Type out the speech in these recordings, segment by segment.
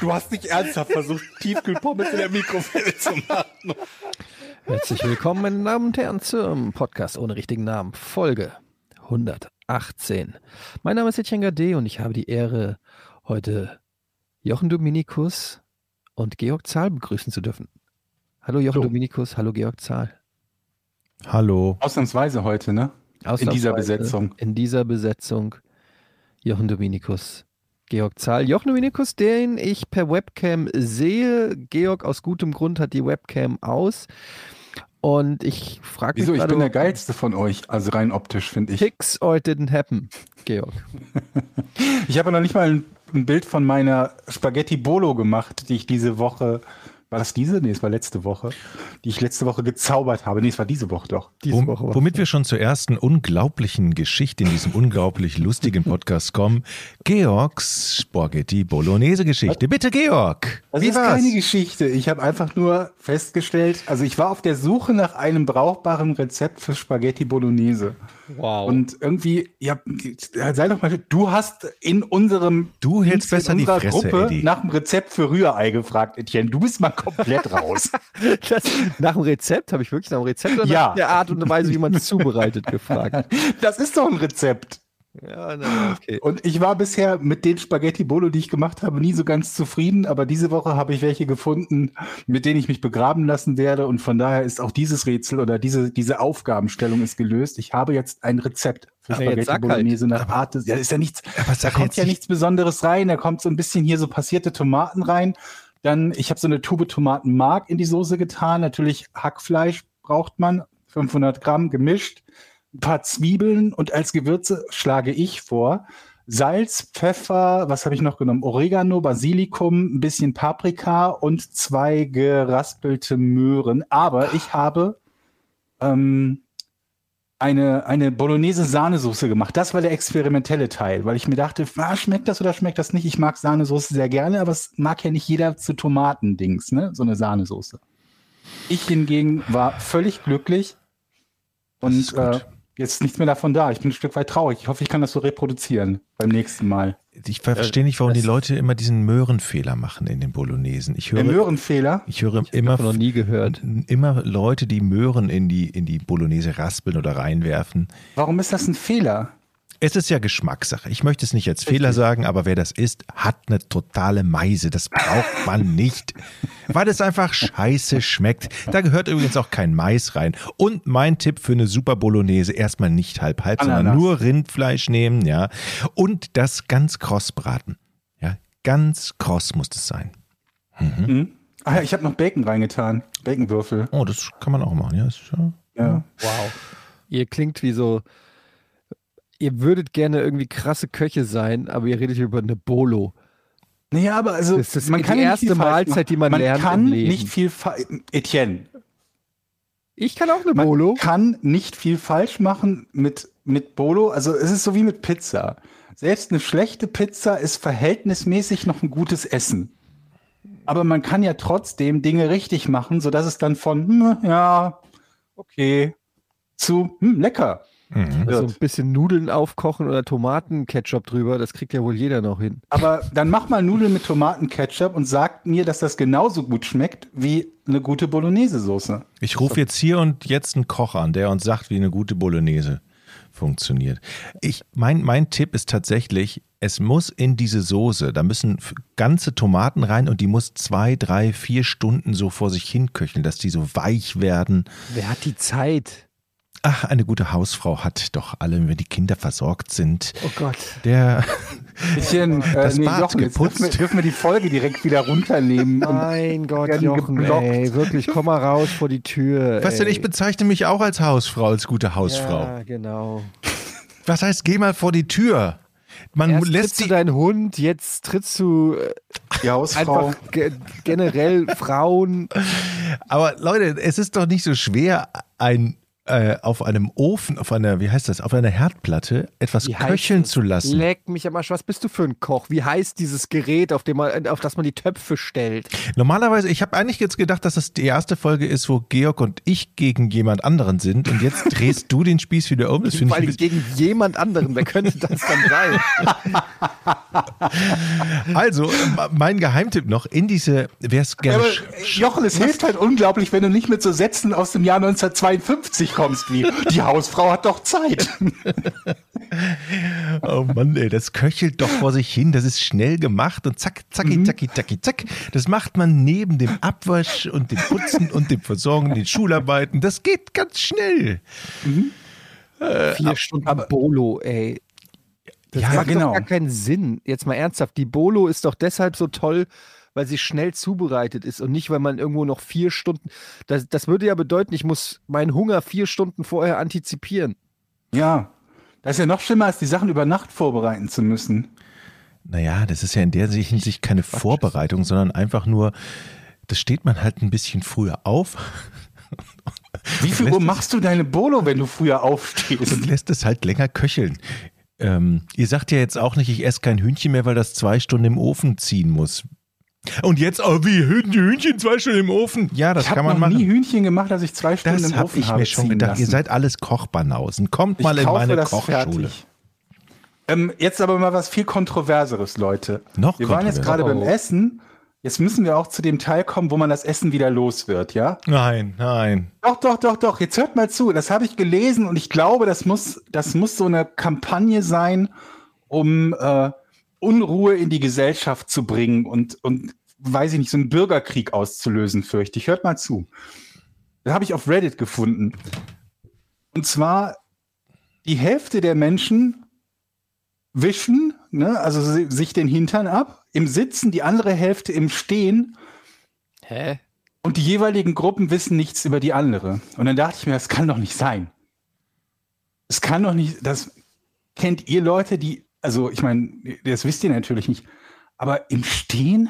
Du hast nicht ernsthaft versucht, Tiefkühlpommes in der Mikrofile zu machen. Herzlich willkommen, meine Damen und Herren, zum Podcast ohne richtigen Namen. Folge 118. Mein Name ist Etienne Gade und ich habe die Ehre, heute Jochen Dominikus und Georg Zahl begrüßen zu dürfen. Hallo Jochen So. Dominikus, hallo Georg Zahl. Hallo. Ausnahmsweise heute, ne? In dieser Besetzung. In dieser Besetzung Jochen Dominikus, Georg Zahl. Jochen Dominikus, den ich per Webcam sehe. Georg aus gutem Grund hat die Webcam aus. Und ich frage mich Wieso? Ich gerade, bin der geilste von euch, also rein optisch, finde ich. Fix or it didn't happen, Georg. Ich habe noch nicht mal ein, ein Bild von meiner Spaghetti Bolo gemacht, die ich diese Woche. War das diese? Nee, es war letzte Woche. Die ich letzte Woche gezaubert habe. Nee, es war diese Woche doch. Diese Wom- Woche war- womit wir schon zur ersten unglaublichen Geschichte in diesem unglaublich lustigen Podcast kommen. Georgs Spaghetti Bolognese Geschichte. Bitte, Georg. Das wie ist war's? keine Geschichte. Ich habe einfach nur festgestellt, also ich war auf der Suche nach einem brauchbaren Rezept für Spaghetti Bolognese. Wow. Und irgendwie, ja, sei doch mal, du hast in unserem Du hältst in besser die unserer Fresse, Gruppe Eddie. nach dem Rezept für Rührei gefragt, Etienne. Du bist mal komplett raus. das, nach dem Rezept habe ich wirklich nach dem Rezept oder Ja. nach der Art und Weise, wie man es zubereitet, gefragt. Das ist doch ein Rezept. Ja, na, okay. Und ich war bisher mit den Spaghetti Bolo, die ich gemacht habe, nie so ganz zufrieden. Aber diese Woche habe ich welche gefunden, mit denen ich mich begraben lassen werde. Und von daher ist auch dieses Rätsel oder diese, diese Aufgabenstellung ist gelöst. Ich habe jetzt ein Rezept für Aber Spaghetti sag halt. Bolognese nach Art des. Ja, ist ja nichts. Aber Da kommt ja nicht- nichts Besonderes rein. Da kommt so ein bisschen hier so passierte Tomaten rein. Dann, ich habe so eine Tube Tomatenmark in die Soße getan. Natürlich Hackfleisch braucht man, 500 Gramm gemischt. Ein paar Zwiebeln und als Gewürze schlage ich vor Salz, Pfeffer, was habe ich noch genommen? Oregano, Basilikum, ein bisschen Paprika und zwei geraspelte Möhren. Aber ich habe ähm, eine, eine Bolognese-Sahnesoße gemacht. Das war der experimentelle Teil, weil ich mir dachte, ah, schmeckt das oder schmeckt das nicht? Ich mag Sahnesoße sehr gerne, aber es mag ja nicht jeder zu Tomatendings, ne? So eine Sahnesoße. Ich hingegen war völlig glücklich und äh, jetzt ist nichts mehr davon da. Ich bin ein Stück weit traurig. Ich hoffe, ich kann das so reproduzieren beim nächsten Mal. Ich verstehe nicht, warum das- die Leute immer diesen Möhrenfehler machen in den Bolognesen. Ich Der höre, Möhrenfehler. ich höre immer, Davon noch nie gehört. immer Leute, die Möhren in die, in die Bolognese raspeln oder reinwerfen. Warum ist das ein Fehler? Es ist ja Geschmackssache. Ich möchte es nicht als Fehler sagen, aber wer das isst, hat eine totale Meise. Das braucht man nicht, weil es einfach scheiße schmeckt. Da gehört übrigens auch kein Mais rein. Und mein Tipp für eine super Bolognese, erstmal nicht halb halb, sondern nur Rindfleisch nehmen, ja. Und das ganz kross braten. Ja, ganz kross muss es sein. Hm? Ah ja, ich habe noch Bacon reingetan. Baconwürfel. Oh, das kann man auch machen, ja. Ist, ja. Ja. Wow. Ihr klingt wie so. Ihr würdet gerne irgendwie krasse Köche sein, aber ihr redet über eine Bolo. Naja, aber also Das ist man die kann nicht erste Mahlzeit, die man lernt kann im Leben. nicht viel Etienne, Ich kann auch eine man Bolo. kann nicht viel falsch machen mit mit Bolo. Also es ist so wie mit Pizza. Selbst eine schlechte Pizza ist verhältnismäßig noch ein gutes Essen. Aber man kann ja trotzdem Dinge richtig machen, sodass es dann von hm, ja okay zu hm, lecker. Mhm. Also ein bisschen Nudeln aufkochen oder Tomatenketchup drüber, das kriegt ja wohl jeder noch hin. Aber dann mach mal Nudeln mit Tomatenketchup und sag mir, dass das genauso gut schmeckt wie eine gute Bolognese-Soße. Ich rufe jetzt hier und jetzt einen Koch an, der uns sagt, wie eine gute Bolognese funktioniert. Ich, mein, mein Tipp ist tatsächlich, es muss in diese Soße, da müssen f- ganze Tomaten rein und die muss zwei, drei, vier Stunden so vor sich hin köcheln, dass die so weich werden. Wer hat die Zeit? Ach, eine gute Hausfrau hat doch alle, wenn die Kinder versorgt sind. Oh Gott. Der, Bisschen, äh, Das Bad Jochen, jetzt geputzt. Dürfen wir, dürfen wir die Folge direkt wieder runternehmen. Und Mein Gott, Jochen, geblockt. ey, wirklich, komm mal raus vor die Tür. was denn, ey. ich bezeichne mich auch als Hausfrau, als gute Hausfrau. Ja, genau. Was heißt, geh mal vor die Tür? Man Erst lässt trittst du deinen Hund, jetzt trittst du äh, die Hausfrau. einfach ge generell Frauen. Aber Leute, es ist doch nicht so schwer, ein äh, auf einem Ofen, auf einer, wie heißt das, auf einer Herdplatte etwas Wie köcheln zu lassen. Leck mich am Arsch, was bist du für ein Koch? Wie heißt dieses Gerät, auf, dem man, auf das man die Töpfe stellt? Normalerweise, ich habe eigentlich jetzt gedacht, dass das die erste Folge ist, wo Georg und ich gegen jemand anderen sind und jetzt drehst du den Spieß wieder um. Das Vor finde ich allem gegen jemand anderen. Wer könnte das dann sein? Also, äh, mein Geheimtipp noch, in diese, wer es Ja, gerne sch- Jochen, es hilft halt unglaublich, wenn du nicht mit so Sätzen aus dem Jahr 1952 kommst, wie die Hausfrau hat doch Zeit. Oh Mann, ey, das köchelt doch vor sich hin. Das ist schnell gemacht und zack, zacki, zacki, zacki, zack. Das macht man neben dem Abwasch und dem Putzen und dem Versorgen, den Schularbeiten. Das geht ganz schnell. Vier Stunden Bolo, ey. Das Ja, macht genau. doch gar keinen Sinn. Jetzt mal ernsthaft. Die Bolo ist doch deshalb so toll, weil sie schnell zubereitet ist und nicht, weil man irgendwo noch vier Stunden. Das, das würde ja bedeuten, ich muss meinen Hunger vier Stunden vorher antizipieren. Ja, das ist ja noch schlimmer, als die Sachen über Nacht vorbereiten zu müssen. Naja, das ist ja in der Hinsicht keine Vorbereitung, sondern einfach nur, das steht man halt ein bisschen früher auf Wie viel Uhr machst du deine Bolo, wenn du früher aufstehst? und lässt es halt länger köcheln. Ähm, ihr sagt ja jetzt auch nicht, ich esse kein Hühnchen mehr, weil das zwei Stunden im Ofen ziehen muss. Und jetzt, oh, wie Hühnchen, Hühnchen zwei Stunden im Ofen? Ja, das Ich habe kann man noch machen. nie Hühnchen gemacht, dass ich zwei Stunden Das im habe Ofen ich habe mir schon gedacht. lassen. Ihr seid alles Kochbanausen. Kommt ich mal in kaufe meine das Kochschule. fertig. Ähm, jetzt aber mal was viel Kontroverseres, Leute. Noch Wir waren jetzt gerade kontroverser. beim Essen. Jetzt müssen wir auch zu dem Teil kommen, wo man das Essen wieder los wird, ja? Nein, nein. Doch, doch, doch, doch. Jetzt hört mal zu. Das habe ich gelesen und ich glaube, das muss, das muss so eine Kampagne sein, um äh, Unruhe in die Gesellschaft zu bringen und, und weiß ich nicht, so einen Bürgerkrieg auszulösen, fürchte ich. Hört mal zu. Das habe ich auf Reddit gefunden. Und zwar die Hälfte der Menschen wischen, ne, also si- sich den Hintern ab, im Sitzen, die andere Hälfte im Stehen Hä? und die jeweiligen Gruppen wissen nichts über die andere. Und dann dachte ich mir, das kann doch nicht sein. Es kann doch nicht, das kennt ihr Leute, die, also ich meine, das wisst ihr natürlich nicht, aber im Stehen?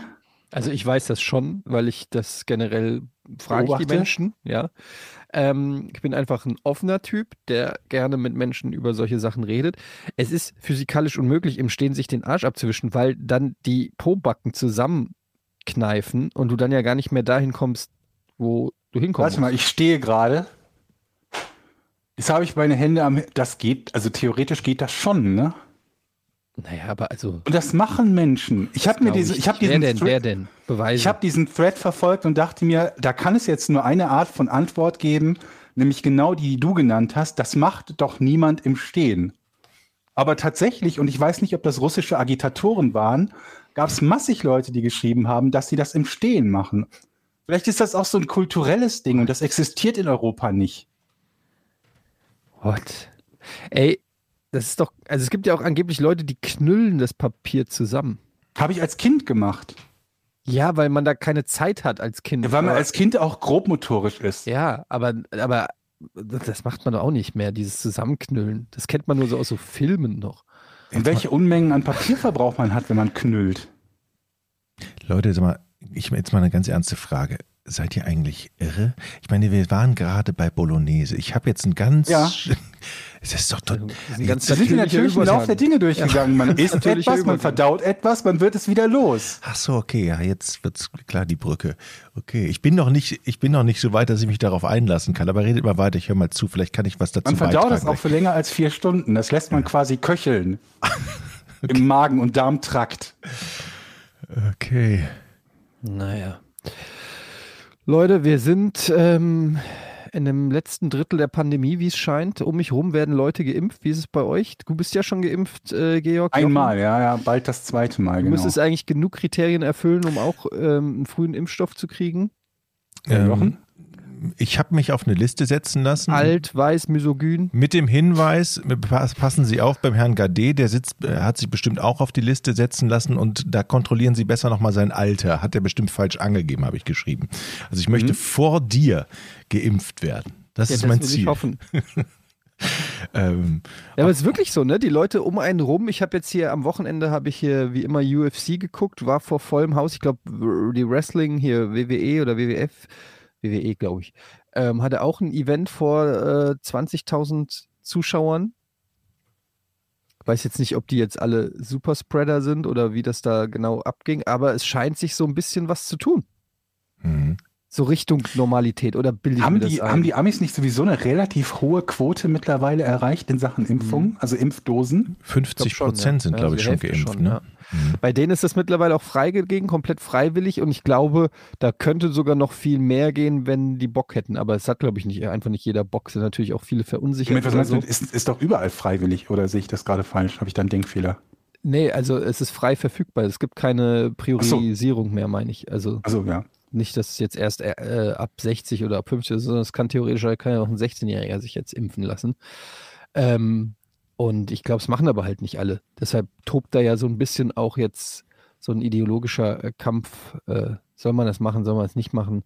Also ich weiß das schon, weil ich das generell frage ich die Beobachte? Menschen, ja. Ähm, ich bin einfach ein offener Typ, der gerne mit Menschen über solche Sachen redet. Es ist physikalisch unmöglich, im Stehen sich den Arsch abzuwischen, weil dann die Pobacken zusammenkneifen und du dann ja gar nicht mehr dahin kommst, wo du hinkommst. Warte mal, ich stehe gerade. Jetzt habe ich meine Hände am, das geht, also theoretisch geht das schon, ne? Naja, aber also. Und das machen Menschen. Ich habe mir diese, ich habe wer diesen, denn, Thread- denn? Beweise. ich habe diesen Thread verfolgt und dachte mir, da kann es jetzt nur eine Art von Antwort geben, nämlich genau die, die du genannt hast. Das macht doch niemand im Stehen. Aber tatsächlich, und ich weiß nicht, ob das russische Agitatoren waren, gab es massig Leute, die geschrieben haben, dass sie das im Stehen machen. Vielleicht ist das auch so ein kulturelles Ding und das existiert in Europa nicht. What? Ey, das ist doch, also es gibt ja auch angeblich Leute, die knüllen das Papier zusammen. Habe ich als Kind gemacht. Ja, weil man da keine Zeit hat als Kind. Weil man Aber- als Kind auch grobmotorisch ist. ja, aber, aber das macht man doch auch nicht mehr, dieses Zusammenknüllen. Das kennt man nur so aus so Filmen noch. Und welche Unmengen an Papierverbrauch man hat, wenn man knüllt. Leute, sag mal, ich jetzt mal eine ganz ernste Frage. Seid ihr eigentlich irre? Ich meine, wir waren gerade bei Bolognese. Ich habe jetzt ein ganz. Ja. Es ist doch. tot- Das ist ein ganz Da sind wir natürlich im Lauf der. Dinge durchgegangen. Man isst etwas, man Übergang. verdaut etwas, man wird es wieder los. Ach so, okay, ja, jetzt wird's klar die Brücke. Okay, ich bin noch nicht, ich bin noch nicht so weit, dass ich mich darauf einlassen kann. Aber redet mal weiter, ich höre mal zu. Vielleicht kann ich was dazu Man verdaut es beitragen. auch für länger als vier Stunden. Das lässt man quasi köcheln. Im Magen- und Darmtrakt. okay. Naja. Leute, wir sind ähm, in dem letzten Drittel der Pandemie, wie es scheint. Um mich rum werden Leute geimpft. Wie ist es bei euch? Du bist ja schon geimpft, äh, Georg. Jochen. Einmal, ja, ja, bald das zweite Mal, Du genau. müsstest eigentlich genug Kriterien erfüllen, um auch ähm, einen frühen Impfstoff zu kriegen. Ja, Jochen? Ich habe mich auf eine Liste setzen lassen. Alt, weiß, misogyn. Mit dem Hinweis, pass- passen Sie auf beim Herrn Gade, der sitzt, äh, hat sich bestimmt auch auf die Liste setzen lassen und da kontrollieren Sie besser nochmal sein Alter. Hat er bestimmt falsch angegeben, habe ich geschrieben. Also ich möchte vor dir geimpft werden. Das Ja, ist das mein Ziel. ich hoffen. Ähm, Ja, aber es ist wirklich so, ne? Die Leute um einen rum. Ich habe jetzt hier am Wochenende habe ich hier wie immer UFC geguckt, war vor vollem Haus. Ich glaube, die Wrestling hier WWE oder WWF WWE, glaube ich, ähm, hatte auch ein Event vor äh, 20.000 Zuschauern. Weiß jetzt nicht, ob die jetzt alle Superspreader sind oder wie das da genau abging, aber es scheint sich so ein bisschen was zu tun. Mhm. So Richtung Normalität oder bilde Haben die, ein? haben die Amis nicht sowieso eine relativ hohe Quote mittlerweile erreicht in Sachen Impfung, also Impfdosen? 50 schon, Prozent ja. sind, Ja, glaube so ich, die schon Hälfte geimpft. schon, ne? ja. Mhm. Bei denen ist das mittlerweile auch freigegeben, komplett freiwillig und ich glaube, da könnte sogar noch viel mehr gehen, wenn die Bock hätten. Aber es hat, glaube ich, nicht einfach nicht jeder Bock. Es sind natürlich auch viele verunsichert. Was oder meinst du? so. Ist, ist doch überall freiwillig oder sehe ich das gerade falsch? Habe ich da einen Denkfehler? Nee, also es ist frei verfügbar. Es gibt keine Priorisierung mehr, meine ich. Also Also ja. Nicht, dass es jetzt erst äh, ab 60 oder ab 50 ist, sondern es kann theoretisch kann ja auch ein 16-Jähriger sich jetzt impfen lassen. Ähm, und ich glaube, es machen aber halt nicht alle. Deshalb tobt da ja so ein bisschen auch jetzt so ein ideologischer äh, Kampf. Äh, soll man das machen, soll man es nicht machen?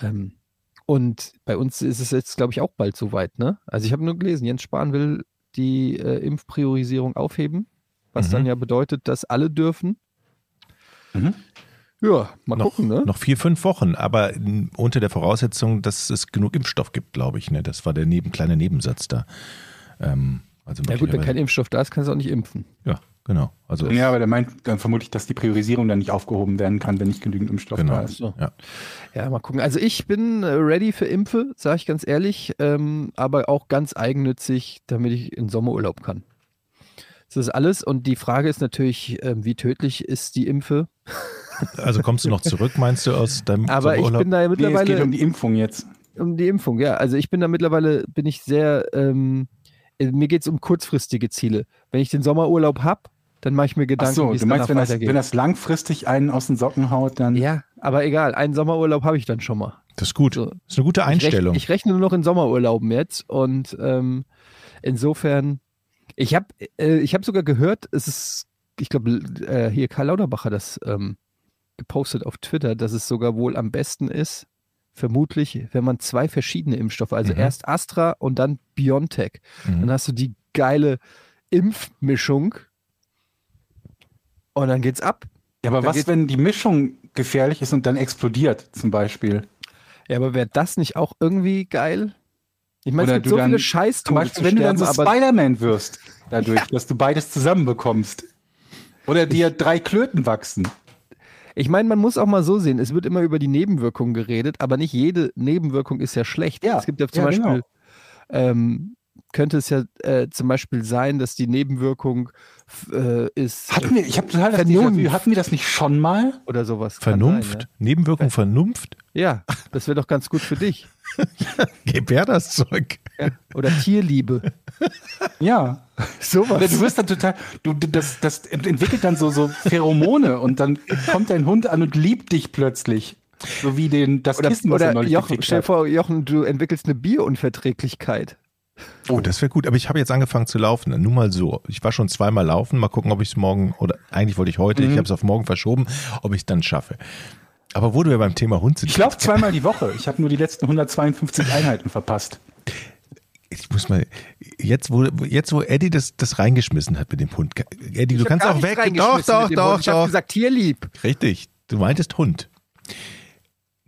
Ähm, und bei uns ist es jetzt, glaube ich, auch bald soweit. Ne? Also ich habe nur gelesen, Jens Spahn will die äh, Impfpriorisierung aufheben, was Mhm. dann ja bedeutet, dass alle dürfen. Mhm. Ja, mal noch, gucken, ne? noch vier, fünf Wochen, aber unter der Voraussetzung, dass es genug Impfstoff gibt, glaube ich. Ne? Das war der neben, kleine Nebensatz da. Ähm, also Ja gut, wenn kein Impfstoff da ist, kannst du auch nicht impfen. Ja, genau. Also Ja, aber der meint dann vermutlich, dass die Priorisierung dann nicht aufgehoben werden kann, wenn nicht genügend Impfstoff Genau. da ist. So. Ja. Ja, mal gucken. Also ich bin äh, ready für Impfe, sage ich ganz ehrlich, ähm, aber auch ganz eigennützig, damit ich in Sommerurlaub kann. Das ist alles. Und die Frage ist natürlich, ähm, wie tödlich ist die Impfe? Also kommst du noch zurück, meinst du, aus deinem Aber ich Sommerurlaub? bin da ja Nee, es mittlerweile geht um die Impfung jetzt. um die Impfung, ja. Also ich bin da mittlerweile, bin ich sehr, ähm, äh, mir geht es um kurzfristige Ziele. Wenn ich den Sommerurlaub habe, dann mache ich mir Ach Gedanken, so, wie es du meinst, danach wenn das, weitergeht. wenn das langfristig einen aus den Socken haut, dann. ja, aber egal, einen Sommerurlaub habe ich dann schon mal. Das ist gut. So. Das ist eine gute Einstellung. Ich rechne, ich rechne nur noch in Sommerurlauben jetzt und ähm, insofern, ich habe äh, ich hab sogar gehört, es ist, ich glaube, äh, hier Karl Lauterbach hat das ähm, gepostet auf Twitter, dass es sogar wohl am besten ist, vermutlich, wenn man zwei verschiedene Impfstoffe, also Mhm. erst Astra und dann BioNTech, Mhm. dann hast du die geile Impfmischung und dann geht's ab. Ja, aber Da was, wenn die Mischung gefährlich ist und dann explodiert, zum Beispiel? Ja, aber wäre das nicht auch irgendwie geil? Ich meine, es gibt du so dann- viele Zum Scheißtode Beispiel, wenn du dann so sterben, Spider-Man wirst, dadurch, dass du beides zusammenbekommst. Oder dir drei Klöten wachsen. Ich meine, man muss auch mal so sehen, es wird immer über die Nebenwirkungen geredet, aber nicht jede Nebenwirkung ist ja schlecht. Ja, es gibt ja zum ja, Beispiel, genau. ähm, könnte es ja äh, zum Beispiel sein, dass die Nebenwirkung äh, ist Hatten wir, ich habe total das Vernunft. Hatten wir das nicht schon mal? oder sowas. Vernunft? Sein, Nebenwirkung Vernunft? ja. ja, das wäre doch ganz gut für dich. Gib her das Zeug. Ja. Oder Tierliebe. Ja. Sowas. du wirst dann total, du, du- das, das ent- entwickelt dann so, so Pheromone und dann kommt dein Hund an und liebt dich plötzlich. So wie den, das Oder, Kissen, was er oder neulich Jochen, stell dir vor, Jochen, du entwickelst eine Bierunverträglichkeit. Oh, das wäre gut. Aber ich habe jetzt angefangen zu laufen. Nur mal so. Ich war schon zweimal laufen. Mal gucken, ob ich es morgen, oder eigentlich wollte ich heute, Mhm. ich habe es auf morgen verschoben, ob ich es dann schaffe. Aber wo wir beim Thema Hund sind. Ich laufe zweimal die Woche. Ich habe nur die letzten 152 Einheiten verpasst. Ich muss mal, jetzt wo, jetzt wo Eddie das, das reingeschmissen hat mit dem Hund. Eddie, du Ich hab kannst gar auch nicht weg. Doch, doch, doch, Hund. Ich habe doch. gesagt, tierlieb. Richtig. Du meintest Hund.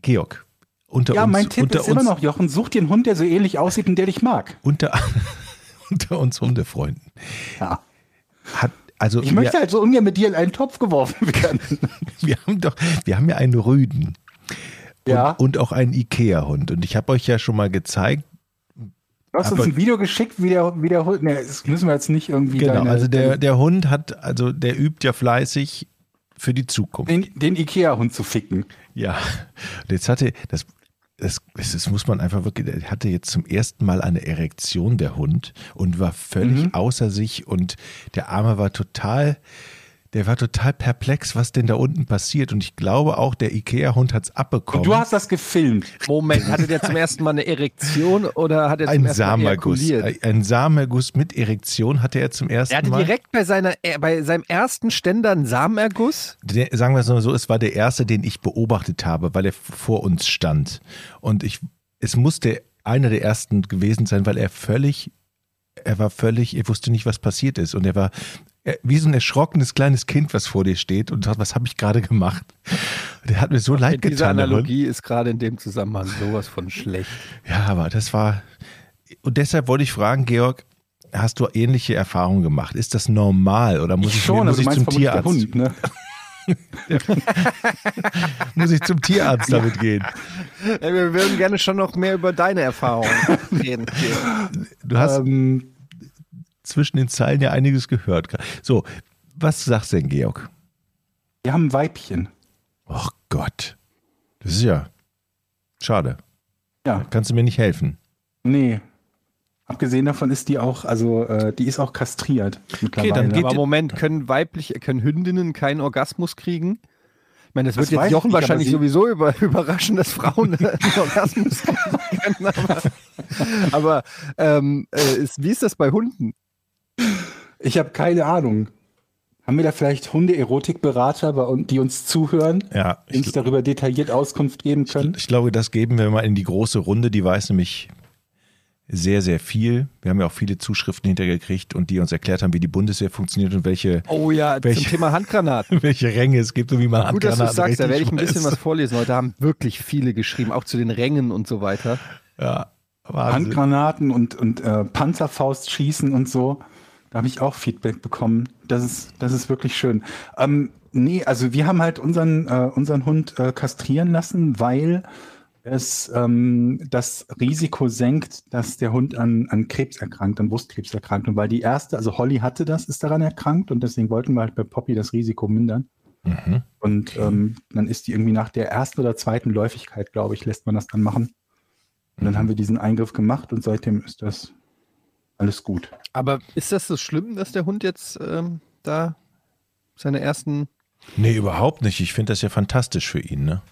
Georg. Unter Ja, uns, mein Tipp unter ist immer uns, noch, Jochen, such dir einen Hund, der so ähnlich aussieht und der dich mag. Unter, unter uns Hundefreunden. Ja. Hat, also Ich möchte halt so ungern mit dir in einen Topf geworfen werden. wir, haben doch, wir haben ja einen Rüden. Ja. Und, und auch einen Ikea-Hund. Und ich habe euch ja schon mal gezeigt, Du hast uns ein Video geschickt, wie der, wie der Hund. Ne, das müssen wir jetzt nicht irgendwie. genau, deine- also der, der Hund hat, also der übt ja fleißig für die Zukunft. den, den Ikea-Hund zu ficken. Ja. Und jetzt hatte, das, das, das, das muss man einfach wirklich, der hatte jetzt zum ersten Mal eine Erektion, der Hund, und war völlig Mhm. außer sich und der Arme war total, der war total perplex, was denn da unten passiert. Und ich glaube auch, der Ikea-Hund hat es abbekommen. Und du hast das gefilmt. Moment, hatte der zum ersten Mal eine Erektion oder hat er zum ein ersten Mal ejakuliert? Ein Samenerguss mit Erektion hatte er zum ersten Er hatte Mal. direkt bei, seiner, bei seinem ersten Ständer einen Samenerguss. Der, sagen wir es mal so, es war der erste, den ich beobachtet habe, weil er vor uns stand. Und ich, es musste einer der ersten gewesen sein, weil er völlig, er war völlig, er wusste nicht, was passiert ist. Und er war wie so ein erschrockenes kleines Kind, was vor dir steht und sagt, was habe ich gerade gemacht? Der hat mir so leid Diese getan. Hund. Analogie ist gerade in dem Zusammenhang sowas von schlecht. Ja, aber das war. Und deshalb wollte ich fragen, Georg, hast du ähnliche Erfahrungen gemacht? Ist das normal oder muss ich, schon, muss also ich zum Tierarzt? Hund, ne? Muss ich zum Tierarzt damit gehen? Ja, wir würden gerne schon noch mehr über deine Erfahrungen reden. Du hast Ähm, zwischen den Zeilen ja einiges gehört. So, was sagst du denn, Georg? wir haben ein Weibchen. Ach Gott. Das ist ja schade. Ja, Kannst du mir nicht helfen? nee. Abgesehen davon ist die auch, also äh, die ist auch kastriert mittlerweile. dann geht- Aber Moment, können weiblich, können Hündinnen keinen Orgasmus kriegen? Ich meine, das wird Das weiß jetzt Jochen nicht, wahrscheinlich sie- sowieso über, überraschen, dass Frauen einen Orgasmus kriegen können. Aber, aber ähm, äh, ist, wie ist das bei Hunden? Ich habe keine Ahnung. Haben wir da vielleicht Hunde-Erotikberater, die uns zuhören, Ja, die uns ich, darüber detailliert Auskunft geben können? ich glaube, das geben wir mal in die große Runde. Die weiß nämlich sehr, sehr viel. Wir haben ja auch viele Zuschriften hintergekriegt und die uns erklärt haben, wie die Bundeswehr funktioniert und welche, Oh ja, Welche- zum Thema Handgranaten. welche Ränge es gibt und wie man Gut, dass du Handgranaten sagst, da werde ich ein bisschen was vorlesen. Heute haben wirklich viele geschrieben, auch zu den Rängen und so weiter. Ja, Wahnsinn. Handgranaten und, und äh, Panzerfaust schießen und so. Da habe ich auch Feedback bekommen. Das ist, das ist wirklich schön. Ähm, nee, also wir haben halt unseren, äh, unseren Hund äh, kastrieren lassen, weil es ähm, das Risiko senkt, dass der Hund an, an Krebs erkrankt, an Brustkrebs erkrankt. Und weil die erste, also Holly hatte das, ist daran erkrankt und deswegen wollten wir halt bei Poppy das Risiko mindern. Mhm. Und ähm, dann ist die irgendwie nach der ersten oder zweiten Läufigkeit, glaube ich, lässt man das dann machen. Und dann haben wir diesen Eingriff gemacht und seitdem ist das alles gut. Aber ist das so schlimm, dass der Hund jetzt ähm, da seine ersten. Nee, überhaupt nicht. Ich finde das ja fantastisch für ihn, ne?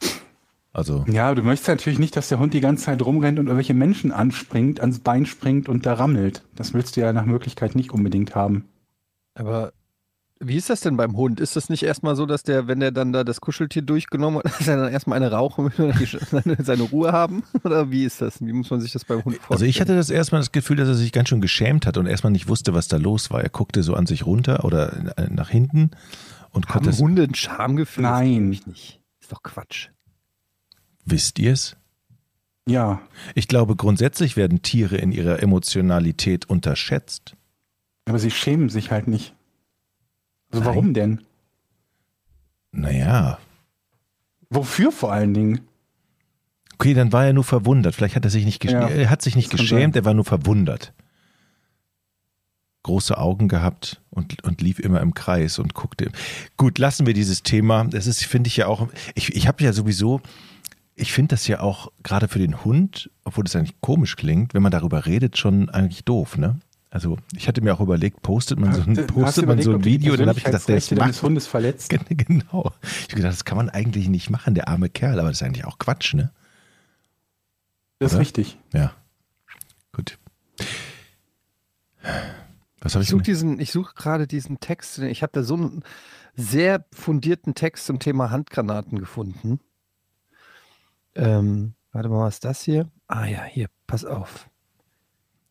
Also, Ja, du möchtest natürlich nicht, dass der Hund die ganze Zeit rumrennt und irgendwelche Menschen anspringt, ans Bein springt und da rammelt. Das willst du ja nach Möglichkeit nicht unbedingt haben. Aber wie ist das denn beim Hund? Ist das nicht erstmal so, dass der, wenn der dann da das Kuscheltier durchgenommen hat, dass er dann erstmal eine rauchen will und seine, seine Ruhe haben? Oder wie ist das? Wie muss man sich das beim Hund vorstellen? also ich hatte das erstmal das Gefühl, dass er sich ganz schön geschämt hat und erstmal nicht wusste, was da los war. Er guckte so an sich runter oder äh, nach hinten und Haben konnte es. Hunde ein Schamgefühl? Nein. Ich nicht. Ist doch Quatsch. Wisst ihr es? Ja, Ich glaube, grundsätzlich werden Tiere in ihrer Emotionalität unterschätzt. aber sie schämen sich halt nicht. Also Nein. warum denn? Naja, Wofür vor allen Dingen? okay, dann war er nur verwundert. Vielleicht hat er sich nicht, Ja, er hat sich nicht das geschämt, er war nur verwundert. Große Augen gehabt und, und lief immer im Kreis und guckte. Gut, lassen wir dieses Thema. Das ist, finde ich ja auch, ich, ich habe ja sowieso, ich finde das ja auch gerade für den Hund, obwohl das eigentlich komisch klingt, wenn man darüber redet, schon eigentlich doof, ne? Also ich hatte mir auch überlegt, postet man so ein, postet man überlegt, so ein Video, dann habe ich gedacht, der ist macht. Hundes verletzt. Gen- Genau. Ich habe gedacht, das kann man eigentlich nicht machen, der arme Kerl, aber das ist eigentlich auch Quatsch, ne? Das ist Oder? richtig. Ja. Gut. Was habe Ich ich suche diesen, ich suche gerade diesen Text. Ich habe da so einen sehr fundierten Text zum Thema Handgranaten gefunden. Ähm, warte mal, was ist das hier? Ah ja, hier, pass auf.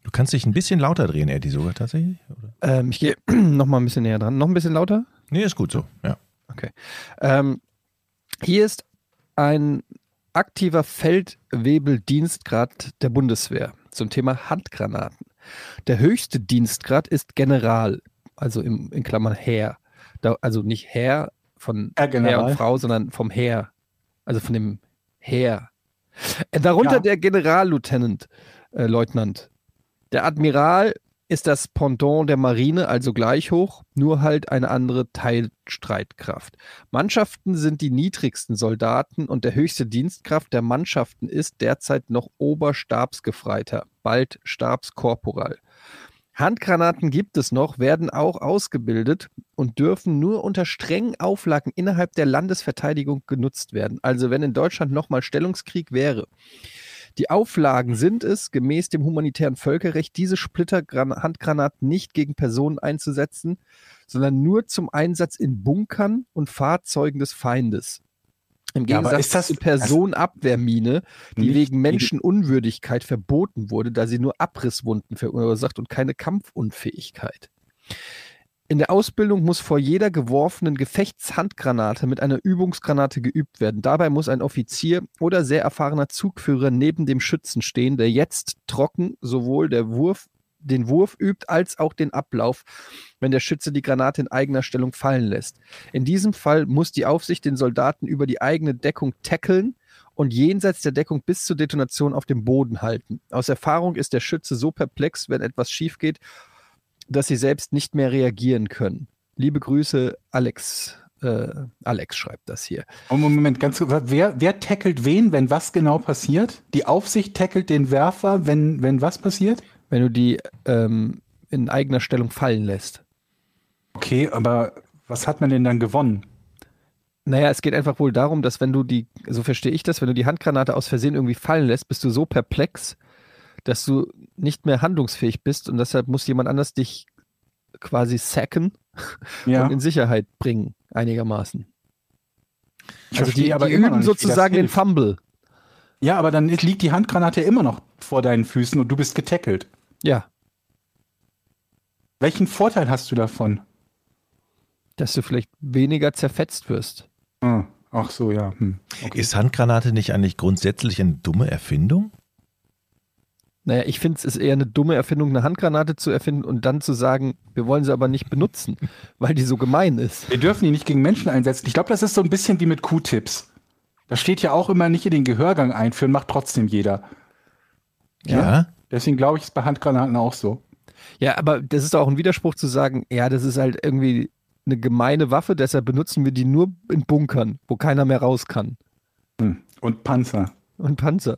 Du kannst dich ein bisschen lauter drehen, Eddie, sogar tatsächlich? Oder? Ähm, ich gehe noch mal ein bisschen näher dran. Noch ein bisschen lauter? Nee, ist gut so. Ja. Okay. Ähm, hier ist ein aktiver Feldwebeldienstgrad der Bundeswehr zum Thema Handgranaten. Der höchste Dienstgrad ist General, also im, in Klammern Herr. Da, also nicht Herr von Herr Herr und Frau, sondern vom Heer. Also von dem Heer. Äh, Darunter Ja. der Generalleutnant, äh, Leutnant. Der Admiral ist das Pendant der Marine, also gleich hoch, nur halt eine andere Teilstreitkraft. Mannschaften sind die niedrigsten Soldaten und der höchste Dienstkraft der Mannschaften ist derzeit noch Oberstabsgefreiter, bald Stabskorporal. Handgranaten gibt es noch, werden auch ausgebildet und dürfen nur unter strengen Auflagen innerhalb der Landesverteidigung genutzt werden. Also wenn in Deutschland nochmal Stellungskrieg wäre. Die Auflagen sind es, gemäß dem humanitären Völkerrecht, diese Splitterhandgranaten nicht gegen Personen einzusetzen, sondern nur zum Einsatz in Bunkern und Fahrzeugen des Feindes. Im Ja, Gegensatz ist das- zur Personenabwehrmine, die wegen Menschenunwürdigkeit verboten wurde, da sie nur Abrisswunden verursacht und keine Kampfunfähigkeit. In der Ausbildung muss vor jeder geworfenen Gefechtshandgranate mit einer Übungsgranate geübt werden. Dabei muss ein Offizier oder sehr erfahrener Zugführer neben dem Schützen stehen, der jetzt trocken sowohl der Wurf, den Wurf übt als auch den Ablauf, wenn der Schütze die Granate in eigener Stellung fallen lässt. In diesem Fall muss die Aufsicht den Soldaten über die eigene Deckung tackeln und jenseits der Deckung bis zur Detonation auf dem Boden halten. Aus Erfahrung ist der Schütze so perplex, wenn etwas schief geht, dass sie selbst nicht mehr reagieren können. Liebe Grüße, Alex. Äh, Alex schreibt das hier. Oh, Moment, ganz kurz. Wer, wer tackelt wen, wenn was genau passiert? Die Aufsicht tackelt den Werfer, wenn, wenn was passiert? Wenn du die ähm, in eigener Stellung fallen lässt. Okay, aber was hat man denn dann gewonnen? Naja, es geht einfach wohl darum, dass wenn du die, so verstehe ich das, wenn du die Handgranate aus Versehen irgendwie fallen lässt, bist du so perplex, dass du nicht mehr handlungsfähig bist und deshalb muss jemand anders dich quasi sacken Ja. und in Sicherheit bringen, einigermaßen. Ich also die, aber die üben sozusagen den. Fumble. Ja, aber dann liegt die Handgranate immer noch vor deinen Füßen und du bist getackelt. Ja, Welchen Vorteil hast du davon? dass du vielleicht weniger zerfetzt wirst. Ah, ach so, ja. Hm. Okay. Ist Handgranate nicht eigentlich grundsätzlich eine dumme Erfindung? Naja, ich finde es ist eher eine dumme Erfindung, eine Handgranate zu erfinden und dann zu sagen, wir wollen sie aber nicht benutzen, weil die so gemein ist. Wir dürfen die nicht gegen Menschen einsetzen. Ich glaube, das ist so ein bisschen wie mit Q-Tips. Da steht ja auch immer nicht in den Gehörgang einführen, macht trotzdem jeder. Ja. Deswegen glaube ich, ist bei Handgranaten auch so. Ja, aber das ist auch ein Widerspruch zu sagen, ja, das ist halt irgendwie eine gemeine Waffe, deshalb benutzen wir die nur in Bunkern, wo keiner mehr raus kann. Hm. Und Panzer. Und Panzer.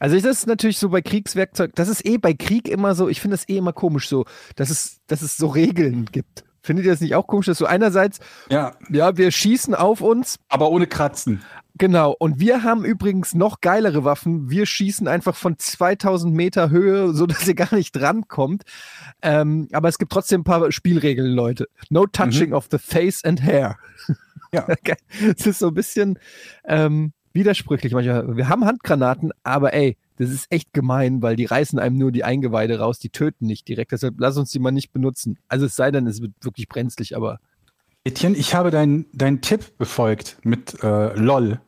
Also das ist natürlich so bei Kriegswerkzeug, das ist eh bei Krieg immer so, ich finde das eh immer komisch so, dass es, dass es so Regeln gibt. Findet ihr das nicht auch komisch, dass so einerseits, Ja, ja, wir schießen auf uns, aber ohne Kratzen. Genau, und wir haben übrigens noch geilere Waffen. Wir schießen einfach von 2000 Meter Höhe, so dass ihr gar nicht drankommt. Ähm, aber es gibt trotzdem ein paar Spielregeln, Leute. No touching of the face and hair. Ja. Es ist so ein bisschen ähm, widersprüchlich manchmal. Wir haben Handgranaten, aber ey, das ist echt gemein, weil die reißen einem nur die Eingeweide raus, die töten nicht direkt. Deshalb lass uns die mal nicht benutzen. Also es sei denn, es wird wirklich brenzlig, aber Etienne, ich habe deinen deinen Tipp befolgt mit äh, LOL,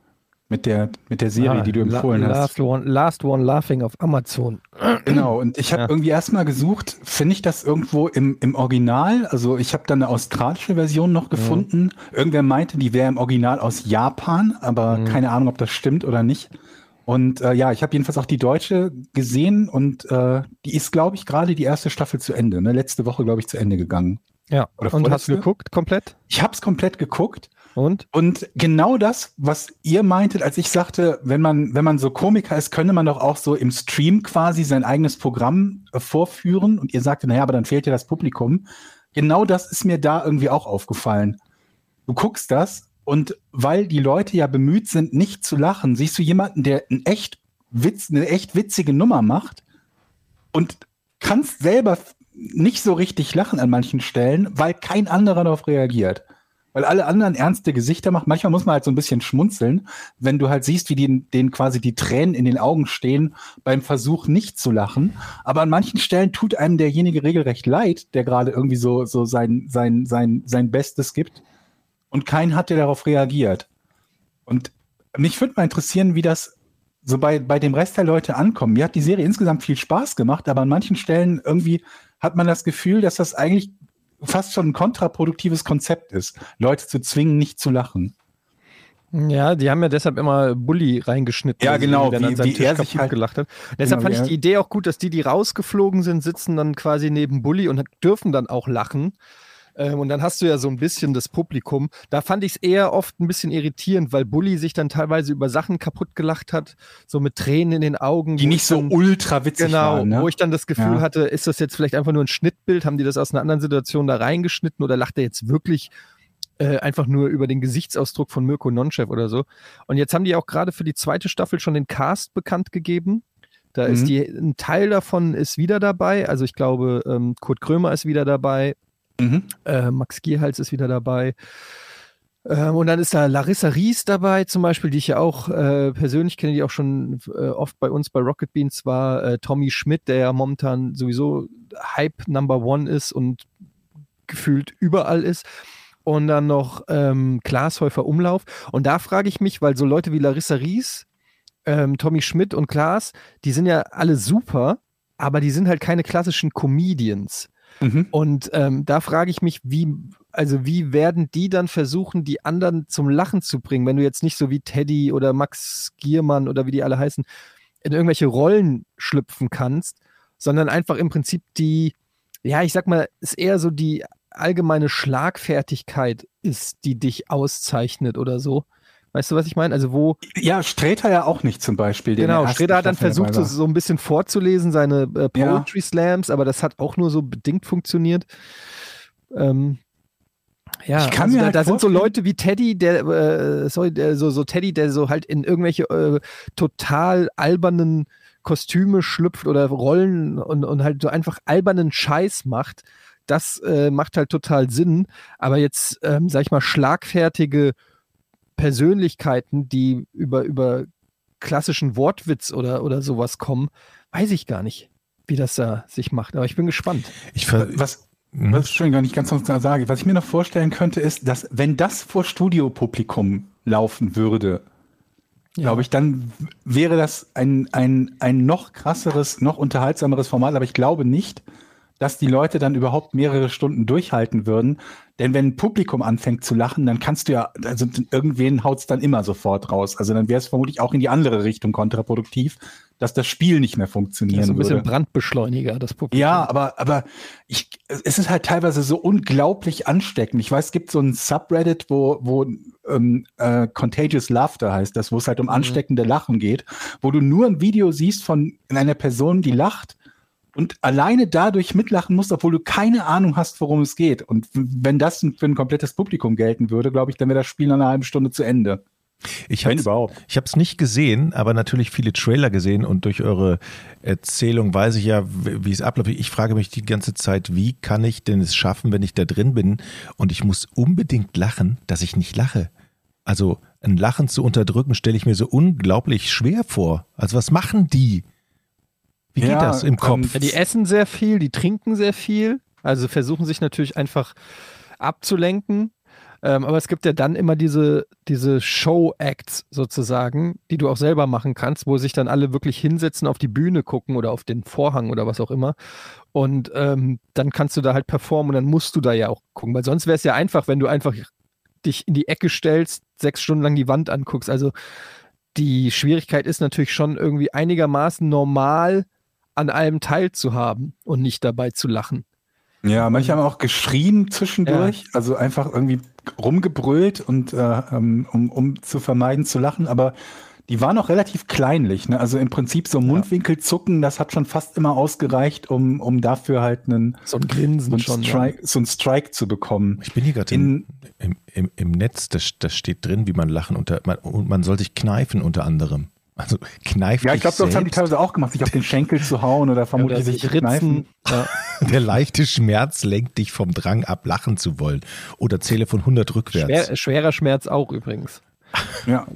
mit der, mit der Serie, Ah, die du empfohlen La- hast. Last one, Last one Laughing auf Amazon. Genau, und ich habe Ja. irgendwie erstmal gesucht, finde ich das irgendwo im, im Original? Also ich habe dann eine australische Version noch gefunden. Irgendwer meinte, die wäre im Original aus Japan, aber Mhm. keine Ahnung, ob das stimmt oder nicht. Und äh, ja, ich habe jedenfalls auch die deutsche gesehen und äh, die ist, glaube ich, gerade die erste Staffel zu Ende. Ne? Letzte Woche, glaube ich, zu Ende gegangen. Ja, Oder und hast du geguckt komplett? Ich habe es komplett geguckt Und? und genau das, was ihr meintet, als ich sagte, wenn man, wenn man so Komiker ist, könnte man doch auch so im Stream quasi sein eigenes Programm äh, vorführen. Und ihr sagte, naja, aber dann fehlt ja das Publikum. Genau das ist mir da irgendwie auch aufgefallen. Du guckst das und weil die Leute ja bemüht sind, nicht zu lachen, siehst du jemanden, der ein echt Witz, eine echt witzige Nummer macht und kannst selber nicht so richtig lachen an manchen Stellen, weil kein anderer darauf reagiert. Weil alle anderen ernste Gesichter machen. Manchmal muss man halt so ein bisschen schmunzeln, wenn du halt siehst, wie denen, denen quasi die Tränen in den Augen stehen beim Versuch nicht zu lachen. Aber an manchen Stellen tut einem derjenige regelrecht leid, der gerade irgendwie so, so sein, sein, sein, sein Bestes gibt. Und kein hat, der darauf reagiert. Und mich würde mal interessieren, wie das so bei, bei dem Rest der Leute ankommt. Mir hat die Serie insgesamt viel Spaß gemacht, aber an manchen Stellen irgendwie hat man das Gefühl, dass das eigentlich fast schon ein kontraproduktives Konzept ist, Leute zu zwingen, nicht zu lachen. Ja, die haben ja deshalb immer Bully reingeschnitten. Ja, sie genau, Dann wie- an seinem wie Tisch er sich halt- gelacht hat. Deshalb Genau, fand ich die Idee auch gut, dass die, die rausgeflogen sind, sitzen dann quasi neben Bully und dürfen dann auch lachen. Ähm, und dann hast du ja so ein bisschen das Publikum. Da fand ich es eher oft ein bisschen irritierend, weil Bully sich dann teilweise über Sachen kaputt gelacht hat, so mit Tränen in den Augen. Die nicht ich so dann- ultra witzig Genau, waren. Ne? wo ich dann das Gefühl Ja. hatte, ist das jetzt vielleicht einfach nur ein Schnittbild? Haben die das aus einer anderen Situation da reingeschnitten oder lacht er jetzt wirklich äh, einfach nur über den Gesichtsausdruck von Mirko Nonchev oder so? Und jetzt haben die auch gerade für die zweite Staffel schon den Cast bekannt gegeben. Da ist Mhm. die, ein Teil davon ist wieder dabei. Also ich glaube, ähm, Kurt Krömer ist wieder dabei, mhm. äh, Max Gierhals ist wieder dabei. Ähm, und dann ist da Larissa Ries dabei, zum Beispiel, die ich ja auch äh, persönlich kenne, die auch schon äh, oft bei uns bei Rocket Beans war. Äh, Tommy Schmidt, der ja momentan sowieso Hype Number One ist und gefühlt überall ist. Und dann noch ähm, Glashäufer Umlauf. Und da frage ich mich, weil so Leute wie Larissa Ries, ähm, Tommy Schmidt und Klaas, die sind ja alle super, aber die sind halt keine klassischen Comedians. Mhm. Und ähm, da frage ich mich, wie, also wie werden die dann versuchen, die anderen zum Lachen zu bringen, wenn du jetzt nicht so wie Teddy oder Max Giermann oder wie die alle heißen, in irgendwelche Rollen schlüpfen kannst, sondern einfach im Prinzip die, ja, ich sag mal, ist eher so die allgemeine Schlagfertigkeit ist, die dich auszeichnet oder so. Weißt du, was ich meine? Also wo, Ja, Sträter ja auch nicht zum Beispiel. genau, Schröder hat dann versucht, so, so ein bisschen vorzulesen, seine äh, Ja. Poetry Slams, aber das hat auch nur so bedingt funktioniert. Ähm, ja, Ich kann also da, halt da sind so Leute wie Teddy, der, äh, sorry, der, so, so Teddy, der so halt in irgendwelche äh, total albernen Kostüme schlüpft oder Rollen und, und halt so einfach albernen Scheiß macht. Das äh, macht halt total Sinn. Aber jetzt, ähm, sag ich mal, schlagfertige Persönlichkeiten, die über, über klassischen Wortwitz oder, oder sowas kommen, weiß ich gar nicht, wie das da sich macht. Aber ich bin gespannt. Ich ver Was, Mhm. was Entschuldigung, wenn ich ganz sonst sage, was ich mir noch vorstellen könnte, ist, dass wenn das vor Studiopublikum laufen würde, glaube ich, dann wäre das ein, ein, ein noch krasseres, noch unterhaltsameres Format, aber ich glaube nicht, dass die Leute dann überhaupt mehrere Stunden durchhalten würden. Denn wenn ein Publikum anfängt zu lachen, dann kannst du ja, also irgendwen haut's dann immer sofort raus. Also dann wäre es vermutlich auch in die andere Richtung kontraproduktiv, dass das Spiel nicht mehr funktionieren so ein bisschen würde. Brandbeschleuniger, das Publikum. Ja, aber, aber ich, es ist halt teilweise so unglaublich ansteckend. Ich weiß, es gibt so ein Subreddit, wo, wo ähm, äh, Contagious Laughter heißt das, wo es halt um ansteckende Lachen geht, wo du nur ein Video siehst von einer Person, die lacht und alleine dadurch mitlachen musst, obwohl du keine Ahnung hast, worum es geht. Und wenn das für ein komplettes Publikum gelten würde, glaube ich, dann wäre das Spiel nach einer halben Stunde zu Ende. Ich habe es nicht gesehen, aber natürlich viele Trailer gesehen und durch eure Erzählung weiß ich ja, wie es abläuft. Ich frage mich die ganze Zeit, wie kann ich denn es schaffen, wenn ich da drin bin und ich muss unbedingt lachen, dass ich nicht lache. Also ein Lachen zu unterdrücken, stelle ich mir so unglaublich schwer vor. Also was machen die? Wie geht Ja, das im Kopf? Die essen sehr viel, die trinken sehr viel, also versuchen sich natürlich einfach abzulenken. Ähm, aber es gibt ja dann immer diese, diese Show-Acts sozusagen, die du auch selber machen kannst, wo sich dann alle wirklich hinsetzen, auf die Bühne gucken oder auf den Vorhang oder was auch immer. Und ähm, dann kannst du da halt performen und dann musst du da ja auch gucken, weil sonst wäre es ja einfach, wenn du einfach dich in die Ecke stellst, sechs Stunden lang die Wand anguckst. Also die Schwierigkeit ist natürlich schon irgendwie einigermaßen normal an allem teilzuhaben und nicht dabei zu lachen. Ja, manche haben auch geschrien zwischendurch, also einfach irgendwie rumgebrüllt und äh, ähm, um, um zu vermeiden zu lachen, aber die waren auch relativ kleinlich. Ne? Also im Prinzip so Mundwinkel zucken, das hat schon fast immer ausgereicht, um, um dafür halt einen, So ein so Grinsen einen, schon. Strike, so einen Strike zu bekommen. Ich bin hier gerade im, im, im Netz, da, da steht drin, wie man lachen unter, man, und man soll sich kneifen unter anderem. Also kneift Ja, ich glaube, das haben die teilweise auch gemacht, sich auf den Schenkel zu hauen oder Ja, vermutlich oder sich ritzen. Ja. Der leichte Schmerz lenkt dich vom Drang ab, lachen zu wollen. Oder zähle von 100 rückwärts. Schwer, schwerer Schmerz auch übrigens. Ja.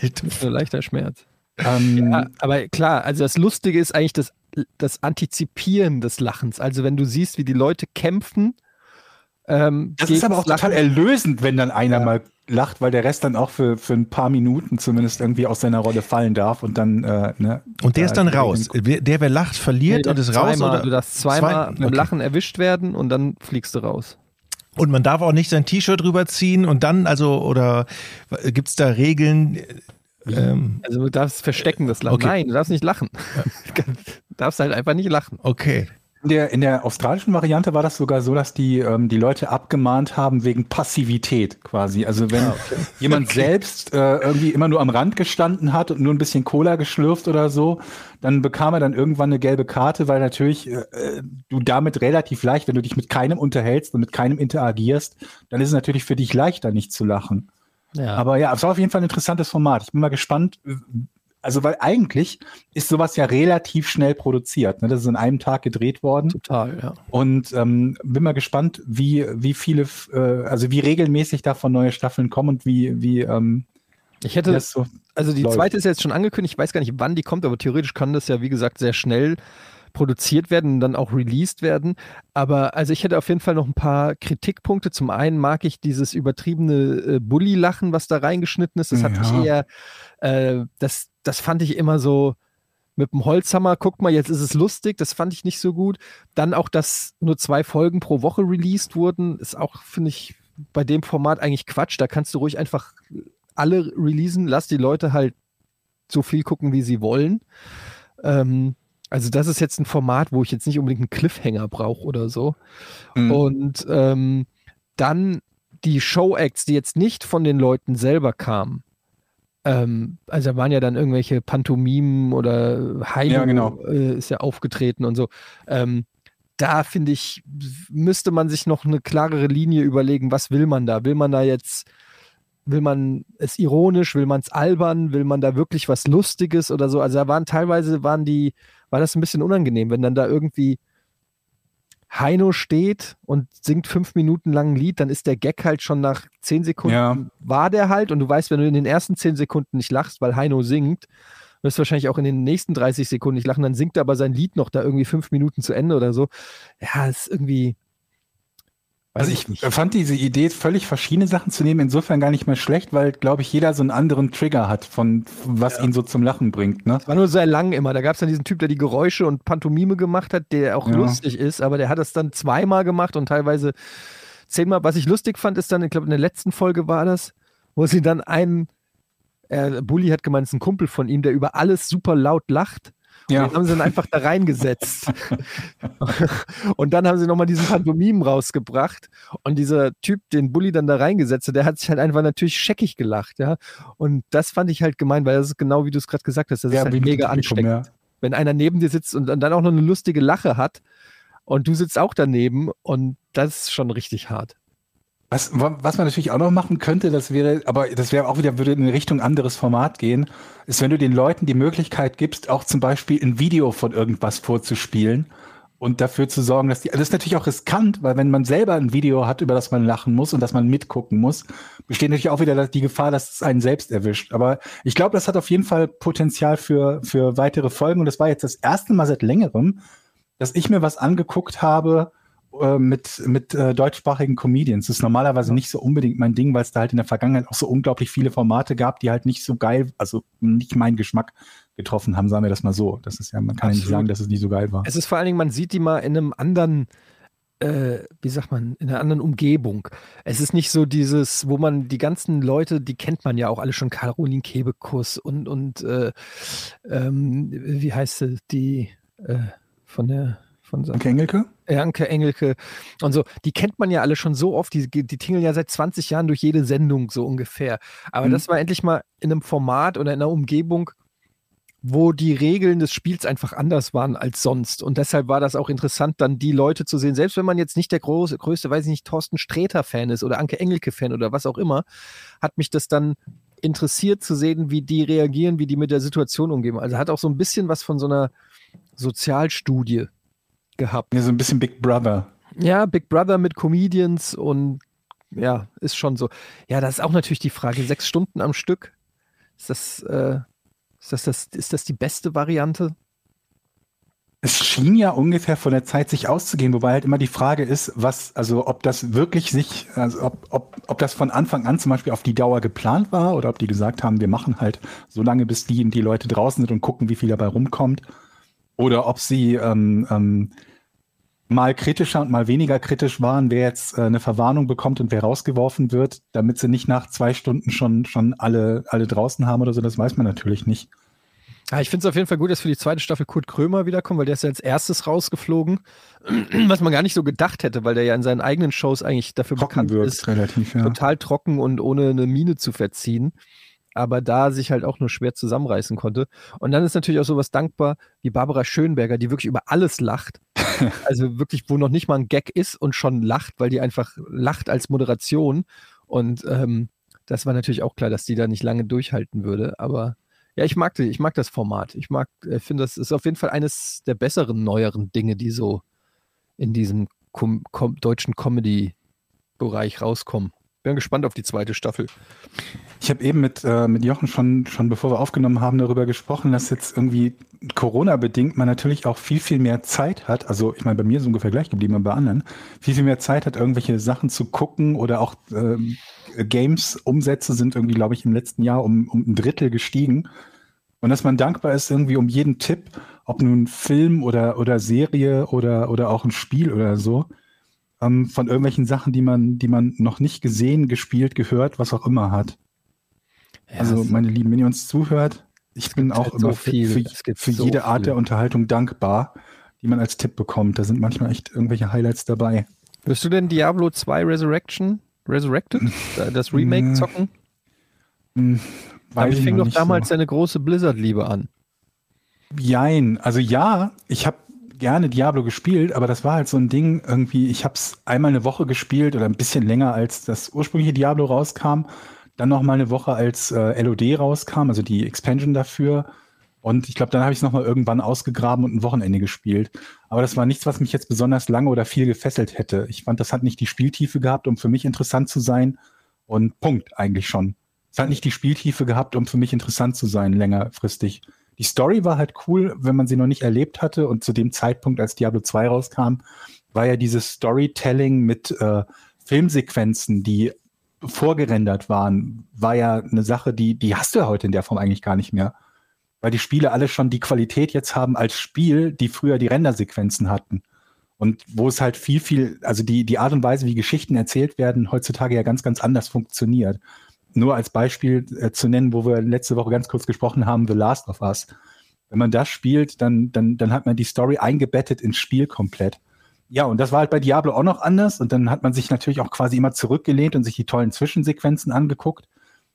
Alter, nur leichter Schmerz. Ähm, Ja, aber klar, also das Lustige ist eigentlich das, das Antizipieren des Lachens. Also wenn du siehst, wie die Leute kämpfen. Ähm, Das ist aber auch gegens total Lachen. erlösend, wenn dann einer mal lacht, weil der Rest dann auch für, für ein paar Minuten zumindest irgendwie aus seiner Rolle fallen darf und dann, äh, ne. Und der ist dann äh, raus. Der, wer lacht, Nee, verliert du und ist darfst raus. zweimal, Oder? Du darfst zweimal Zwei- okay. Lachen erwischt werden und dann fliegst du raus. Und man darf auch nicht sein T-Shirt rüberziehen und dann, also, oder gibt es da Regeln? Ähm, Also du darfst verstecken das Lachen. Okay. Nein, du darfst nicht lachen. du darfst halt einfach nicht lachen. okay. In der, in der australischen Variante war das sogar so, dass die, ähm, die Leute abgemahnt haben wegen Passivität quasi. Also wenn jemand selbst äh, irgendwie immer nur am Rand gestanden hat und nur ein bisschen Cola geschlürft oder so, dann bekam er dann irgendwann eine gelbe Karte, weil natürlich äh, äh, du damit relativ leicht, wenn du dich mit keinem unterhältst und mit keinem interagierst, dann ist es natürlich für dich leichter, nicht zu lachen. Ja. Aber ja, es war auf jeden Fall ein interessantes Format. Ich bin mal gespannt. Also, weil eigentlich ist sowas ja relativ schnell produziert. Ne? Das ist in einem Tag gedreht worden. total, ja. Und ähm, bin mal gespannt, wie, wie viele, äh, also wie regelmäßig davon neue Staffeln kommen und wie, wie, ähm, Ich hätte, das so. also die läuft. zweite ist jetzt schon angekündigt, ich weiß gar nicht, wann die kommt, aber theoretisch kann das ja, wie gesagt, sehr schnell produziert werden und dann auch released werden. Aber also ich hätte auf jeden Fall noch ein paar Kritikpunkte. Zum einen mag ich dieses übertriebene äh, Bully-Lachen, was da reingeschnitten ist. Das hat mich Ja. eher, äh, das, das fand ich immer so mit dem Holzhammer, guck mal, jetzt ist es lustig, das fand ich nicht so gut. Dann auch, dass nur zwei Folgen pro Woche released wurden, ist auch, finde ich, bei dem Format eigentlich Quatsch. Da kannst du ruhig einfach alle releasen, lass die Leute halt so viel gucken, wie sie wollen. Ähm, also das ist jetzt ein Format, wo ich jetzt nicht unbedingt einen Cliffhanger brauche oder so. Mhm. Und ähm, dann die Show-Acts, die jetzt nicht von den Leuten selber kamen. Ähm, also da waren ja dann irgendwelche Pantomimen oder Heino Ja, genau. äh, ist ja aufgetreten und so. Ähm, da finde ich, müsste man sich noch eine klarere Linie überlegen, was will man da? Will man da jetzt, will man es ironisch, will man es albern, will man da wirklich was Lustiges oder so? Also da waren teilweise, waren die, war das ein bisschen unangenehm, wenn dann da irgendwie Heino steht und singt fünf Minuten lang ein Lied, dann ist der Gag halt schon nach zehn Sekunden, Ja. war der halt und du weißt, wenn du in den ersten zehn Sekunden nicht lachst, weil Heino singt, wirst du wahrscheinlich auch in den nächsten 30 Sekunden nicht lachen, dann singt er aber sein Lied noch da irgendwie fünf Minuten zu Ende oder so. Ja, ist irgendwie. Also ich fand diese Idee, völlig verschiedene Sachen zu nehmen, insofern gar nicht mehr schlecht, weil, glaube ich, jeder so einen anderen Trigger hat, von was ihn so zum Lachen bringt. Ne? War nur sehr lang immer. Da gab es dann diesen Typ, der die Geräusche und Pantomime gemacht hat, der auch Ja. lustig ist, aber der hat das dann zweimal gemacht und teilweise zehnmal. Was ich lustig fand, ist dann, ich glaube, in der letzten Folge war das, wo sie dann einen, äh, Bully hat gemeint, es ist ein Kumpel von ihm, der über alles super laut lacht. Ja. Und den haben sie dann einfach da reingesetzt. und dann haben sie nochmal diesen Pantomimen rausgebracht. Und dieser Typ, den Bully dann da reingesetzt hat, der hat sich halt einfach natürlich scheckig gelacht, ja. Und das fand ich halt gemein, weil das ist genau wie du es gerade gesagt hast, das ist halt mega ansteckend. ja. Wenn einer neben dir sitzt und dann auch noch eine lustige Lache hat und du sitzt auch daneben und das ist schon richtig hart. Was, was man natürlich auch noch machen könnte, das wäre, aber das wäre auch wieder, würde in Richtung anderes Format gehen, ist, wenn du den Leuten die Möglichkeit gibst, auch zum Beispiel ein Video von irgendwas vorzuspielen und dafür zu sorgen, dass die, also das ist natürlich auch riskant, weil wenn man selber ein Video hat, über das man lachen muss und das man mitgucken muss, besteht natürlich auch wieder die Gefahr, dass es einen selbst erwischt. Aber ich glaube, das hat auf jeden Fall Potenzial für, für weitere Folgen und das war jetzt das erste Mal seit längerem, dass ich mir was angeguckt habe, äh, mit, mit äh, deutschsprachigen Comedians. Das ist normalerweise nicht so unbedingt mein Ding, weil es da halt in der Vergangenheit auch so unglaublich viele Formate gab, die halt nicht so geil, also nicht meinen Geschmack getroffen haben, sagen wir das mal so. Das ist ja, man kann ja nicht sagen, dass es nie so geil war. Es ist vor allen Dingen, man sieht die mal in einem anderen, äh, wie sagt man, in einer anderen Umgebung. Es ist nicht so dieses, wo man die ganzen Leute, die kennt man ja auch alle schon, Caroline Kebekus und, und äh, ähm, wie heißt sie, die äh, von der von Danke, Engelke? Janke Engelke und so, die kennt man ja alle schon so oft, die, die tingeln ja seit 20 Jahren durch jede Sendung so ungefähr. Aber Mhm. das war endlich mal in einem Format oder in einer Umgebung, wo die Regeln des Spiels einfach anders waren als sonst. Und deshalb war das auch interessant, dann die Leute zu sehen, selbst wenn man jetzt nicht der große, größte, weiß ich nicht, Thorsten Sträter-Fan ist oder Anke Engelke-Fan oder was auch immer, hat mich das dann interessiert zu sehen, wie die reagieren, wie die mit der Situation umgehen. Also hat auch so ein bisschen was von so einer Sozialstudie gehabt. Ja, so ein bisschen Big Brother. Ja, Big Brother mit Comedians und ja, ist schon so. Ja, das ist auch natürlich die Frage. Sechs Stunden am Stück. Ist das, äh, ist das, das, ist das die beste Variante? Es schien ja ungefähr von der Zeit sich auszugehen, wobei halt immer die Frage ist, was, also ob das wirklich sich, also ob, ob, ob das von Anfang an zum Beispiel auf die Dauer geplant war oder ob die gesagt haben, wir machen halt so lange, bis die, die Leute draußen sind und gucken, wie viel dabei rumkommt. Oder ob sie ähm, ähm, mal kritischer und mal weniger kritisch waren, wer jetzt äh, eine Verwarnung bekommt und wer rausgeworfen wird, damit sie nicht nach zwei Stunden schon, schon alle, alle draußen haben oder so, das weiß man natürlich nicht. Ja, ich finde es auf jeden Fall gut, dass für die zweite Staffel Kurt Krömer wiederkommt, weil der ist ja als erstes rausgeflogen, was man gar nicht so gedacht hätte, weil der ja in seinen eigenen Shows eigentlich dafür Trocken bekannt wirkt ist, relativ, ja. total trocken und ohne eine Miene zu verziehen. Aber da sich halt auch nur schwer zusammenreißen konnte. Und dann ist natürlich auch sowas dankbar wie Barbara Schönberger, die wirklich über alles lacht. also wirklich, wo noch nicht mal ein Gag ist und schon lacht, weil die einfach lacht als Moderation. Und ähm, das war natürlich auch klar, dass die da nicht lange durchhalten würde. Aber ja, ich mag die, ich mag das Format. Ich mag, äh, finde, das ist auf jeden Fall eines der besseren, neueren Dinge, die so in diesem Com Com deutschen Comedy-Bereich rauskommen Bin gespannt auf die zweite Staffel. Ich habe eben mit, äh, mit Jochen schon, schon bevor wir aufgenommen haben, darüber gesprochen, dass jetzt irgendwie Corona-bedingt man natürlich auch viel, viel mehr Zeit hat. Also ich meine, bei mir ist es ungefähr gleich geblieben, aber bei anderen. Viel, viel mehr Zeit hat, irgendwelche Sachen zu gucken oder auch ähm, Games-Umsätze sind irgendwie, glaube ich, im letzten Jahr um, um ein Drittel gestiegen. Und dass man dankbar ist irgendwie um jeden Tipp, ob nun Film oder, oder Serie oder, oder auch ein Spiel oder so, ähm, von irgendwelchen Sachen, die man, die man noch nicht gesehen, gespielt, gehört, was auch immer hat. Ja, also, meine Lieben, wenn ihr uns zuhört, ich bin auch halt so immer für, viel. für, für so jede Art viel. der Unterhaltung dankbar, die man als Tipp bekommt. Da sind manchmal echt irgendwelche Highlights dabei. Wirst du denn Diablo 2 Resurrection, Resurrected, das Remake Mm, zocken? Hm, Damit weiß ich fing noch doch damals so. deine große Blizzard-Liebe an. Jein. Also ja, ich habe gerne Diablo gespielt, aber das war halt so ein Ding irgendwie, ich habe es einmal eine Woche gespielt oder ein bisschen länger, als das ursprüngliche Diablo rauskam. Dann noch mal eine Woche, als äh, LOD rauskam, also die Expansion dafür. Und ich glaube, dann habe ich es noch mal irgendwann ausgegraben und ein Wochenende gespielt. Aber das war nichts, was mich jetzt besonders lange oder viel gefesselt hätte. Ich fand, das hat nicht die Spieltiefe gehabt, um für mich interessant zu sein. Und Punkt eigentlich schon. Es hat nicht die Spieltiefe gehabt, um für mich interessant zu sein, längerfristig. Die Story war halt cool, wenn man sie noch nicht erlebt hatte. Und zu dem Zeitpunkt, als Diablo 2 rauskam, war ja dieses Storytelling mit äh, Filmsequenzen, die vorgerendert waren, war ja eine Sache, die, die hast du ja heute in der Form eigentlich gar nicht mehr. Weil die Spiele alle schon die Qualität jetzt haben als Spiel, die früher die Rendersequenzen hatten. Und wo es halt viel, viel, also die, die Art und Weise, wie Geschichten erzählt werden, heutzutage ja ganz, ganz anders funktioniert. Nur als Beispiel äh, zu nennen, wo wir letzte Woche ganz kurz gesprochen haben, The Last of Us. Wenn man das spielt, dann, dann, dann hat man die Story eingebettet ins Spiel komplett. Ja, und das war halt bei Diablo auch noch anders. Und dann hat man sich natürlich auch quasi immer zurückgelehnt und sich die tollen Zwischensequenzen angeguckt.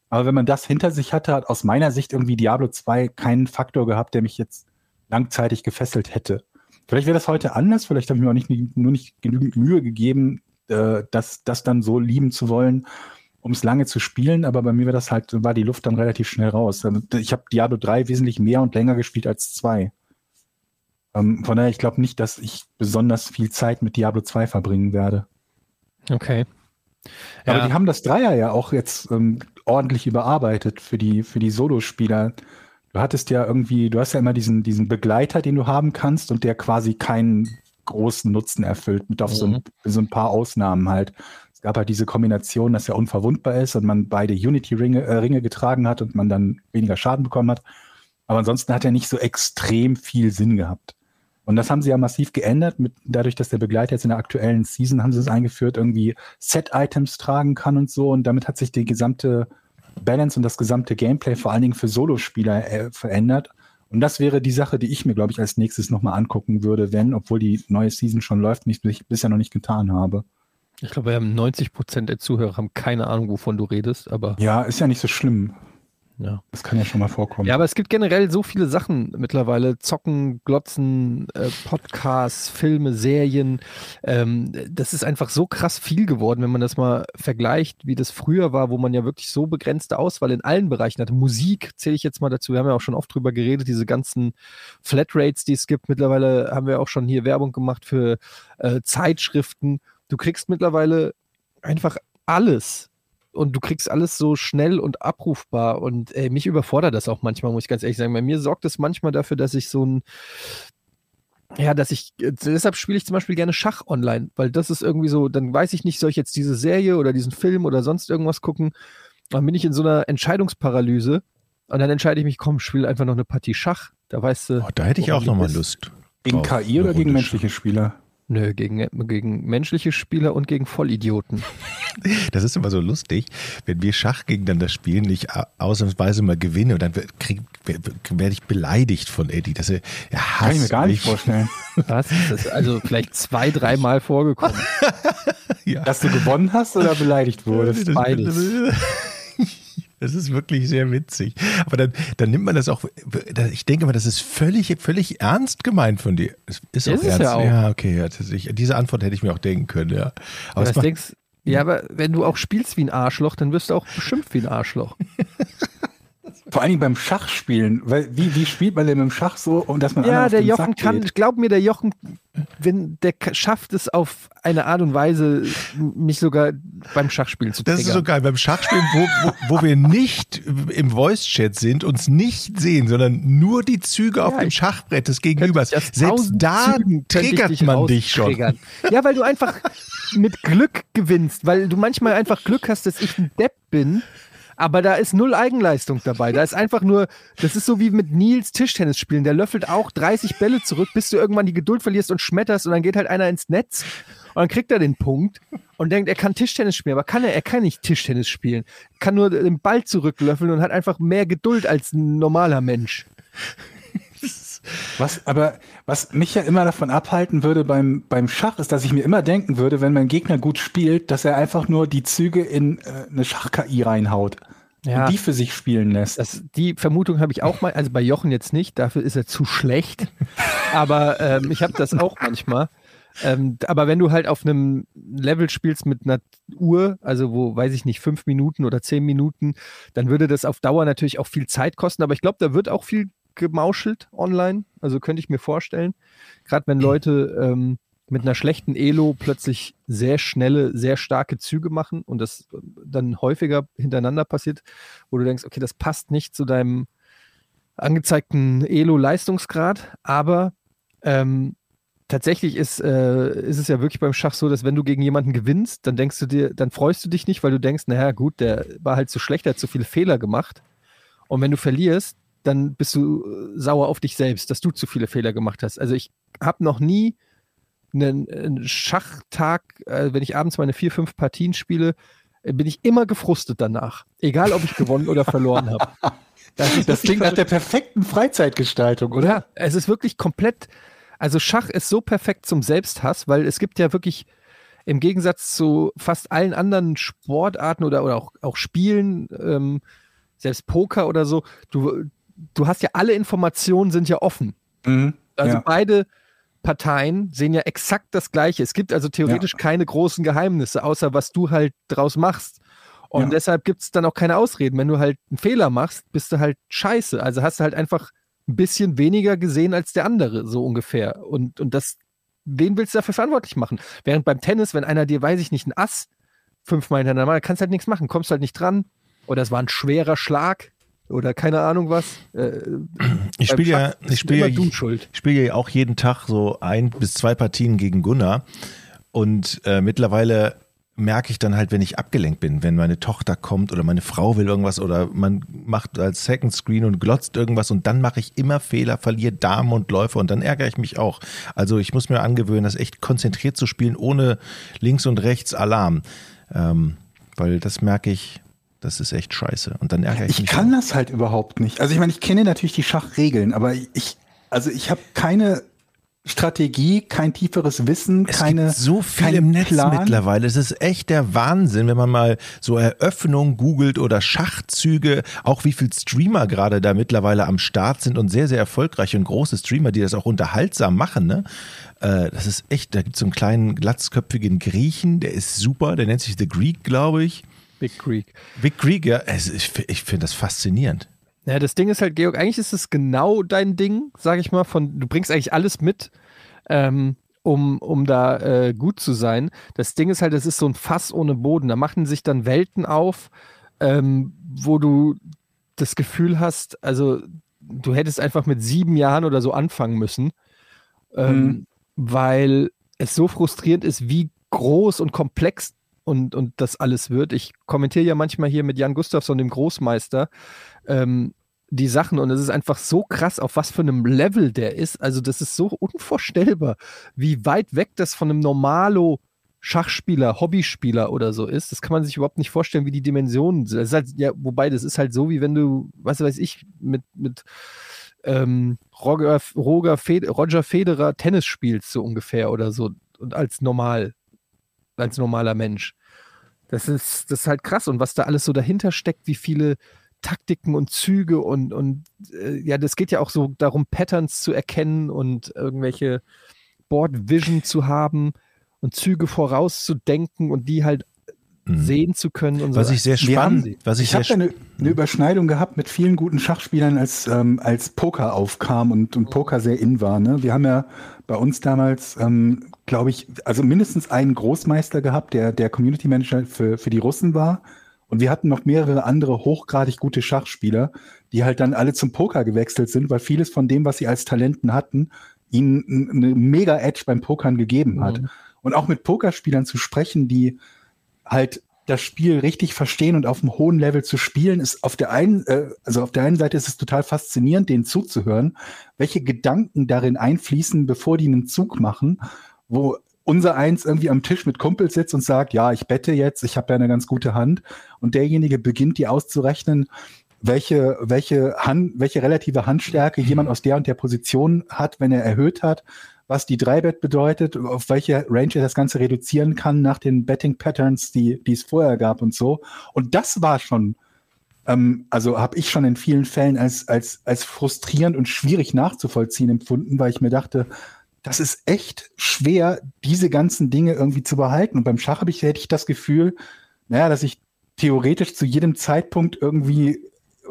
Aber wenn man das hinter sich hatte, hat aus meiner Sicht irgendwie Diablo 2 keinen Faktor gehabt, der mich jetzt langzeitig gefesselt hätte. Vielleicht wäre das heute anders, vielleicht habe ich mir auch nicht, nur nicht genügend Mühe gegeben, äh, das, das dann so lieben zu wollen, um es lange zu spielen, aber bei mir war das halt, war die Luft dann relativ schnell raus. Also Ich habe Diablo 3 wesentlich mehr und länger gespielt als 2. Ähm, von daher, ich glaube nicht, dass ich besonders viel Zeit mit Diablo 2 verbringen werde. Okay. Aber Ja. die haben das Dreier ja auch jetzt ähm, ordentlich überarbeitet für die, für die Solospieler. Du hattest ja irgendwie, du hast ja immer diesen, diesen Begleiter, den du haben kannst und der quasi keinen großen Nutzen erfüllt, mit auf so, ein, so ein paar Ausnahmen halt. Es gab halt diese Kombination, dass er unverwundbar ist und man beide Unity-Ringe äh, getragen hat und man dann weniger Schaden bekommen hat. Aber ansonsten hat er nicht so extrem viel Sinn gehabt. Und das haben sie ja massiv geändert, mit, dadurch, dass der Begleiter jetzt in der aktuellen Season haben sie es eingeführt, irgendwie Set-Items tragen kann und so. Und damit hat sich die gesamte Balance und das gesamte Gameplay vor allen Dingen für Solospieler äh, verändert. Und das wäre die Sache, die ich mir, glaube ich, als nächstes nochmal angucken würde, wenn, obwohl die neue Season schon läuft, nicht bis- bisher noch nicht getan habe. Ich glaube, wir haben 90 Prozent der Zuhörer haben keine Ahnung, wovon du redest, aber Ja, ist ja nicht so schlimm. ja. Das kann ja schon mal vorkommen. Ja, aber es gibt generell so viele Sachen mittlerweile. Zocken, Glotzen, äh, Podcasts, Filme, Serien. Ähm, das ist einfach so krass viel geworden, wenn man das mal vergleicht, wie das früher war, wo man ja wirklich so begrenzte Auswahl in allen Bereichen hatte. Musik zähle ich jetzt mal dazu. Wir haben ja auch schon oft drüber geredet, diese ganzen Flatrates, die es gibt. Mittlerweile haben wir auch schon hier Werbung gemacht für äh, Zeitschriften. Du kriegst mittlerweile einfach alles und du kriegst alles so schnell und abrufbar und ey, mich überfordert das auch manchmal, muss ich ganz ehrlich sagen. Bei mir sorgt es manchmal dafür, dass ich so ein ja, dass ich, äh, deshalb spiele ich zum Beispiel gerne Schach online, weil das ist irgendwie so, dann weiß ich nicht, soll ich jetzt diese Serie oder diesen Film oder sonst irgendwas gucken. Dann bin ich in so einer Entscheidungsparalyse und dann entscheide ich mich, komm, spiel einfach noch eine Partie Schach. Da weißt du. Oh, da hätte ich auch nochmal. Lust. gegen KI oder gegen menschliche Spieler? Nö, gegen, gegen menschliche Spieler und gegen Vollidioten. Das ist immer so lustig, wenn wir Schach gegeneinander spielen, ich au- ausnahmsweise mal gewinne und dann werde werd ich beleidigt von Eddie. Dass er, er hasst Kann ich mir gar nicht mich. vorstellen. Was? Das ist also vielleicht zwei, dreimal vorgekommen. Ja. Dass du gewonnen hast oder beleidigt wurdest? Beides. Das, ist wirklich sehr witzig. Aber dann, dann nimmt man das auch, ich denke mal, das ist völlig, völlig ernst gemeint von dir. Es ist auch Ist es ernst. ja auch. ja, okay. Ja, ich, diese Antwort hätte ich mir auch denken können, ja. Aber macht, denkst, ja, aber wenn du auch spielst wie ein Arschloch, dann wirst du auch beschimpft wie ein Arschloch. Vor allen Dingen beim Schachspielen. Weil, wie, wie spielt man denn im Schach so, um dass man Ja, auf der den Jochen Sack kann, geht? glaub mir, der Jochen wenn der schafft es auf eine Art und Weise, mich sogar beim Schachspielen zu Das ist so triggern. geil beim Schachspielen, wo, wo, wo wir nicht im Voice-Chat sind, uns nicht sehen, sondern nur die Züge auf Ja, dem ich Schachbrett des Gegenübers. Selbst da Zügen triggert man dich schon. Ja, weil du einfach mit Glück gewinnst, weil du manchmal einfach Glück hast, dass ich ein Depp bin. Aber da ist null Eigenleistung dabei. Da ist einfach nur, das ist so wie mit Nils Tischtennis spielen. Der löffelt auch 30 Bälle zurück, bis du irgendwann die Geduld verlierst und schmetterst und dann geht halt einer ins Netz und dann kriegt er den Punkt und denkt, er kann Tischtennis spielen. Aber kann er? Er kann nicht Tischtennis spielen. Kann nur den Ball zurücklöffeln und hat einfach mehr Geduld als ein normaler Mensch. Was, aber was mich ja immer davon abhalten würde beim, beim Schach, ist, dass ich mir immer denken würde, wenn mein Gegner gut spielt, dass er einfach nur die Züge in äh, eine Schach-KI reinhaut Ja. und die für sich spielen lässt. Das, die Vermutung habe ich auch mal, also bei Jochen jetzt nicht, dafür ist er zu schlecht. Aber ähm, ich habe das auch manchmal. Ähm, aber wenn du halt auf einem Level spielst mit einer Uhr, also wo, weiß ich nicht, fünf Minuten oder zehn Minuten, dann würde das auf Dauer natürlich auch viel Zeit kosten. Aber ich glaube, da wird auch viel gemauschelt online. Also könnte ich mir vorstellen. Gerade wenn Leute ähm, mit einer schlechten Elo plötzlich sehr schnelle, sehr starke Züge machen und das dann häufiger hintereinander passiert, wo du denkst, okay, das passt nicht zu deinem angezeigten Elo-Leistungsgrad, aber ähm, tatsächlich ist, äh, ist es ja wirklich beim Schach so, dass wenn du gegen jemanden gewinnst, dann denkst du dir, dann freust du dich nicht, weil du denkst, naja, gut, der war halt zu schlecht, der hat zu viele Fehler gemacht. Und wenn du verlierst, dann bist du äh, sauer auf dich selbst, dass du zu viele Fehler gemacht hast. Also ich habe noch nie einen, einen Schachtag, äh, wenn ich abends meine vier, fünf Partien spiele, äh, bin ich immer gefrustet danach. Egal, ob ich gewonnen oder verloren habe. Das, Das klingt nach der perfekten Freizeitgestaltung, oder? oder? Es ist wirklich komplett, also Schach ist so perfekt zum Selbsthass, weil es gibt ja wirklich im Gegensatz zu fast allen anderen Sportarten oder, oder auch, auch Spielen, ähm, selbst Poker oder so, du, du hast ja alle Informationen sind ja offen. Mhm. Also ja. beide Parteien sehen ja exakt das Gleiche. Es gibt also theoretisch keine großen Geheimnisse, außer was du halt draus machst. Und Ja. deshalb gibt es dann auch keine Ausreden. Wenn du halt einen Fehler machst, bist du halt scheiße. Also hast du halt einfach ein bisschen weniger gesehen als der andere, so ungefähr. Und, und das, wen willst du dafür verantwortlich machen? Während beim Tennis, wenn einer dir, weiß ich nicht, ein Ass fünfmal hintereinander macht, kannst halt nichts machen, kommst halt nicht dran. Oder es war ein schwerer Schlag oder keine Ahnung was. Äh, Ich spiele ja, ich spiele ja, spiele ja auch jeden Tag so ein bis zwei Partien gegen Gunnar. Und äh, mittlerweile merke ich dann halt, wenn ich abgelenkt bin, wenn meine Tochter kommt oder meine Frau will irgendwas oder man macht als Second Screen und glotzt irgendwas und dann mache ich immer Fehler, verliere Damen und Läufer und dann ärgere ich mich auch. Also ich muss mir angewöhnen, das echt konzentriert zu spielen, ohne links und rechts Alarm. Ähm, weil das merke ich, das ist echt scheiße. Und dann ärgere ich, Ich mich. kann auch. das halt überhaupt nicht. Also ich meine, ich kenne natürlich die Schachregeln, aber ich, also ich habe keine Strategie, kein tieferes Wissen, Es keine gibt so viel im Netz Plan. mittlerweile. Es ist echt der Wahnsinn, wenn man mal so Eröffnung googelt oder Schachzüge, auch wie viel Streamer gerade da mittlerweile am Start sind und sehr, sehr erfolgreiche und große Streamer, die das auch unterhaltsam machen. Ne? Äh, Das ist echt, da gibt es so einen kleinen glatzköpfigen Griechen, der ist super, der nennt sich The Greek, glaube ich. Big Creek. Big Greek, ja, es, ich, ich finde das faszinierend. Ja, das Ding ist halt, Georg, eigentlich ist es genau dein Ding, sag ich mal, von, du bringst eigentlich alles mit, ähm, um, um da äh, gut zu sein. Das Ding ist halt, es ist so ein Fass ohne Boden. Da machen sich dann Welten auf, ähm, wo du das Gefühl hast, also du hättest einfach mit sieben Jahren oder so anfangen müssen, ähm, Mhm. weil es so frustrierend ist, wie groß und komplex und, und das alles wird. Ich kommentiere ja manchmal hier mit Jan Gustafsson, dem Großmeister, ähm, die Sachen und es ist einfach so krass, auf was für einem Level der ist. Also das ist so unvorstellbar, wie weit weg das von einem Normalo Schachspieler, Hobbyspieler oder so ist. Das kann man sich überhaupt nicht vorstellen, wie die Dimensionen sind. Halt, ja, wobei, das ist halt so, wie wenn du, was weiß ich, mit, mit ähm, Roger, Roger Fed Roger Federer Tennis spielst, so ungefähr oder so. Und als normal, als normaler Mensch. Das ist, das ist halt krass. Und was da alles so dahinter steckt, wie viele Taktiken und Züge und, und äh, ja, das geht ja auch so darum, Patterns zu erkennen und irgendwelche Board Vision zu haben und Züge vorauszudenken und die halt sehen zu können und so. Was ich sehr Wir haben- spannend, was ich, Ich habe sehr da eine, eine Überschneidung gehabt mit vielen guten Schachspielern, als, ähm, als Poker aufkam und, und Poker sehr in war. Ne? Wir haben ja bei uns damals, ähm, glaube ich, also mindestens einen Großmeister gehabt, der der Community Manager für, für die Russen war. Und wir hatten noch mehrere andere hochgradig gute Schachspieler, die halt dann alle zum Poker gewechselt sind, weil vieles von dem, was sie als Talenten hatten, ihnen eine mega Edge beim Pokern gegeben hat. Und auch mit Pokerspielern zu sprechen, die halt das Spiel richtig verstehen und auf einem hohen Level zu spielen, ist auf der einen, äh, also auf der einen Seite ist es total faszinierend, denen zuzuhören, welche Gedanken darin einfließen, bevor die einen Zug machen, wo unser eins irgendwie am Tisch mit Kumpels sitzt und sagt, ja, ich bette jetzt, ich habe ja eine ganz gute Hand. Und derjenige beginnt die auszurechnen, welche, welche, Hand, welche relative Handstärke jemand aus der und der Position hat, wenn er erhöht hat, was die Dreibett bedeutet, auf welche Range er das Ganze reduzieren kann nach den Betting Patterns, die, die es vorher gab und so. Und das war schon, ähm, also habe ich schon in vielen Fällen als, als, als frustrierend und schwierig nachzuvollziehen empfunden, weil ich mir dachte, das ist echt schwer, diese ganzen Dinge irgendwie zu behalten. Und beim Schach habe ich, hätte ich das Gefühl, naja, dass ich theoretisch zu jedem Zeitpunkt irgendwie,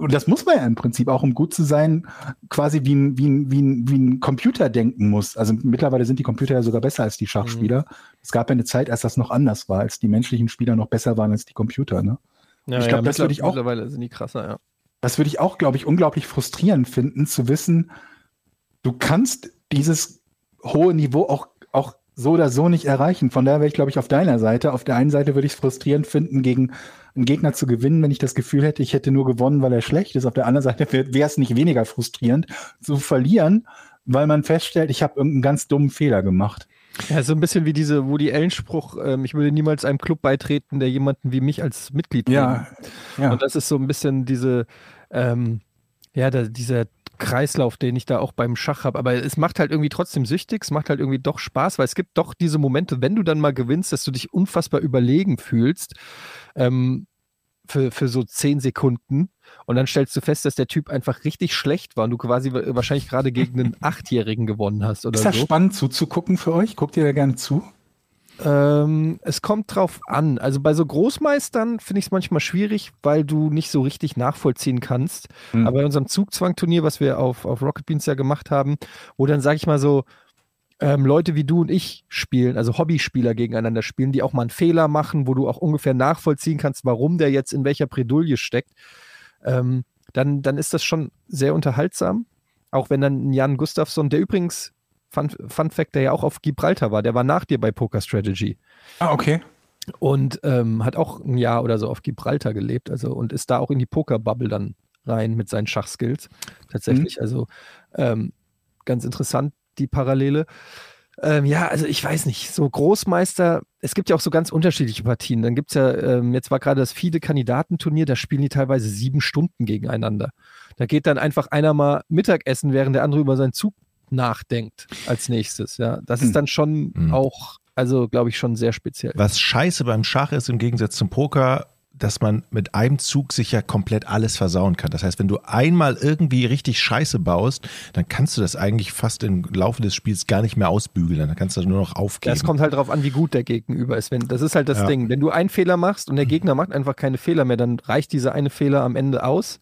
und das muss man ja im Prinzip auch, um gut zu sein, quasi wie ein, wie ein, wie ein, wie ein Computer denken muss. Also mittlerweile sind die Computer ja sogar besser als die Schachspieler. Es gab ja eine Zeit, als das noch anders war, als die menschlichen Spieler noch besser waren als die Computer. Ne? Ja, ich glaub, das mittler- würde ich auch- Mittlerweile sind die krasser, ja. Das würde ich auch, glaube ich, unglaublich frustrierend finden, zu wissen, du kannst dieses hohe Niveau auch, auch so oder so nicht erreichen. Von daher wäre ich, glaube ich, auf deiner Seite. Auf der einen Seite würde ich es frustrierend finden, gegen einen Gegner zu gewinnen, wenn ich das Gefühl hätte, ich hätte nur gewonnen, weil er schlecht ist. Auf der anderen Seite wäre es nicht weniger frustrierend, zu verlieren, weil man feststellt, ich habe irgendeinen ganz dummen Fehler gemacht. Ja, so ein bisschen wie diese Woody Allen-Spruch, ähm, ich würde niemals einem Club beitreten, der jemanden wie mich als Mitglied Ja, ja. Und das ist so ein bisschen diese, ähm, ja, da, dieser Kreislauf, den ich da auch beim Schach habe. Aber es macht halt irgendwie trotzdem süchtig, es macht halt irgendwie doch Spaß, weil es gibt doch diese Momente, wenn du dann mal gewinnst, dass du dich unfassbar überlegen fühlst. Ähm, für, für so zehn Sekunden und dann stellst du fest, dass der Typ einfach richtig schlecht war und du quasi wa- wahrscheinlich gerade gegen einen Achtjährigen gewonnen hast oder Ist das so. spannend zuzugucken für euch? Guckt ihr da gerne zu? Ähm, es kommt drauf an. Also bei so Großmeistern finde ich es manchmal schwierig, weil du nicht so richtig nachvollziehen kannst. Hm. Aber bei unserem Zugzwang-Turnier, was wir auf, auf Rocket Beans ja gemacht haben, wo dann, sag ich mal so, ähm, Leute wie du und ich spielen, also Hobbyspieler gegeneinander spielen, die auch mal einen Fehler machen, wo du auch ungefähr nachvollziehen kannst, warum der jetzt in welcher Bredouille steckt, ähm, dann, dann ist das schon sehr unterhaltsam. Auch wenn dann Jan Gustafsson, der übrigens, Fun, Fun Fact, der ja auch auf Gibraltar war, der war nach dir bei Poker Strategy Ah, okay. und ähm, hat auch ein Jahr oder so auf Gibraltar gelebt, also und ist da auch in die Poker-Bubble dann rein mit seinen Schachskills. Tatsächlich, also ähm, ganz interessant, die Parallele. Ähm, ja, also ich weiß nicht, so Großmeister, es gibt ja auch so ganz unterschiedliche Partien. Dann gibt es ja, ähm, jetzt war gerade das FIDE-Kandidatenturnier, da spielen die teilweise sieben Stunden gegeneinander. Da geht dann einfach einer mal Mittagessen, während der andere über seinen Zug nachdenkt als nächstes. Ja, das Hm. ist dann schon Hm. auch, also glaube ich, schon sehr speziell. Was scheiße beim Schach ist im Gegensatz zum Poker, dass man mit einem Zug sich ja komplett alles versauen kann. Das heißt, wenn du einmal irgendwie richtig Scheiße baust, dann kannst du das eigentlich fast im Laufe des Spiels gar nicht mehr ausbügeln. Dann kannst du nur noch aufgeben. Das kommt halt darauf an, wie gut der Gegenüber ist. Wenn, das ist halt das Ja. Ding. Wenn du einen Fehler machst und der Gegner macht einfach keine Fehler mehr, dann reicht dieser eine Fehler am Ende aus.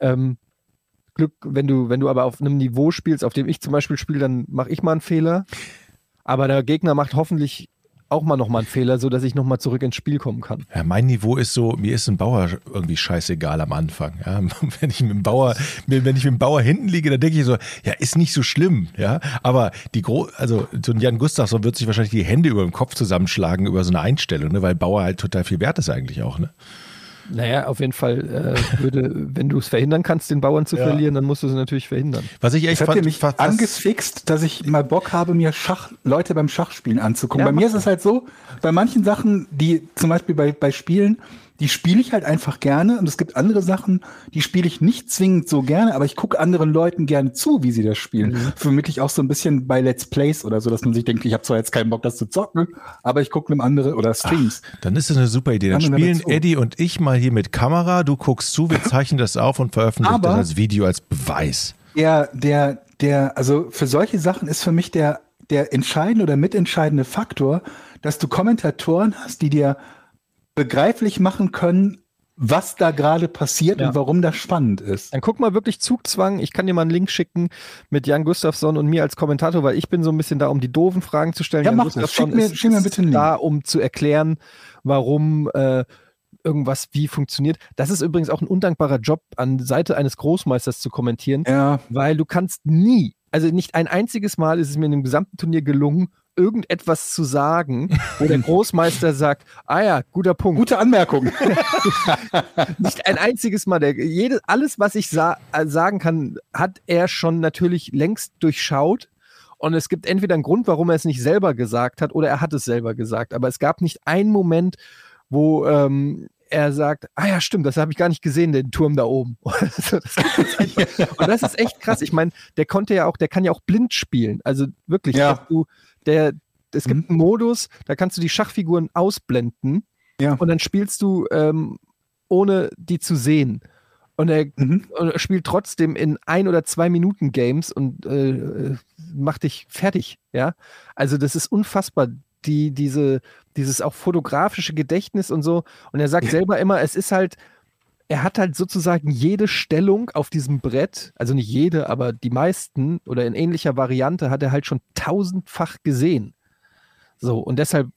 Ähm, Glück, wenn du, wenn du aber auf einem Niveau spielst, auf dem ich zum Beispiel spiele, dann mache ich mal einen Fehler. Aber der Gegner macht hoffentlich auch mal nochmal einen Fehler, sodass ich nochmal zurück ins Spiel kommen kann. Ja, mein Niveau ist so, mir ist ein Bauer irgendwie scheißegal am Anfang. Ja, wenn ich mit dem Bauer, wenn ich mit dem Bauer hinten liege, dann denke ich so, ja, ist nicht so schlimm, ja. Aber die Gro also so ein Jan Gustafsson wird sich wahrscheinlich die Hände über dem Kopf zusammenschlagen über so eine Einstellung, ne, weil Bauer halt total viel wert ist eigentlich auch, ne? Naja, auf jeden Fall äh, würde, wenn du es verhindern kannst, den Bauern zu Ja. verlieren, dann musst du es natürlich verhindern. Was ich echt Das hat fand, mich fast- angefixt, dass ich mal Bock habe, mir Schach, Leute beim Schachspielen anzugucken. Ja, bei mir ist es halt so, bei manchen Sachen, die zum Beispiel bei, bei Spielen, die spiele ich halt einfach gerne und es gibt andere Sachen, die spiele ich nicht zwingend so gerne, aber ich gucke anderen Leuten gerne zu, wie sie das spielen. Mhm. Vermittle auch so ein bisschen bei Let's Plays oder so, dass man sich denkt, ich habe zwar jetzt keinen Bock, das zu zocken, aber ich gucke einem andere oder Streams. Dann ist das eine super Idee. Dann spielen. Eddie und ich mal hier mit Kamera, du guckst zu, wir zeichnen das auf und veröffentlichen Aber- das als Video, als Beweis. Der, der, der, also für solche Sachen ist für mich der, der entscheidende oder mitentscheidende Faktor, dass du Kommentatoren hast, die dir begreiflich machen können, was da gerade passiert Ja. und warum das spannend ist. Dann guck mal wirklich Zugzwang. Ich kann dir mal einen Link schicken mit Jan Gustafsson und mir als Kommentator, weil ich bin so ein bisschen da, um die doofen Fragen zu stellen. Ja, Jan mach das. Gustafsson Schick mir- ist, schick mir bitte einen Link. da, um zu erklären, warum äh, irgendwas wie funktioniert. Das ist übrigens auch ein undankbarer Job, an Seite eines Großmeisters zu kommentieren, Ja, weil du kannst nie, also nicht ein einziges Mal ist es mir in dem gesamten Turnier gelungen, irgendetwas zu sagen, wo der Großmeister sagt, ah ja, guter Punkt. gute Anmerkung. Nicht ein einziges Mal. Der, jede, alles, was ich sa äh, sagen kann, hat er schon natürlich längst durchschaut. Und es gibt entweder einen Grund, warum er es nicht selber gesagt hat, oder er hat es selber gesagt. Aber es gab nicht einen Moment, wo ähm, er sagt, ah ja, stimmt, das habe ich gar nicht gesehen, den Turm da oben. Und das ist echt krass. Ich meine, der konnte ja auch, der kann ja auch blind spielen. Also wirklich, Ja. dass du, der, es gibt einen Modus, da kannst du die Schachfiguren ausblenden Ja. und dann spielst du ähm, ohne die zu sehen. Und er, Mhm. spielt trotzdem in ein oder zwei Minuten Games und äh, macht dich fertig. Ja, also das ist unfassbar. Die, diese, dieses auch fotografische Gedächtnis und so. Und er sagt Ja. selber immer, es ist halt, er hat halt sozusagen jede Stellung auf diesem Brett, also nicht jede, aber die meisten oder in ähnlicher Variante hat er halt schon tausendfach gesehen. So, und deshalb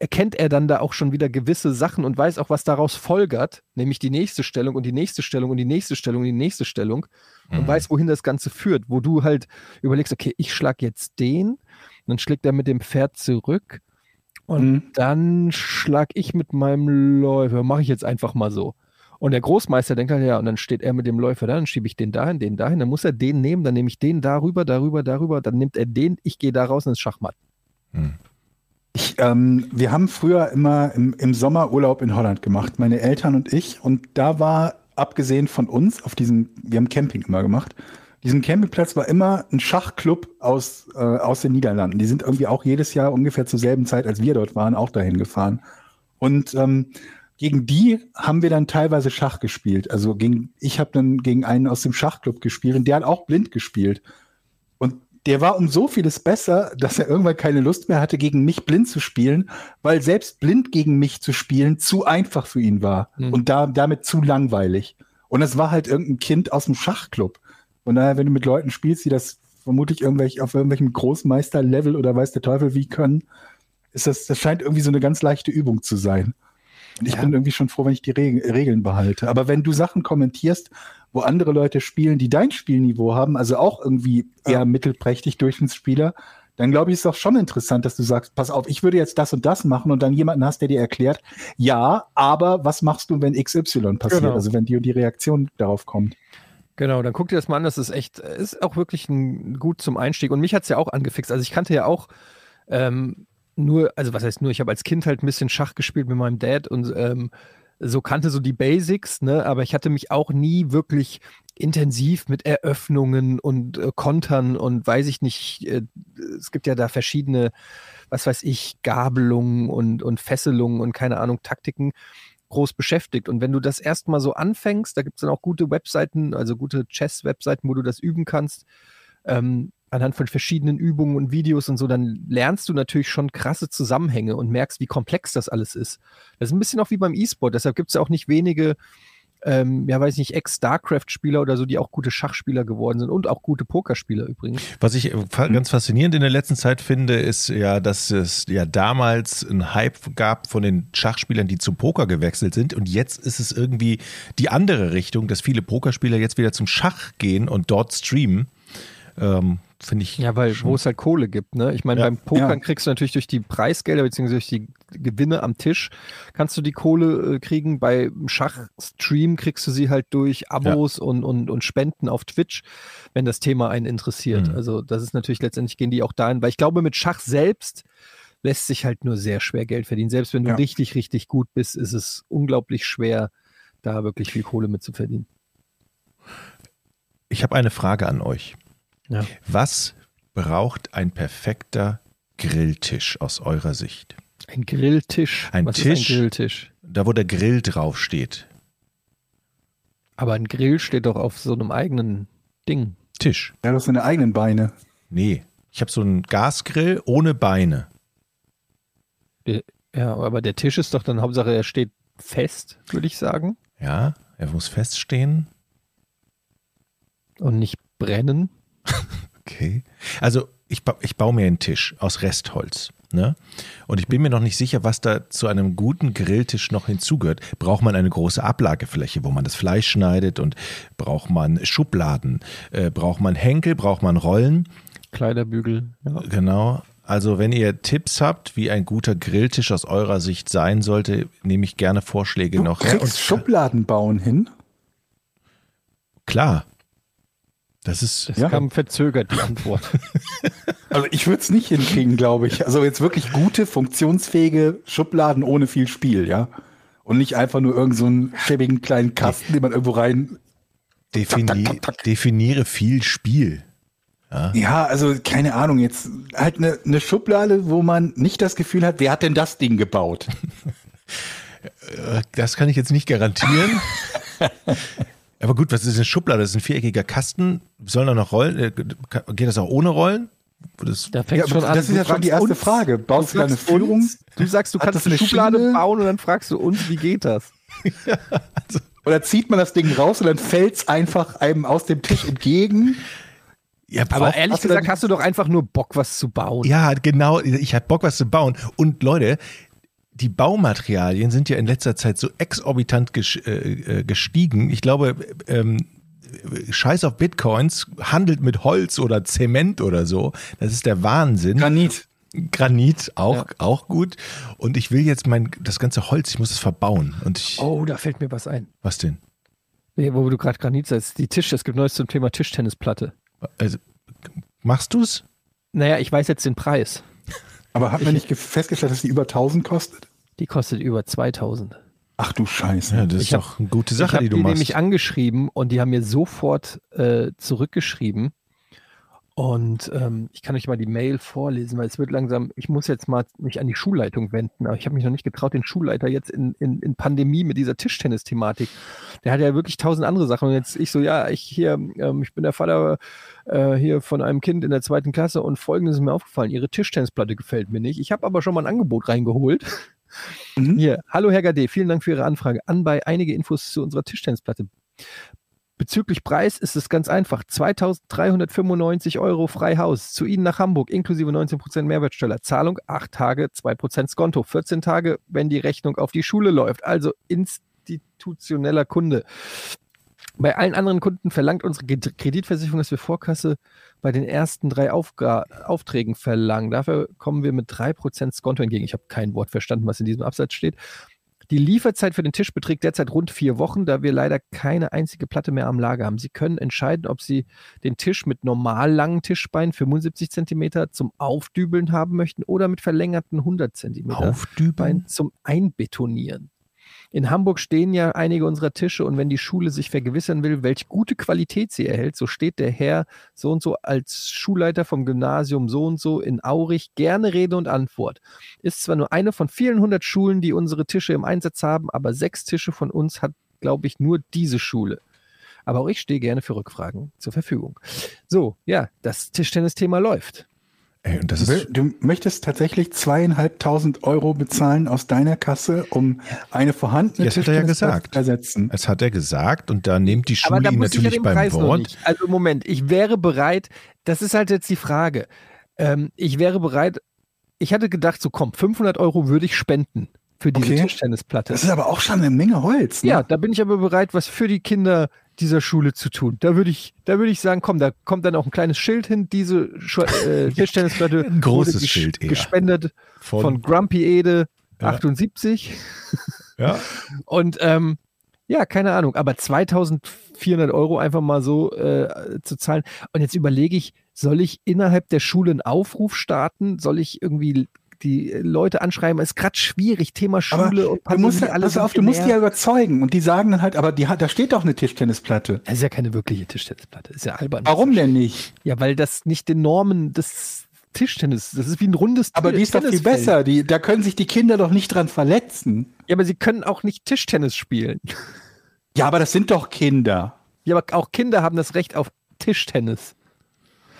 erkennt er dann da auch schon wieder gewisse Sachen und weiß auch, was daraus folgert, nämlich die nächste Stellung und die nächste Stellung und die nächste Stellung und die nächste Stellung und Mhm. weiß, wohin das Ganze führt, wo du halt überlegst, okay, ich schlag jetzt den, dann schlägt er mit dem Pferd zurück und Mhm. dann schlag ich mit meinem Läufer, mache ich jetzt einfach mal so. Und der Großmeister denkt halt, ja, und dann steht er mit dem Läufer da, dann schiebe ich den dahin, den dahin, dann muss er den nehmen, dann nehme ich den darüber, darüber, darüber, dann nimmt er den, ich gehe da raus ins Schachmatt. Hm. Ich, ähm, wir haben früher immer im, im Sommer Urlaub in Holland gemacht, meine Eltern und ich. Und da war, abgesehen von uns, auf diesem, wir haben Camping immer gemacht, diesem Campingplatz war immer ein Schachclub aus, äh, aus den Niederlanden. Die sind irgendwie auch jedes Jahr ungefähr zur selben Zeit, als wir dort waren, auch dahin gefahren. Und ähm, gegen die haben wir dann teilweise Schach gespielt. Also gegen, ich habe dann gegen einen aus dem Schachclub gespielt und der hat auch blind gespielt. Und der war um so vieles besser, dass er irgendwann keine Lust mehr hatte, gegen mich blind zu spielen, weil selbst blind gegen mich zu spielen zu einfach für ihn war Mhm. und da, damit zu langweilig. Und es war halt irgendein Kind aus dem Schachclub. Und daher, wenn du mit Leuten spielst, die das vermutlich irgendwelch, auf irgendwelchem Großmeister-Level oder weiß der Teufel wie können, ist das, das scheint irgendwie so eine ganz leichte Übung zu sein. Und ich Ja. bin irgendwie schon froh, wenn ich die Reg Regeln behalte. Aber wenn du Sachen kommentierst, wo andere Leute spielen, die dein Spielniveau haben, also auch irgendwie eher mittelprächtig Durchschnittsspieler, dann glaube ich, ist es auch schon interessant, dass du sagst, pass auf, ich würde jetzt das und das machen und dann jemanden hast, der dir erklärt, ja, aber was machst du, wenn XY passiert? Genau. Also wenn die und die Reaktion darauf kommt. Genau, dann guck dir das mal an, das ist echt, ist auch wirklich ein, gut zum Einstieg. Und mich hat es ja auch angefixt. Also ich kannte ja auch ähm, nur, also was heißt nur, ich habe als Kind halt ein bisschen Schach gespielt mit meinem Dad und ähm, so kannte so die Basics, ne? Aber ich hatte mich auch nie wirklich intensiv mit Eröffnungen und äh, Kontern und weiß ich nicht, äh, es gibt ja da verschiedene, was weiß ich, Gabelungen und, und Fesselungen und keine Ahnung, Taktiken groß beschäftigt. Und wenn du das erstmal so anfängst, da gibt es dann auch gute Webseiten, also gute Chess-Webseiten, wo du das üben kannst, ähm, anhand von verschiedenen Übungen und Videos und so, dann lernst du natürlich schon krasse Zusammenhänge und merkst, wie komplex das alles ist. Das ist ein bisschen auch wie beim E-Sport, deshalb gibt es ja auch nicht wenige, ähm, ja, weiß ich nicht, Ex-StarCraft-Spieler oder so, die auch gute Schachspieler geworden sind und auch gute Pokerspieler übrigens. Was ich äh, fa- ganz faszinierend in der letzten Zeit finde, ist ja, dass es ja damals einen Hype gab von den Schachspielern, die zum Poker gewechselt sind. Und jetzt ist es irgendwie die andere Richtung, dass viele Pokerspieler jetzt wieder zum Schach gehen und dort streamen. Ähm, finde ich. Ja, weil wo es halt Kohle gibt, ne? Ich meine, Ja. beim Pokern Ja. kriegst du natürlich durch die Preisgelder beziehungsweise durch die Gewinne am Tisch kannst du die Kohle äh, kriegen. Bei Schachstream kriegst du sie halt durch Abos und, und, und Spenden auf Twitch, wenn das Thema einen interessiert. Mhm. Also das ist natürlich letztendlich gehen die auch dahin, weil ich glaube, mit Schach selbst lässt sich halt nur sehr schwer Geld verdienen. Selbst wenn du Ja. richtig, richtig gut bist, ist es unglaublich schwer, da wirklich viel Kohle mit zu verdienen. Ich habe eine Frage an euch. Ja. Was braucht ein perfekter Grilltisch aus eurer Sicht? Ein Grilltisch. Ein Was Tisch. ist ein Grilltisch? Da, wo der Grill draufsteht. Aber ein Grill steht doch auf so einem eigenen Ding. Tisch. Ja, du hast deine eigenen Beine. Nee. Ich habe so einen Gasgrill ohne Beine. Ja, aber der Tisch ist doch dann Hauptsache, er steht fest, würde ich sagen. Ja, er muss feststehen. Und nicht brennen. Okay. Also ich, ba ich baue mir einen Tisch aus Restholz. Ne? Und ich bin mir noch nicht sicher, was da zu einem guten Grilltisch noch hinzugehört. Braucht man eine große Ablagefläche, wo man das Fleisch schneidet und braucht man Schubladen, äh, braucht man Henkel, braucht man Rollen. Kleiderbügel. Ja. Genau. Also wenn ihr Tipps habt, wie ein guter Grilltisch aus eurer Sicht sein sollte, nehme ich gerne Vorschläge Du noch her. kriegst Schubladen bauen hin. klar. Das ist Das Ja. kam verzögert, die Antwort. Also ich würde es nicht hinkriegen, glaube ich. Also jetzt wirklich gute, funktionsfähige Schubladen ohne viel Spiel, ja. Und nicht einfach nur irgendeinen so einen schäbigen kleinen Kasten, den man irgendwo rein. defini tak, tak, tak. definiere viel Spiel. Ja, also keine Ahnung, jetzt halt eine, eine Schublade, wo man nicht das Gefühl hat, wer hat denn das Ding gebaut? Äh, Das kann ich jetzt nicht garantieren. Aber gut, was ist eine Schublade? Das ist ein viereckiger Kasten. Sollen da noch Rollen? Äh, Geht das auch ohne Rollen? Das, Da fängt Ja, schon an. das ist ja schon die erste Frage. Baust du da eine fragst Führung? Uns, du sagst, du Hat kannst eine Schublade Schiene? bauen und dann fragst du uns, wie geht das? Oder zieht man das Ding raus und dann fällt's einfach einem aus dem Tisch entgegen? ja, Aber ehrlich hast gesagt hast du doch einfach nur Bock, was zu bauen. ja, genau. Ich hatte Bock, was zu bauen. Und Leute, die Baumaterialien sind ja in letzter Zeit so exorbitant ges äh, äh, gestiegen. Ich glaube, ähm, Scheiß auf Bitcoins handelt mit Holz oder Zement oder so. Das ist der Wahnsinn. Granit. Granit auch, Ja. auch gut. Und ich will jetzt mein, das ganze Holz, ich muss es verbauen. Und ich, Oh, da fällt mir was ein. was denn? Nee, wo du gerade Granit sagst, die Tisch, es gibt Neues zum Thema Tischtennisplatte. Also, machst du's? Naja, ich weiß jetzt den Preis. Aber hat man nicht ge- festgestellt, dass die über 1000 kostet? Die kostet über 2000. Ach du Scheiße. Ja, das Ich ist hab- doch eine gute ich Sache, habe die die du machst. nämlich angeschrieben und die haben mir sofort äh, zurückgeschrieben. Und ähm, ich kann euch mal die Mail vorlesen, weil es wird langsam, ich muss jetzt mal mich an die Schulleitung wenden, aber ich habe mich noch nicht getraut, den Schulleiter jetzt in, in, in Pandemie mit dieser Tischtennis-Thematik. Der hat ja wirklich tausend andere Sachen. Und jetzt ich so, ja, ich hier, ähm, ich bin der Vater äh, hier von einem Kind in der zweiten Klasse und folgendes ist mir aufgefallen, ihre Tischtennisplatte gefällt mir nicht. Ich habe aber schon mal ein Angebot reingeholt. Mhm. Hier, hallo Herr Gade, vielen Dank für Ihre Anfrage. Anbei einige Infos zu unserer Tischtennisplatte. Bezüglich Preis ist es ganz einfach. 2395 Euro frei Haus. Zu Ihnen nach Hamburg, inklusive 19% Mehrwertsteuer. Zahlung 8 Tage, 2% Skonto. 14 Tage, wenn die Rechnung auf die Schule läuft. Also institutioneller Kunde. Bei allen anderen Kunden verlangt unsere Kreditversicherung, dass wir Vorkasse bei den ersten drei Aufga Aufträgen verlangen. Dafür kommen wir mit 3% Skonto entgegen. Ich habe kein Wort verstanden, was in diesem Absatz steht. Die Lieferzeit für den Tisch beträgt derzeit rund vier Wochen, da wir leider keine einzige Platte mehr am Lager haben. Sie können entscheiden, ob Sie den Tisch mit normal langen Tischbeinen 75 cm zum Aufdübeln haben möchten oder mit verlängerten 100 cm Aufdübeln? Zum Einbetonieren. In Hamburg stehen ja einige unserer Tische und wenn die Schule sich vergewissern will, welche gute Qualität sie erhält, so steht der Herr so und so als Schulleiter vom Gymnasium so und so in Aurich gerne Rede und Antwort. Ist zwar nur eine von vielen hundert Schulen, die unsere Tische im Einsatz haben, aber sechs Tische von uns hat, glaube ich, nur diese Schule. Aber auch ich stehe gerne für Rückfragen zur Verfügung. So, ja, das Tischtennis-Thema läuft. Ey, und das Du, ist, du möchtest tatsächlich zweieinhalbtausend Euro bezahlen aus deiner Kasse, um eine vorhandene Das hat er ja gesagt. zu ersetzen. das hat er gesagt und da nimmt die Schule ihn ja natürlich den beim Preis Wort. Also Moment, ich wäre bereit, das ist halt jetzt die Frage. Ähm, ich wäre bereit, ich hatte gedacht, so komm, 500 Euro würde ich spenden für diese Okay. Tischtennisplatte. Das ist aber auch schon eine Menge Holz. Ne? ja, da bin ich aber bereit, was für die Kinder dieser Schule zu tun. Da würde ich, da würde ich sagen, komm, da kommt dann auch ein kleines Schild hin. Diese Schu- äh, Tischtennisplatte Ein großes wurde Schild eher. gespendet Von, von, Grumpy Ede Ja. 78. ja. Und ähm, ja, keine Ahnung, aber 2400 Euro einfach mal so äh, zu zahlen. Und jetzt überlege ich, soll ich innerhalb der Schule einen Aufruf starten? Soll ich irgendwie die Leute anschreiben? Ist gerade schwierig, Thema Aber Schule und Du musst, Pandemie, alle pass auf, du musst die ja überzeugen. Und die sagen dann halt, aber die da steht doch eine Tischtennisplatte. Das ist ja keine wirkliche Tischtennisplatte, ist ja albern. Warum denn nicht? Ja, weil das nicht den Normen des Tischtennis, das ist wie ein rundes Aber die ist doch viel besser. Die, da können sich die Kinder doch nicht dran verletzen. Ja, aber sie können auch nicht Tischtennis spielen. Ja, aber das sind doch Kinder. Ja, aber auch Kinder haben das Recht auf Tischtennis.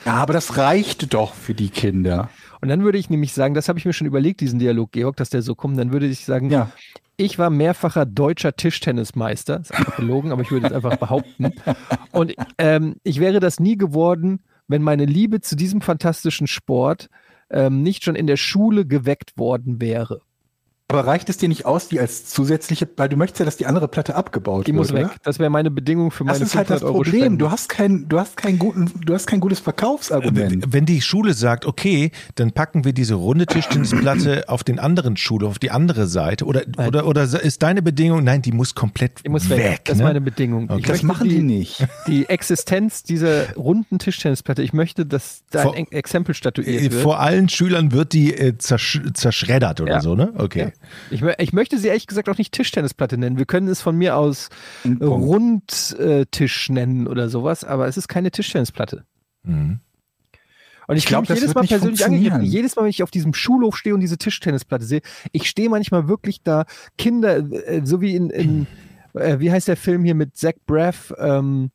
Ja, aber das reicht doch für die Kinder. Und dann würde ich nämlich sagen, das habe ich mir schon überlegt, diesen Dialog, Georg, dass der so kommt, dann würde ich sagen, Ja. ich war mehrfacher deutscher Tischtennismeister. Das ist einfach gelogen, aber ich würde es einfach behaupten. Und ähm, ich wäre das nie geworden, wenn meine Liebe zu diesem fantastischen Sport ähm, nicht schon in der Schule geweckt worden wäre. Aber reicht es dir nicht aus, die als zusätzliche, weil du möchtest ja, dass die andere Platte abgebaut Die wird, muss weg. oder? Das wäre meine Bedingung für meine Das ist halt das 500 Euro Problem. Du hast kein, du hast keinen guten, du hast kein gutes Verkaufsargument. Wenn die Schule sagt, okay, dann packen wir diese runde Tischtennisplatte auf den anderen Schule, auf die andere Seite, oder, Nein. oder, oder ist deine Bedingung, nein, die muss komplett Die muss weg. weg. das ist ne? meine Bedingung. Okay. Ich das machen die nicht. Die Existenz dieser runden Tischtennisplatte, ich möchte, dass da ein Ex- Exempel statuiert Äh, wird. Vor allen Schülern wird die äh, zersch zerschreddert oder Ja. so, ne? Okay. Ja. Ich, ich möchte sie ehrlich gesagt auch nicht Tischtennisplatte nennen. Wir können es von mir aus. Rundtisch nennen oder sowas, aber es ist keine Tischtennisplatte. Mhm. Und ich, Ich glaub, glaube, jedes Mal persönlich angegriffen. Jedes Mal, wenn ich auf diesem Schulhof stehe und diese Tischtennisplatte sehe, ich stehe manchmal wirklich da, Kinder, äh, so wie in, in äh, wie heißt der Film hier mit Zach Braff, ähm,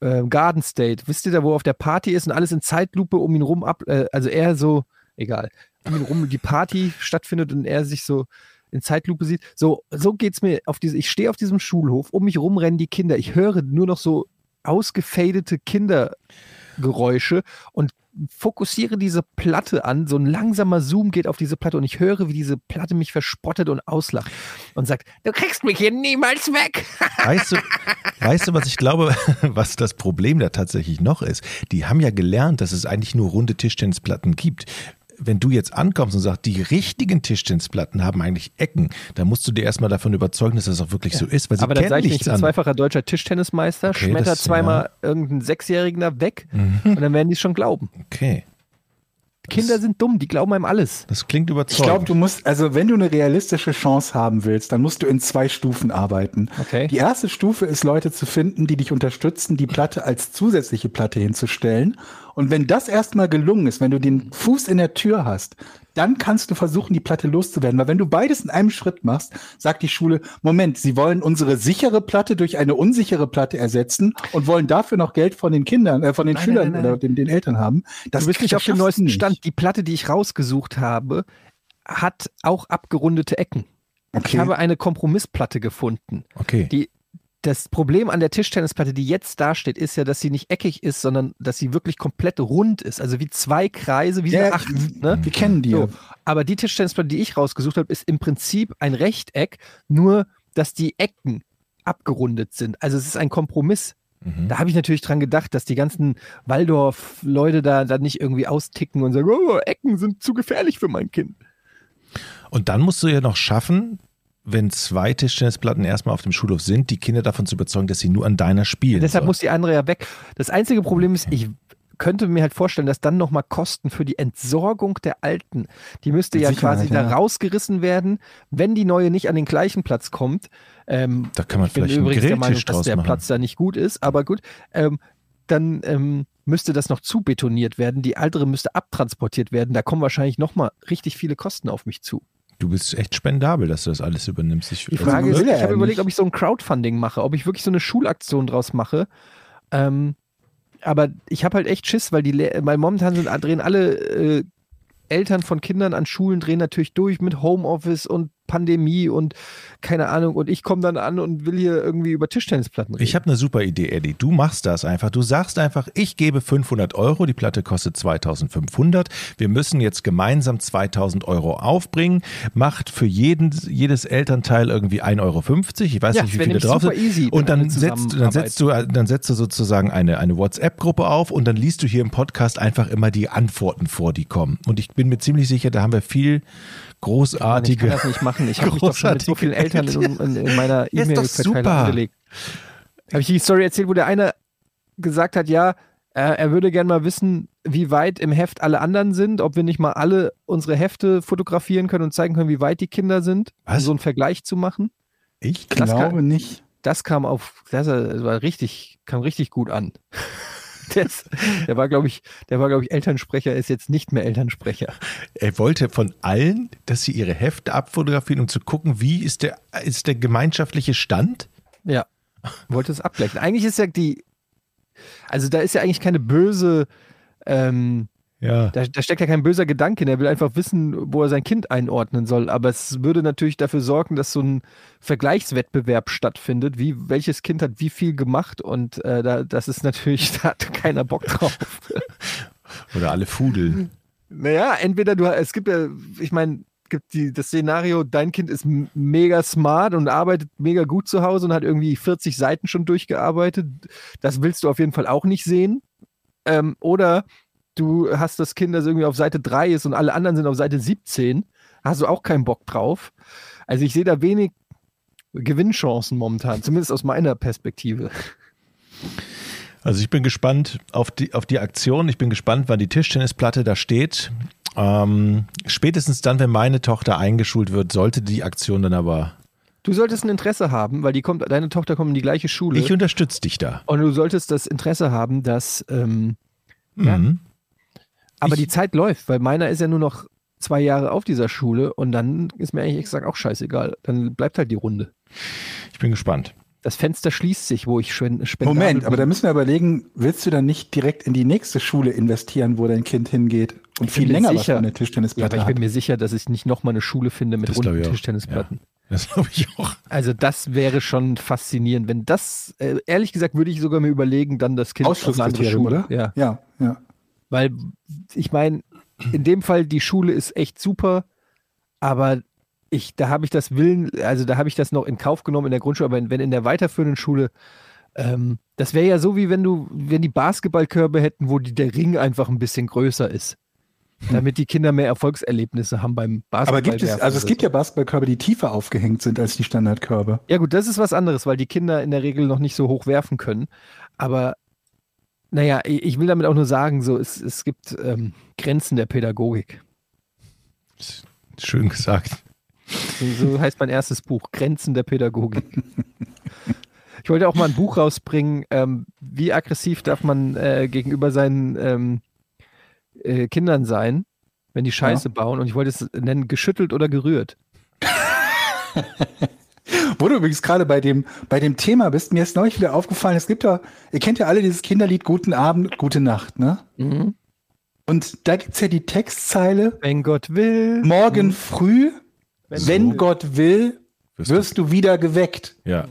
äh, Garden State. Wisst ihr da, wo er auf der Party ist und alles in Zeitlupe um ihn rum ab, äh, also er so, egal, um ihn rum die Party stattfindet und er sich so in Zeitlupe sieht. So, so geht's mir auf diese, ich stehe auf diesem Schulhof, um mich rum rennen die Kinder. Ich höre nur noch so ausgefadete Kindergeräusche und fokussiere diese Platte an, so ein langsamer Zoom geht auf diese Platte und ich höre, wie diese Platte mich verspottet und auslacht und sagt, du kriegst mich hier niemals weg. Weißt du, weißt du, was ich glaube, was das Problem da tatsächlich noch ist? Die haben ja gelernt, dass es eigentlich nur runde Tischtennisplatten gibt. Wenn du jetzt ankommst und sagst, die richtigen Tischtennisplatten haben eigentlich Ecken, dann musst du dir erstmal davon überzeugen, dass das auch wirklich so ist, weil sie Aber dann sage ich ich bin zweifacher deutscher Tischtennismeister, Okay, schmetter das- zweimal irgendeinen Sechsjährigen da weg und dann werden die es schon glauben. Okay, Kinder sind dumm, die glauben einem alles. das klingt Ich überzeugend. glaube, du musst, also wenn du eine realistische Chance haben willst, dann musst du in zwei Stufen arbeiten. Okay. Die erste Stufe ist, Leute zu finden, die dich unterstützen, die Platte als zusätzliche Platte hinzustellen. Und wenn das erstmal gelungen ist, wenn du den Fuß in der Tür hast, dann kannst du versuchen, die Platte loszuwerden. Weil wenn du beides in einem Schritt machst, sagt die Schule, Moment, sie wollen unsere sichere Platte durch eine unsichere Platte ersetzen und wollen dafür noch Geld von den Kindern, äh, von den Nein, Schülern nein, nein, oder den, den Eltern haben. Das, du bist nicht auf dem neuesten nicht. Stand. Die Platte, die ich rausgesucht habe, hat auch abgerundete Ecken. Ich Okay. habe eine Kompromissplatte gefunden. okay. Die, das Problem an der Tischtennisplatte, die jetzt dasteht, ist ja, dass sie nicht eckig ist, sondern dass sie wirklich komplett rund ist. Also wie zwei Kreise, wie Ja, eine Acht. Ne? Wir kennen die. So. Aber die Tischtennisplatte, die ich rausgesucht habe, ist im Prinzip ein Rechteck, nur dass die Ecken abgerundet sind. Also es ist ein Kompromiss. Mhm. Da habe ich natürlich dran gedacht, dass die ganzen Waldorf-Leute da, da nicht irgendwie austicken und sagen, oh, Ecken sind zu gefährlich für mein Kind. Und dann musst du ja noch schaffen, wenn zwei Tischtennisplatten erstmal auf dem Schulhof sind, die Kinder davon zu überzeugen, dass sie nur an deiner spielen. Deshalb sollen. muss die andere ja weg. Das einzige Problem ist, ich könnte mir halt vorstellen, dass dann nochmal Kosten für die Entsorgung der alten, die müsste Mit ja Sicherheit, quasi ja. da rausgerissen werden, wenn die neue nicht an den gleichen Platz kommt. Ähm, da kann man ich bin vielleicht einen übrigens der Meinung, dass der machen. Platz da nicht gut ist, aber gut, ähm, dann ähm, müsste das noch zubetoniert werden. Die ältere müsste abtransportiert werden. Da kommen wahrscheinlich nochmal richtig viele Kosten auf mich zu. Du bist echt spendabel, dass du das alles übernimmst. Ich, Die also, Frage ist, will ich habe überlegt, ob ich so ein Crowdfunding mache, ob ich wirklich so eine Schulaktion draus mache. Ähm, aber ich habe halt echt Schiss, weil die, Le- weil momentan sind drehen alle äh, Eltern von Kindern an Schulen drehen natürlich durch mit Homeoffice und Pandemie und keine Ahnung. Und ich komme dann an und will hier irgendwie über Tischtennisplatten reden. Ich habe eine super Idee, Eddie. Du machst das einfach. Du sagst einfach, ich gebe 500 Euro, die Platte kostet 2500. Wir müssen jetzt gemeinsam 2000 Euro aufbringen. Macht für jeden, jedes Elternteil irgendwie 1,50 Euro. Ich weiß Ja, nicht, wie viele drauf sind. easy, und dann setzt, dann, setzt du, dann setzt du sozusagen eine, eine WhatsApp-Gruppe auf und dann liest du hier im Podcast einfach immer die Antworten vor, die kommen. Und ich bin mir ziemlich sicher, da haben wir viel ich großartige. kann das nicht machen. Ich habe mich doch schon mit so vielen Eltern in, in, in meiner E-Mail-Verteilung angelegt. Habe ich die Story erzählt, wo der eine gesagt hat, ja, äh, er würde gerne mal wissen, wie weit im Heft alle anderen sind, ob wir nicht mal alle unsere Hefte fotografieren können und zeigen können, wie weit die Kinder sind, um Was? so einen Vergleich zu machen. Ich? Ich das glaube kann- nicht. Das kam auf, das war richtig, kam richtig gut an. Das, der war, glaube ich, der war, glaube ich, Elternsprecher, ist jetzt nicht mehr Elternsprecher. Er wollte von allen, dass sie ihre Hefte abfotografieren, um zu gucken, wie ist der, ist der gemeinschaftliche Stand? Ja, wollte es abgleichen. Eigentlich ist ja die, also da ist ja eigentlich keine böse Ähm, Ja. da, da steckt ja kein böser Gedanke hin. Er will einfach wissen, wo er sein Kind einordnen soll. Aber es würde natürlich dafür sorgen, dass so ein Vergleichswettbewerb stattfindet. Wie, welches Kind hat wie viel gemacht? Und äh, da, das ist natürlich, da hat keiner Bock drauf. Oder alle Fudeln. Naja, entweder du, es gibt ja, ich meine, gibt die, das Szenario, dein Kind ist mega smart und arbeitet mega gut zu Hause und hat irgendwie 40 Seiten schon durchgearbeitet. Das willst du auf jeden Fall auch nicht sehen. Ähm, oder du hast das Kind, das irgendwie auf Seite 3 ist und alle anderen sind auf Seite 17. Hast du auch keinen Bock drauf. Also ich sehe da wenig Gewinnchancen momentan, zumindest aus meiner Perspektive. Also ich bin gespannt auf die, auf die Aktion. Ich bin gespannt, wann die Tischtennisplatte da steht. Ähm, spätestens dann, wenn meine Tochter eingeschult wird, sollte die Aktion dann aber. Du solltest ein Interesse haben, weil die kommt, deine Tochter kommt in die gleiche Schule. Ich unterstütze dich da. Und du solltest das Interesse haben, dass, ähm, Ja. Aber Ich- die Zeit läuft, weil meiner ist ja nur noch zwei Jahre auf dieser Schule und dann ist mir eigentlich exakt auch scheißegal. Dann bleibt halt die Runde. Ich bin gespannt. Das Fenster schließt sich, wo ich spend- spendabel Moment, aber da müssen wir überlegen, willst du dann nicht direkt in die nächste Schule investieren, wo dein Kind hingeht und viel bin mir länger was sicher. von der ja, Tischtennisplatte aber ich bin mir sicher, dass ich nicht nochmal eine Schule finde mit Das runden ich. Tischtennisplatten. Das glaube ich auch. Also das wäre schon faszinierend. Wenn das, äh, ehrlich gesagt, würde ich sogar mir überlegen, dann das Kind auf eine andere Schule. oder? Ja. Ja, ja. Weil ich meine, in dem Fall, die Schule ist echt super, aber ich, da habe ich das Willen, also da habe ich das noch in Kauf genommen in der Grundschule, aber wenn in der weiterführenden Schule, ähm, das wäre ja so, wie wenn du, wenn die Basketballkörbe hätten, wo die, der Ring einfach ein bisschen größer ist. Damit die Kinder mehr Erfolgserlebnisse haben beim Basketball. Aber gibt es, also es gibt ja Basketballkörbe, die tiefer aufgehängt sind als die Standardkörbe. Ja, gut, das ist was anderes, weil die Kinder in der Regel noch nicht so hoch werfen können. Aber naja, ich will damit auch nur sagen, so, es, es gibt ähm, Grenzen der Pädagogik. Schön gesagt. So, so heißt mein erstes Buch, Grenzen der Pädagogik. Ich wollte auch mal ein Buch rausbringen, ähm, wie aggressiv darf man äh, gegenüber seinen ähm, äh, Kindern sein, wenn die Scheiße bauen. Und ich wollte es nennen, geschüttelt oder gerührt. Wo du übrigens gerade bei dem, bei dem Thema bist, mir ist neulich wieder aufgefallen, es gibt ja, ihr kennt ja alle dieses Kinderlied Guten Abend, Gute Nacht, ne? Mhm. Und da gibt's ja die Textzeile, Wenn Gott will. morgen früh, Wenn wenn so. Gott will, Wirst wirst du wieder geweckt. Ja.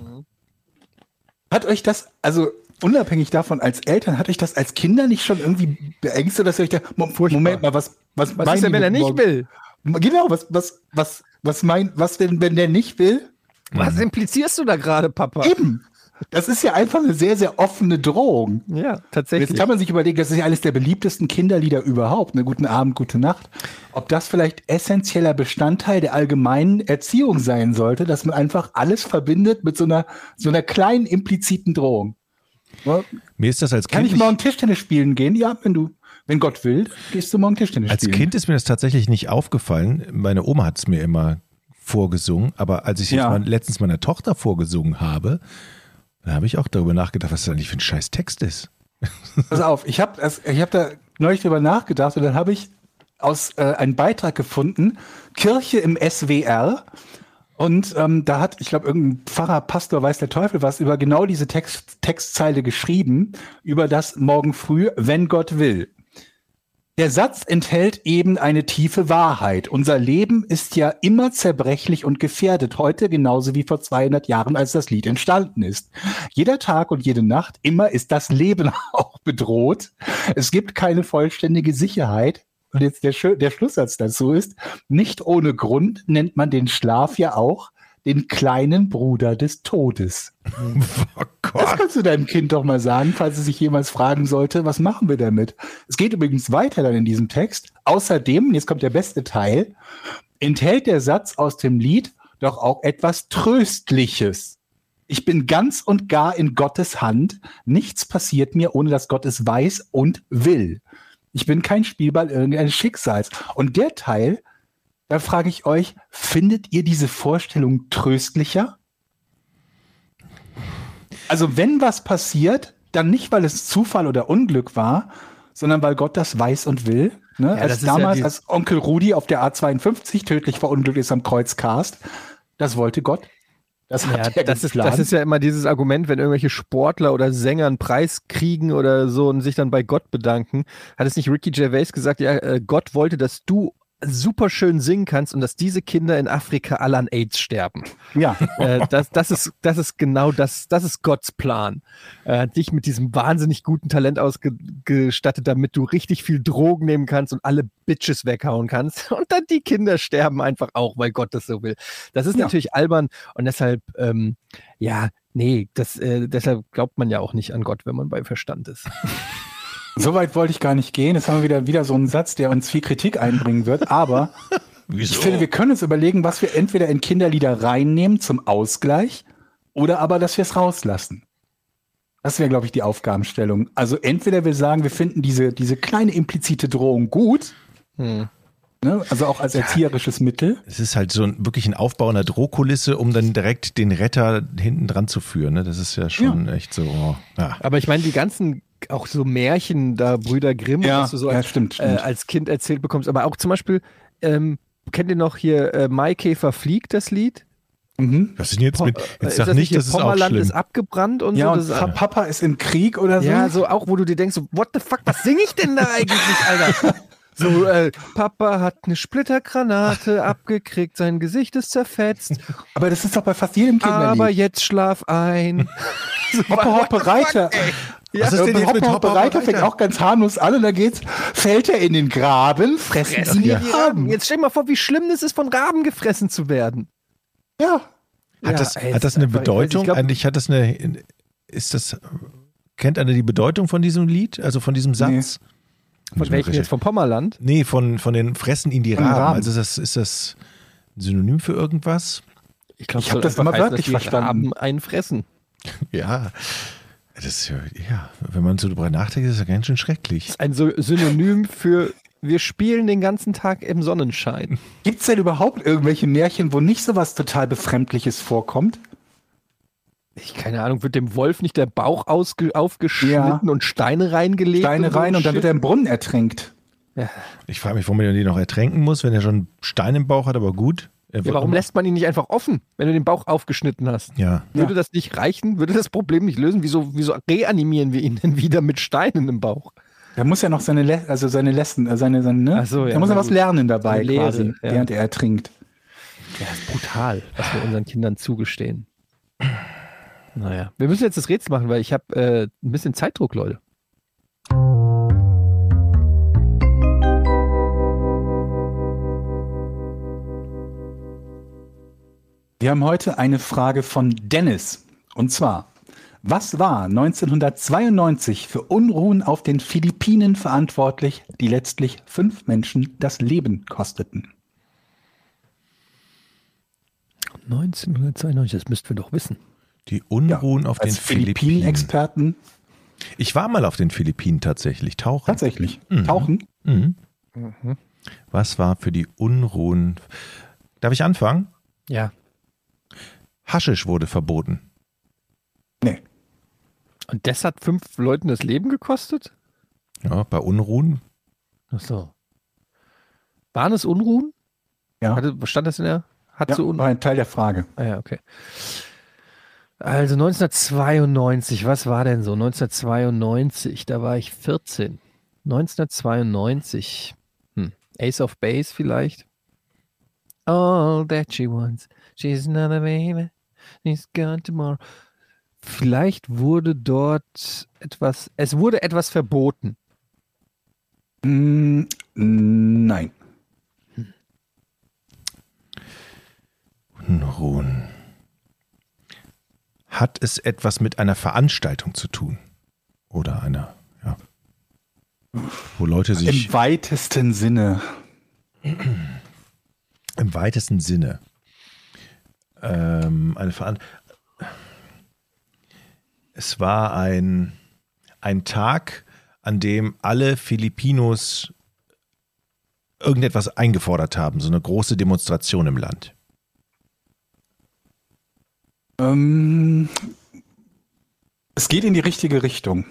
Hat euch das, also unabhängig davon, als Eltern, hat euch das als Kinder nicht schon irgendwie beängstigt, dass ihr euch da, Mo Moment mal, was, was, Was ist denn, wenn er nicht morgen- will? Genau, was, was, was, was meint, was denn, wenn der nicht will? Was implizierst du da gerade, Papa? Eben. Das ist ja einfach eine sehr, sehr offene Drohung. Ja, tatsächlich. Jetzt kann man sich überlegen, das ist ja eines der beliebtesten Kinderlieder überhaupt. Ne? Guten Abend, gute Nacht. Ob das vielleicht essentieller Bestandteil der allgemeinen Erziehung sein sollte, dass man einfach alles verbindet mit so einer, so einer kleinen impliziten Drohung. Ne? Mir ist das als Kann Kind ich morgen Tischtennis spielen gehen? Ja, wenn du, wenn Gott will, gehst du morgen Tischtennis Als spielen. Kind ist mir das tatsächlich nicht aufgefallen. Meine Oma hat es mir immer vorgesungen, aber als ich Ja. mal, letztens meiner Tochter vorgesungen habe, da habe ich auch darüber nachgedacht, was das eigentlich für ein scheiß Text ist. Pass auf, ich habe ich hab da neulich drüber nachgedacht und dann habe ich aus äh, einen Beitrag gefunden, Kirche im SWR. Und ähm, da hat, ich glaube, irgendein Pfarrer, Pastor, weiß der Teufel was, über genau diese Text, Textzeile geschrieben, über das morgen früh, wenn Gott will. Der Satz enthält eben eine tiefe Wahrheit. Unser Leben ist ja immer zerbrechlich und gefährdet, heute genauso wie vor 200 Jahren, als das Lied entstanden ist. Jeder Tag und jede Nacht, immer ist das Leben auch bedroht. Es gibt keine vollständige Sicherheit. Und jetzt der, der Schlusssatz dazu ist, nicht ohne Grund nennt man den Schlaf ja auch den kleinen Bruder des Todes. Oh Das Gott. kannst du deinem Kind doch mal sagen, falls es sich jemals fragen sollte, was machen wir damit? Es geht übrigens weiter dann in diesem Text. Außerdem, jetzt kommt der beste Teil, enthält der Satz aus dem Lied doch auch etwas Tröstliches. Ich bin ganz und gar in Gottes Hand. Nichts passiert mir, ohne dass Gott es weiß und will. Ich bin kein Spielball irgendeines Schicksals. Und der Teil, da frage ich euch, findet ihr diese Vorstellung tröstlicher? Also wenn was passiert, dann nicht, weil es Zufall oder Unglück war, sondern weil Gott das weiß und will. Ne? das als ja damals, die- als Onkel Rudi auf der A52 tödlich verunglückt ist am Kreuz Karst, das wollte Gott. Das Ja, hat das, ist, das ist ja immer dieses Argument, wenn irgendwelche Sportler oder Sänger einen Preis kriegen oder so und sich dann bei Gott bedanken. Hat es nicht Ricky Gervais gesagt, ja, äh, Gott wollte, dass du super schön singen kannst und dass diese Kinder in Afrika alle an AIDS sterben. ja. äh, das, das, ist, das ist genau das, das ist Gottes Plan. Er hat dich mit diesem wahnsinnig guten Talent ausgestattet, damit du richtig viel Drogen nehmen kannst und alle Bitches weghauen kannst. Und dann die Kinder sterben einfach auch, weil Gott das so will. Das ist Ja. natürlich albern und deshalb, ähm, ja, nee, das, äh, deshalb glaubt man ja auch nicht an Gott, wenn man bei Verstand ist. So weit wollte ich gar nicht gehen. Jetzt haben wir wieder, wieder so einen Satz, der uns viel Kritik einbringen wird. Aber Wieso? ich finde, wir können uns überlegen, was wir entweder in Kinderlieder reinnehmen zum Ausgleich oder aber, dass wir es rauslassen. Das wäre, glaube ich, die Aufgabenstellung. Also entweder wir sagen, wir finden diese, diese kleine implizite Drohung gut, Hm. ne? also auch als erzieherisches Mittel. Es ist halt so ein, wirklich ein Aufbau einer Drohkulisse, um dann direkt den Retter hinten dran zu führen. Ne? Das ist ja schon echt so. Oh, ja. Aber ich meine, die ganzen, auch so Märchen da, Brüder Grimm, Ja, was du so ja, als, stimmt, Äh, stimmt. als Kind erzählt bekommst, aber auch zum Beispiel, ähm, kennt ihr noch hier äh, Maikäfer fliegt, das Lied? Mhm. Was ist denn jetzt mit. Äh, Jetzt ist sag das nicht, das ist auch Pommerland schlimm. ist abgebrannt und Ja, so. und Das, Pa- Papa ist im Krieg oder so. ja, so auch, wo du dir denkst, so, what the fuck, was singe ich denn da eigentlich, Alter? So, äh, Papa hat eine Splittergranate abgekriegt, sein Gesicht ist zerfetzt, Aber das ist doch bei fast jedem aber Kinderlied. jetzt schlaf ein. Hoppe, Hoppe, Reiter. Ja, Was ist denn jetzt mit Hoppe, Hoppe, Hoppe, Reiter fängt auch ganz harmlos an und da geht's, fällt er in den Graben, fressen ihn die die Raben. Jetzt stell dir mal vor, wie schlimm das ist, von Raben gefressen zu werden. Ja. Hat Ja, das, ey, hat das eine weiß, Bedeutung? ich glaub- Eigentlich hat das eine. Ist das. Kennt einer die Bedeutung von diesem Lied? Also von diesem Satz? Von welchem jetzt? Vom Pommerland? Nee, von, von den Fressen ihn die Von Raben. Raben. Also ist das, ist das ein Synonym für irgendwas? Ich glaube, Ich hab das immer wörtlich verstanden. Raben einen fressen. Ja. Das ist ja, ja, wenn man so drüber nachdenkt, ist das ja ganz schön schrecklich. Ein so Synonym für wir spielen den ganzen Tag im Sonnenschein. Gibt's denn überhaupt irgendwelche Märchen, wo nicht so was total Befremdliches vorkommt? Ich keine Ahnung, wird dem Wolf nicht der Bauch ausge aufgeschnitten Ja. und Steine reingelegt? Steine so rein und dann Shit? wird er im Brunnen ertränkt. Ich frage mich, warum man den noch ertränken muss, wenn er schon Stein im Bauch hat, aber gut. Ja, warum immer- lässt man ihn nicht einfach offen, wenn du den Bauch aufgeschnitten hast? Ja. Würde das nicht reichen? Würde das Problem nicht lösen? Wieso, wieso reanimieren wir ihn denn wieder mit Steinen im Bauch? Er muss ja noch seine, Le also seine Lessen, äh, seine, seine ne? Ach so, ja, er muss ja was lernen dabei Lehre, quasi, ja. während er ertrinkt. Ja, ist brutal, was wir unseren Kindern zugestehen. Naja, wir müssen jetzt das Rätsel machen, weil ich habe äh, ein bisschen Zeitdruck, Leute. Wir haben heute eine Frage von Dennis. Und zwar, was war 1992 für Unruhen auf den Philippinen verantwortlich, die letztlich fünf Menschen das Leben kosteten? 1992, das müssten wir doch wissen. Die Unruhen auf den Als Philippinen. Philippinen-Experten Ich war mal auf den Philippinen tatsächlich, tauchen. tatsächlich tauchen. Mhm. Was war für die Unruhen? Darf ich anfangen? Ja. Haschisch wurde verboten. Nee. Und das hat fünf Leuten das Leben gekostet? Ja, bei Unruhen. Ach so. Waren es Unruhen? Ja, Hatte, stand das in der? Hat ja so Un war ein Teil der Frage. ah, ja, okay. Also 1992, was war denn so? 1992, da war ich 14. 1992. Hm. Ace of Base vielleicht? All that she wants. She's not a baby. She's gone tomorrow. Vielleicht wurde dort etwas, es wurde etwas verboten. Mm, nein. Unruhen. Hat es etwas mit einer Veranstaltung zu tun? Oder einer, ja. Wo Leute sich Im weitesten Sinne. im weitesten Sinne ähm, eine Veran Es war ein, ein Tag, an dem alle Filipinos irgendetwas eingefordert haben, so eine große Demonstration im Land. Ähm, es geht in die richtige Richtung.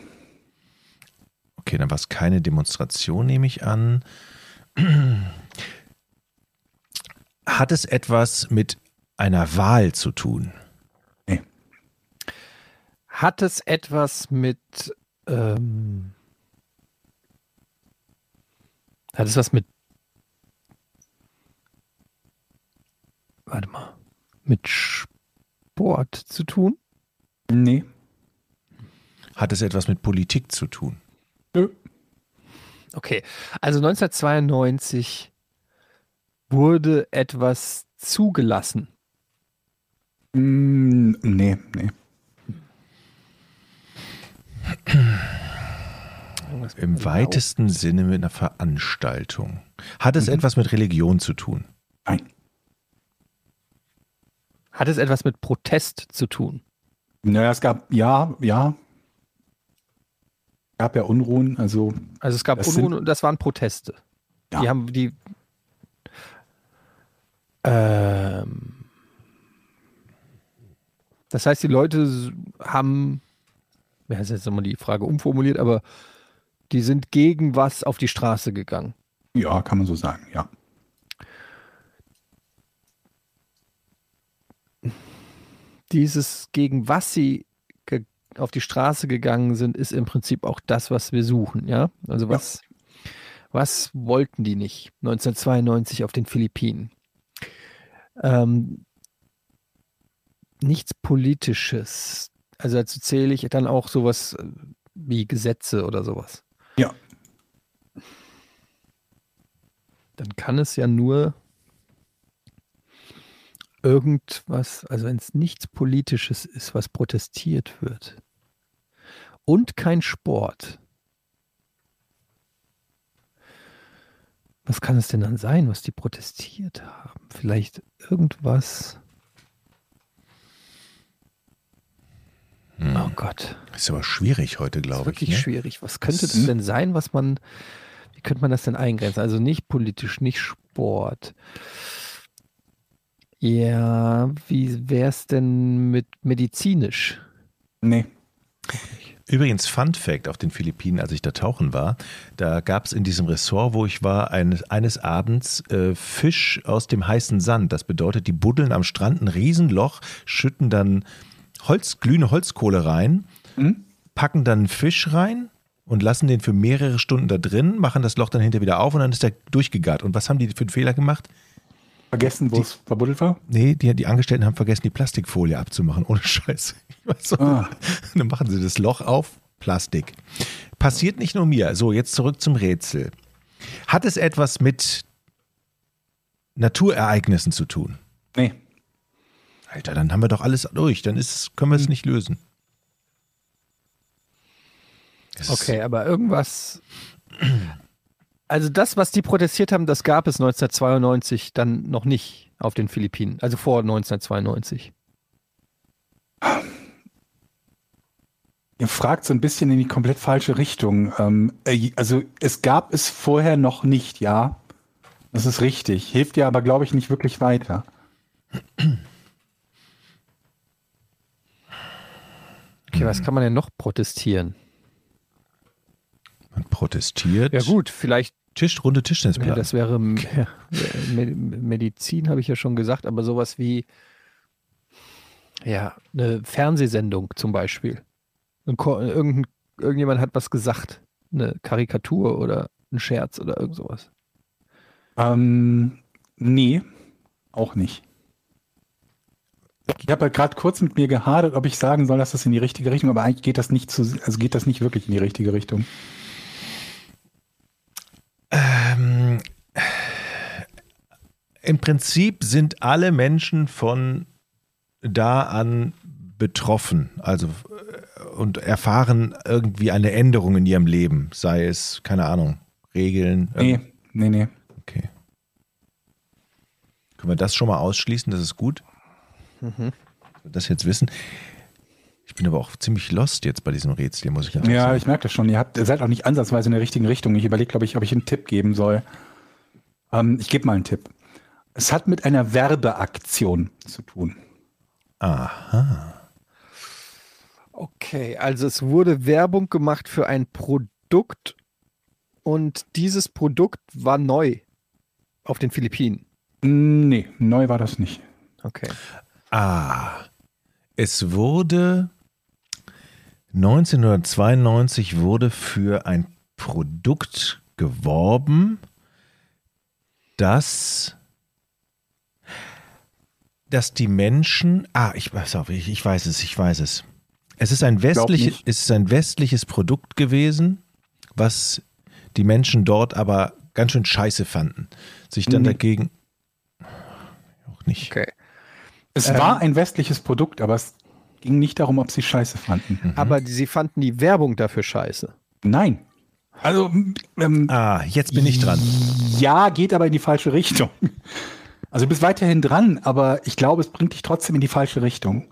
Okay, dann war es keine Demonstration, nehme ich an. Hat es etwas mit einer Wahl zu tun? Hat es etwas mit. Ähm, hat es was mit. Warte mal. Mit Sport zu tun? Nee. Hat es etwas mit Politik zu tun? Nö. Okay. Also 1992 wurde etwas zugelassen. Mm, nee, nee. Im weitesten Sinne mit einer Veranstaltung. Hat es Mhm. etwas mit Religion zu tun? Nein. Hat es etwas mit Protest zu tun? Naja, es gab, ja, ja. gab ja Unruhen, also Also es gab Unruhen sind- und das waren Proteste. Ja. Die haben die. Ähm, das heißt, die Leute haben, ja, ist jetzt nochmal die Frage umformuliert, aber die sind gegen was auf die Straße gegangen. ja, kann man so sagen, ja. Dieses, gegen was sie ge auf die Straße gegangen sind, ist im Prinzip auch das, was wir suchen, ja? Also Ja. was, was wollten die nicht 1992 auf den Philippinen? Ähm, nichts Politisches. Also dazu zähle ich dann auch sowas äh, wie Gesetze oder sowas. Ja. Dann kann es ja nur irgendwas, also wenn es nichts Politisches ist, was protestiert wird. Und kein Sport. Was kann es denn dann sein, was die protestiert haben? Vielleicht irgendwas. Oh Gott. Ist aber schwierig heute, Das glaube ich. wirklich Ne? schwierig. Was könnte das Mhm. denn sein, was man, wie könnte man das denn eingrenzen? Also nicht politisch, nicht Sport. Ja, wie wäre es denn mit medizinisch? Nee. Übrigens, Fun Fact auf den Philippinen, als ich da tauchen war, da gab es in diesem Ressort, wo ich war, eines, eines Abends äh, Fisch aus dem heißen Sand. Das bedeutet, die buddeln am Strand ein Riesenloch, schütten dann Holz, glühende Holzkohle rein, Hm? packen dann einen Fisch rein und lassen den für mehrere Stunden da drin, machen das Loch dann hinterher wieder auf und dann ist der durchgegart. Und was haben die für einen Fehler gemacht? Vergessen, wo es verbuddelt war? Nee, die, die Angestellten haben vergessen, die Plastikfolie abzumachen, ohne Scheiß. So. Ah. Dann machen sie das Loch auf, Plastik. Passiert nicht nur mir. So, jetzt zurück zum Rätsel. Hat es etwas mit Naturereignissen zu tun? Nee. Alter, dann haben wir doch alles durch. Dann ist, können wir es nicht lösen. Es ist- Okay, aber irgendwas. Also das, was die protestiert haben, das gab es 1992 dann noch nicht auf den Philippinen. Also vor 1992. Ihr fragt so ein bisschen in die komplett falsche Richtung. Ähm, äh, also es gab es vorher noch nicht, ja. Das ist richtig. Hilft dir aber, glaube ich, nicht wirklich weiter. Okay, was kann man denn noch protestieren? Man protestiert. Ja gut, vielleicht, Tisch, runde ja, Tischtennisplatte. das wäre ja, Me- Medizin, habe ich ja schon gesagt, aber sowas wie ja, eine Fernsehsendung zum Beispiel. Irgendein, irgendjemand hat was gesagt. Eine Karikatur oder ein Scherz oder irgend sowas. Ähm, nee, auch nicht. Ich habe halt gerade kurz mit mir gehadert, ob ich sagen soll, dass das in die richtige Richtung, aber eigentlich geht das nicht zu, also geht das nicht wirklich in die richtige Richtung. Ähm, Im Prinzip sind alle Menschen von da an betroffen, also äh, und erfahren irgendwie eine Änderung in ihrem Leben, sei es, keine Ahnung, Regeln. Nee, nee, nee. Okay. Können wir das schon mal ausschließen? Das ist gut. Mhm. Das jetzt wissen. Ich bin aber auch ziemlich lost jetzt bei diesem Rätsel, muss ich natürlich Ja, sagen. ich merke das schon. Ihr, habt, ihr seid auch nicht ansatzweise in der richtigen Richtung. Ich überlege, glaube ich, ob ich einen Tipp geben soll. Ähm, ich gebe mal einen Tipp. Es hat mit einer Werbeaktion zu tun. Aha. Okay, also es wurde Werbung gemacht für ein Produkt und dieses Produkt war neu auf den Philippinen. Nee, neu war das nicht. Okay. Ah. Es wurde 1992 wurde für ein Produkt geworben, das dass die Menschen, ah, ich weiß auf, ich, ich weiß es, ich weiß es. Es ist ein westliches, es ist ein westliches Produkt gewesen, was die Menschen dort aber ganz schön scheiße fanden. Sich dann Nee. dagegen auch nicht. Okay. Es Ähm. war ein westliches Produkt, aber es ging nicht darum, ob sie scheiße fanden. Mhm. Aber sie fanden die Werbung dafür scheiße. Nein. Also, ähm, Ah, jetzt bin ich dran. ja, geht aber in die falsche Richtung. Also du bist weiterhin dran, aber ich glaube, es bringt dich trotzdem in die falsche Richtung.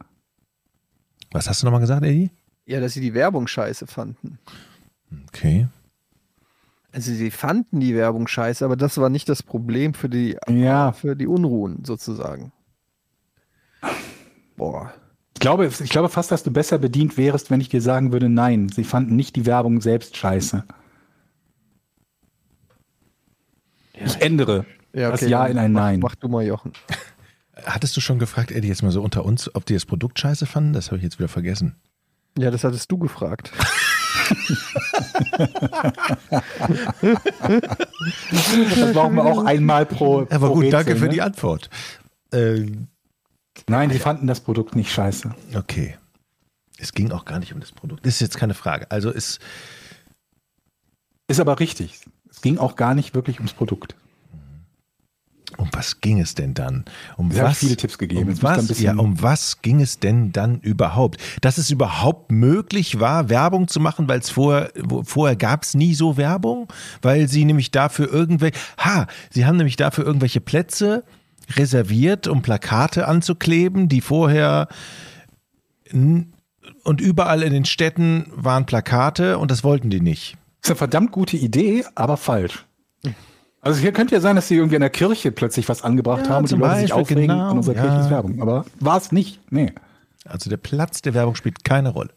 Was hast du nochmal gesagt, Eddie? Ja, dass sie die Werbung scheiße fanden. Okay. Also sie fanden die Werbung scheiße, aber das war nicht das Problem für die, Ja. für die Unruhen sozusagen. Boah. Ich glaube, ich glaube fast, dass du besser bedient wärst, wenn ich dir sagen würde, nein, sie fanden nicht die Werbung selbst scheiße. Ich ändere das Ja in ein mach, Nein. Mach du mal, Jochen. Hattest du schon gefragt, Eddie, jetzt mal so unter uns, ob die das Produkt scheiße fanden? Das habe ich jetzt wieder vergessen. Ja, das hattest du gefragt. Das brauchen wir auch einmal pro. Aber pro gut, Rätsel, danke für ne? die Antwort. Ähm, Nein, sie fanden das Produkt nicht scheiße. okay. Es ging auch gar nicht um das Produkt. Das ist jetzt keine Frage. Also ist, Ist aber richtig. Es ging auch gar nicht wirklich ums Produkt. um was ging es denn dann? Um Sie was? viele Tipps gegeben. Um was, ja, um was ging es denn dann überhaupt? Dass es überhaupt möglich war, Werbung zu machen, weil es vorher, vorher gab es nie so Werbung, weil sie nämlich dafür irgendwelche, ha, sie haben nämlich dafür irgendwelche Plätze reserviert, um Plakate anzukleben, die vorher und überall in den Städten waren Plakate und das wollten die nicht. Das ist eine verdammt gute Idee, aber falsch. Also hier könnte ja sein, dass sie irgendwie in der Kirche plötzlich was angebracht Ja, haben und die Leute sich aufregen genau, an unserer ja. Kirche ist Werbung. Aber war es nicht. Nee. Also der Platz der Werbung spielt keine Rolle.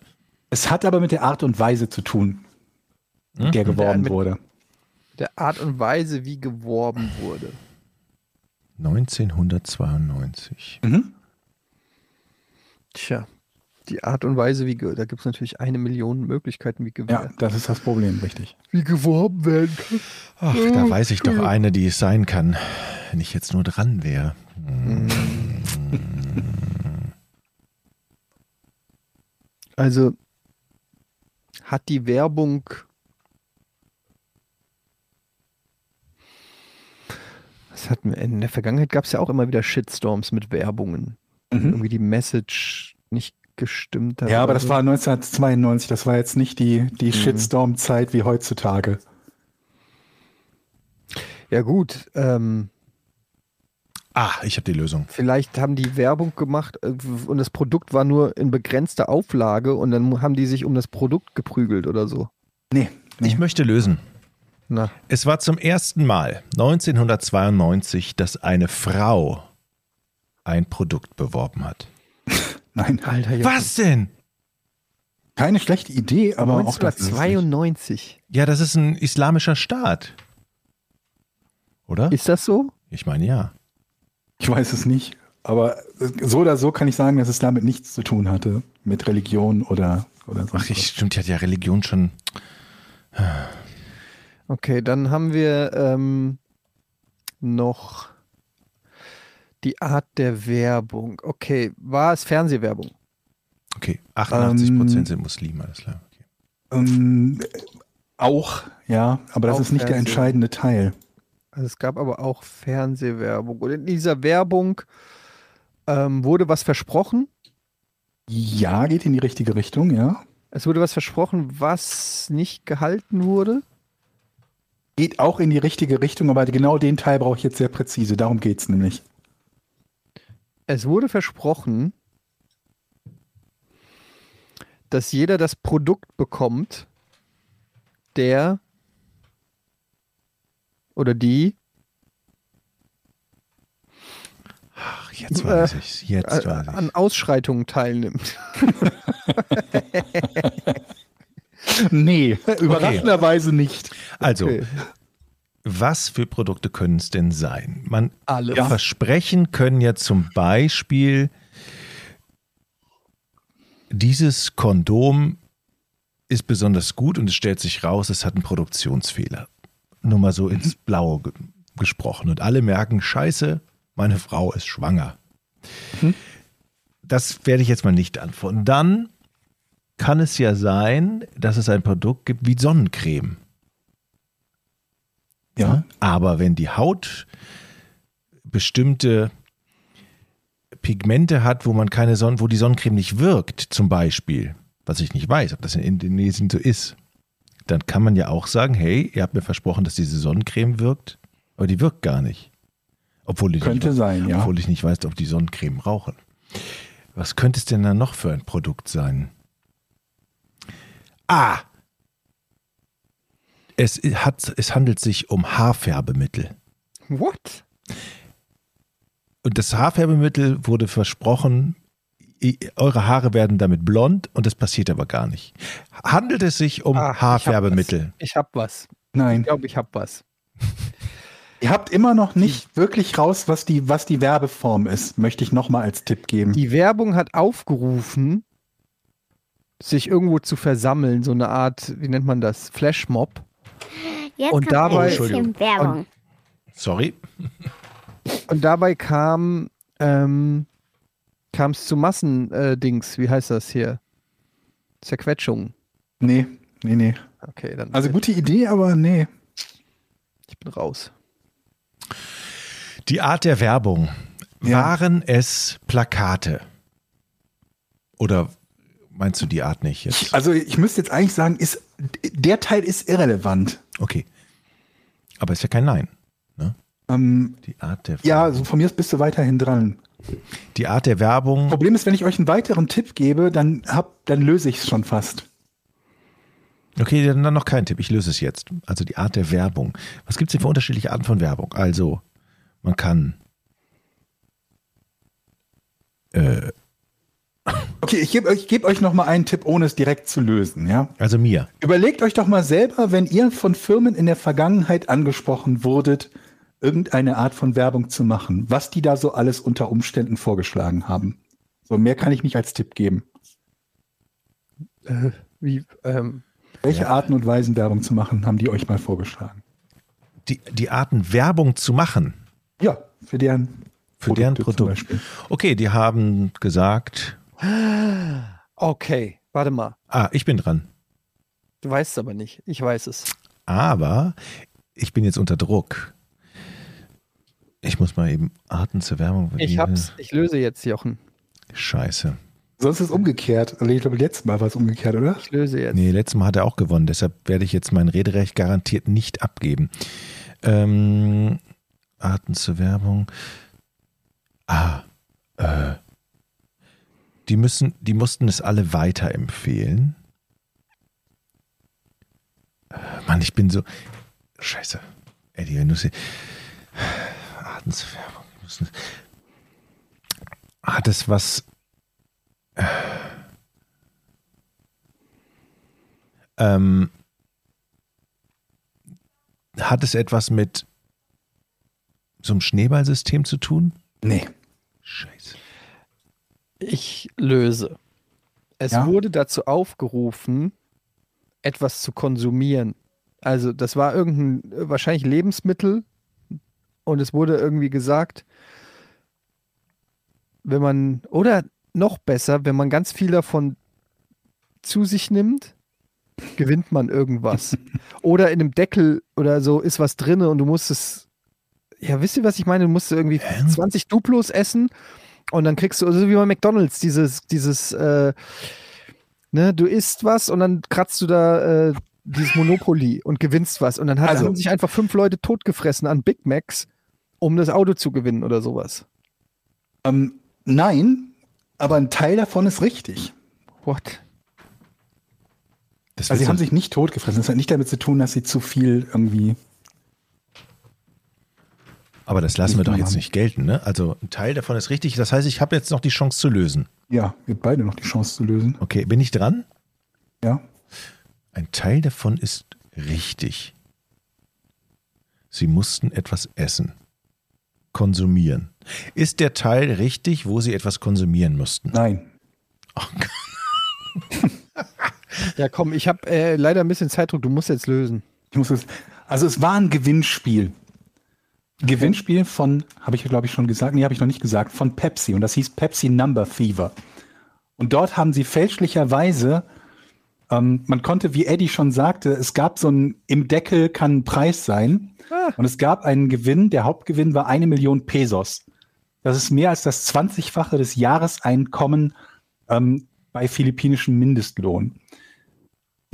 Es hat aber mit der Art und Weise zu tun, mit der geworben mit- wurde. Der Art und Weise, wie geworben wurde. 1992. Mhm. Tja, die Art und Weise, wie da gibt es natürlich eine Million Möglichkeiten, wie, gew Ja, das ist das Problem, richtig. wie geworben werden kann. Ach, da weiß ich doch eine, die es sein kann, wenn ich jetzt nur dran wäre. Also hat die Werbung was hatten wir in der Vergangenheit gab es ja auch immer wieder Shitstorms mit Werbungen. Mhm. Irgendwie die Message nicht gestimmt hat. Ja, aber das war 1992, das war jetzt nicht die, die Shitstorm-Zeit wie heutzutage. Ja gut, ähm, Ah, ich habe die Lösung. vielleicht haben die Werbung gemacht äh, und das Produkt war nur in begrenzter Auflage und dann haben die sich um das Produkt geprügelt oder so. Nee, nee. Ich möchte lösen. Na, Es war zum ersten Mal 1992, dass eine Frau ein Produkt beworben hat. nein. Alter, Jochen. Was denn? Keine schlechte Idee, aber auch das. 1992. Ja, das ist ein islamischer Staat. Oder? Ist das so? Ich meine ja. Ich weiß es nicht. Aber so oder so kann ich sagen, dass es damit nichts zu tun hatte. Mit Religion oder, oder sonst Ach, ich, stimmt, die hat ja Religion schon. Okay, dann haben wir ähm, noch die Art der Werbung. Okay, war es Fernsehwerbung? Okay, 88 Ähm, Prozent sind Muslime, alles klar. Okay. Ähm, auch, ja, aber das Auch ist nicht der Fernsehen. entscheidende Teil. Also es gab aber auch Fernsehwerbung. Und in dieser Werbung ähm, wurde was versprochen. Ja, geht in die richtige Richtung, ja. Es wurde was versprochen, was nicht gehalten wurde. Geht auch in die richtige Richtung, aber genau den Teil brauche ich jetzt sehr präzise. Darum geht es nämlich. Es wurde versprochen, dass jeder das Produkt bekommt, der oder die Ach, jetzt Äh, weiß ich's. Jetzt äh, weiß an ich's. Ausschreitungen teilnimmt. Nee, überraschenderweise nicht. Also, Okay. was für Produkte können es denn sein? Man Alle. Ja. Versprechen können ja zum Beispiel dieses Kondom ist besonders gut und es stellt sich raus, es hat einen Produktionsfehler. Nur mal so ins Blaue ge gesprochen. Und alle merken, scheiße, meine Frau ist schwanger. Das werde ich jetzt mal nicht antworten. Dann kann es ja sein, dass es ein Produkt gibt wie Sonnencreme. Ja. Aber wenn die Haut bestimmte Pigmente hat, wo man keine Sonne, wo die Sonnencreme nicht wirkt, zum Beispiel, was ich nicht weiß, ob das in Indonesien so ist, dann kann man ja auch sagen, hey, ihr habt mir versprochen, dass diese Sonnencreme wirkt, aber die wirkt gar nicht. Obwohl ich, Könnte nicht, sein, ja. obwohl ich nicht weiß, ob die Sonnencreme rauchen. Was könnte es denn dann noch für ein Produkt sein? Ah! Es, hat, es handelt sich um Haarfärbemittel. What? Und das Haarfärbemittel wurde versprochen, eure Haare werden damit blond und das passiert aber gar nicht. Handelt es sich um Ah, ich hab Haarfärbemittel? Ich hab was. Ich Nein. glaube, ich hab was. Ihr habt immer noch nicht wirklich raus, was die, was die Werbeform ist, möchte ich nochmal als Tipp geben. Die Werbung hat aufgerufen, sich irgendwo zu versammeln, so eine Art, wie nennt man das, Flashmob. Jetzt Und kommt dabei- ein bisschen Werbung. Sorry. Und dabei kam ähm, kam es zu Massendings, äh, wie heißt das hier? Zerquetschung. Nee, nee, nee. Okay, dann Also gute Idee, aber nee. ich bin raus. Die Art der Werbung. Ja. Waren es Plakate? Oder meinst du die Art nicht jetzt? Also ich müsste jetzt eigentlich sagen, ist, der Teil ist irrelevant. Okay. Aber ist ja kein Nein. Ne? Ähm, Die Art der ja, also von mir aus bist du weiterhin dran. Die Art der Werbung. Problem ist, wenn ich euch einen weiteren Tipp gebe, dann, hab, dann löse ich es schon fast. Okay, dann noch kein Tipp. Ich löse es jetzt. Also die Art der Werbung. Was gibt es denn für unterschiedliche Arten von Werbung? Also, man kann. Äh, Okay, ich gebe euch, geb euch noch mal einen Tipp, ohne es direkt zu lösen. Ja? also mir. Überlegt euch doch mal selber, wenn ihr von Firmen in der Vergangenheit angesprochen wurdet, irgendeine Art von Werbung zu machen, was die da so alles unter Umständen vorgeschlagen haben. So, mehr kann ich nicht als Tipp geben. Äh, wie, ähm, Welche Arten und Weisen Werbung zu machen, haben die euch mal vorgeschlagen? Die, die Arten Werbung zu machen Ja, für deren für deren Produkte Produkt. zum Beispiel. Okay, die haben gesagt. Okay, warte mal. Ah, ich bin dran. Du weißt es aber nicht. Ich weiß es. Aber ich bin jetzt unter Druck. Ich muss mal eben Arten zur Werbung. Ich hab's. Ich löse jetzt, Jochen. Scheiße. Sonst ist es umgekehrt. Also ich glaube, letztes Mal war es umgekehrt, oder? Ich löse jetzt. Nee, letztes Mal hat er auch gewonnen, deshalb werde ich jetzt mein Rederecht garantiert nicht abgeben. Ähm, Arten zur Werbung. Ah, äh, die müssen, die mussten es alle weiterempfehlen. Äh, Mann, ich bin so. Scheiße. Eddie, wenn du sie. Arten zur Werbung. die müssen- Hat es was. Ähm, hat es etwas mit so einem Schneeballsystem zu tun? Nee. Scheiße. Ich löse. Es Ja? wurde dazu aufgerufen, etwas zu konsumieren. Also das war irgendein wahrscheinlich Lebensmittel und es wurde irgendwie gesagt, wenn man oder noch besser, wenn man ganz viel davon zu sich nimmt, gewinnt man irgendwas. oder in einem Deckel oder so ist was drin und du musst es ja, wisst ihr, was ich meine? Du musst irgendwie 20 Duplos essen und dann kriegst du, also wie bei McDonalds, dieses, dieses, äh, ne, du isst was und dann kratzt du da äh, dieses Monopoly und gewinnst was. Und dann hat, Also- haben sich einfach fünf Leute totgefressen an Big Macs, um das Auto zu gewinnen oder sowas. Ähm, nein, aber ein Teil davon ist richtig. What? Das Also sie haben sich nicht totgefressen. Das hat nicht damit zu tun, dass sie zu viel irgendwie. Aber das lassen wir doch jetzt Haben. nicht gelten, ne? Also ein Teil davon ist richtig. Das heißt, ich habe jetzt noch die Chance zu lösen. Ja, wir beide noch die Chance zu lösen. Okay, bin ich dran? Ja. Ein Teil davon ist richtig. Sie mussten etwas essen. Konsumieren. Ist der Teil richtig, wo sie etwas konsumieren mussten? Nein. Ja, komm, ich habe äh, leider ein bisschen Zeitdruck. Du musst jetzt lösen. Ich muss es, also es war ein Gewinnspiel. Gewinnspiel von, habe ich glaube ich schon gesagt, nee, habe ich noch nicht gesagt, von Pepsi. Und das hieß Pepsi Number Fever. Und dort haben sie fälschlicherweise, ähm, man konnte, wie Eddie schon sagte, es gab so ein, im Deckel kann ein Preis sein. Und es gab einen Gewinn, der Hauptgewinn war eine Million Pesos. Das ist mehr als das 20-fache des Jahreseinkommen ähm, bei philippinischem Mindestlohn.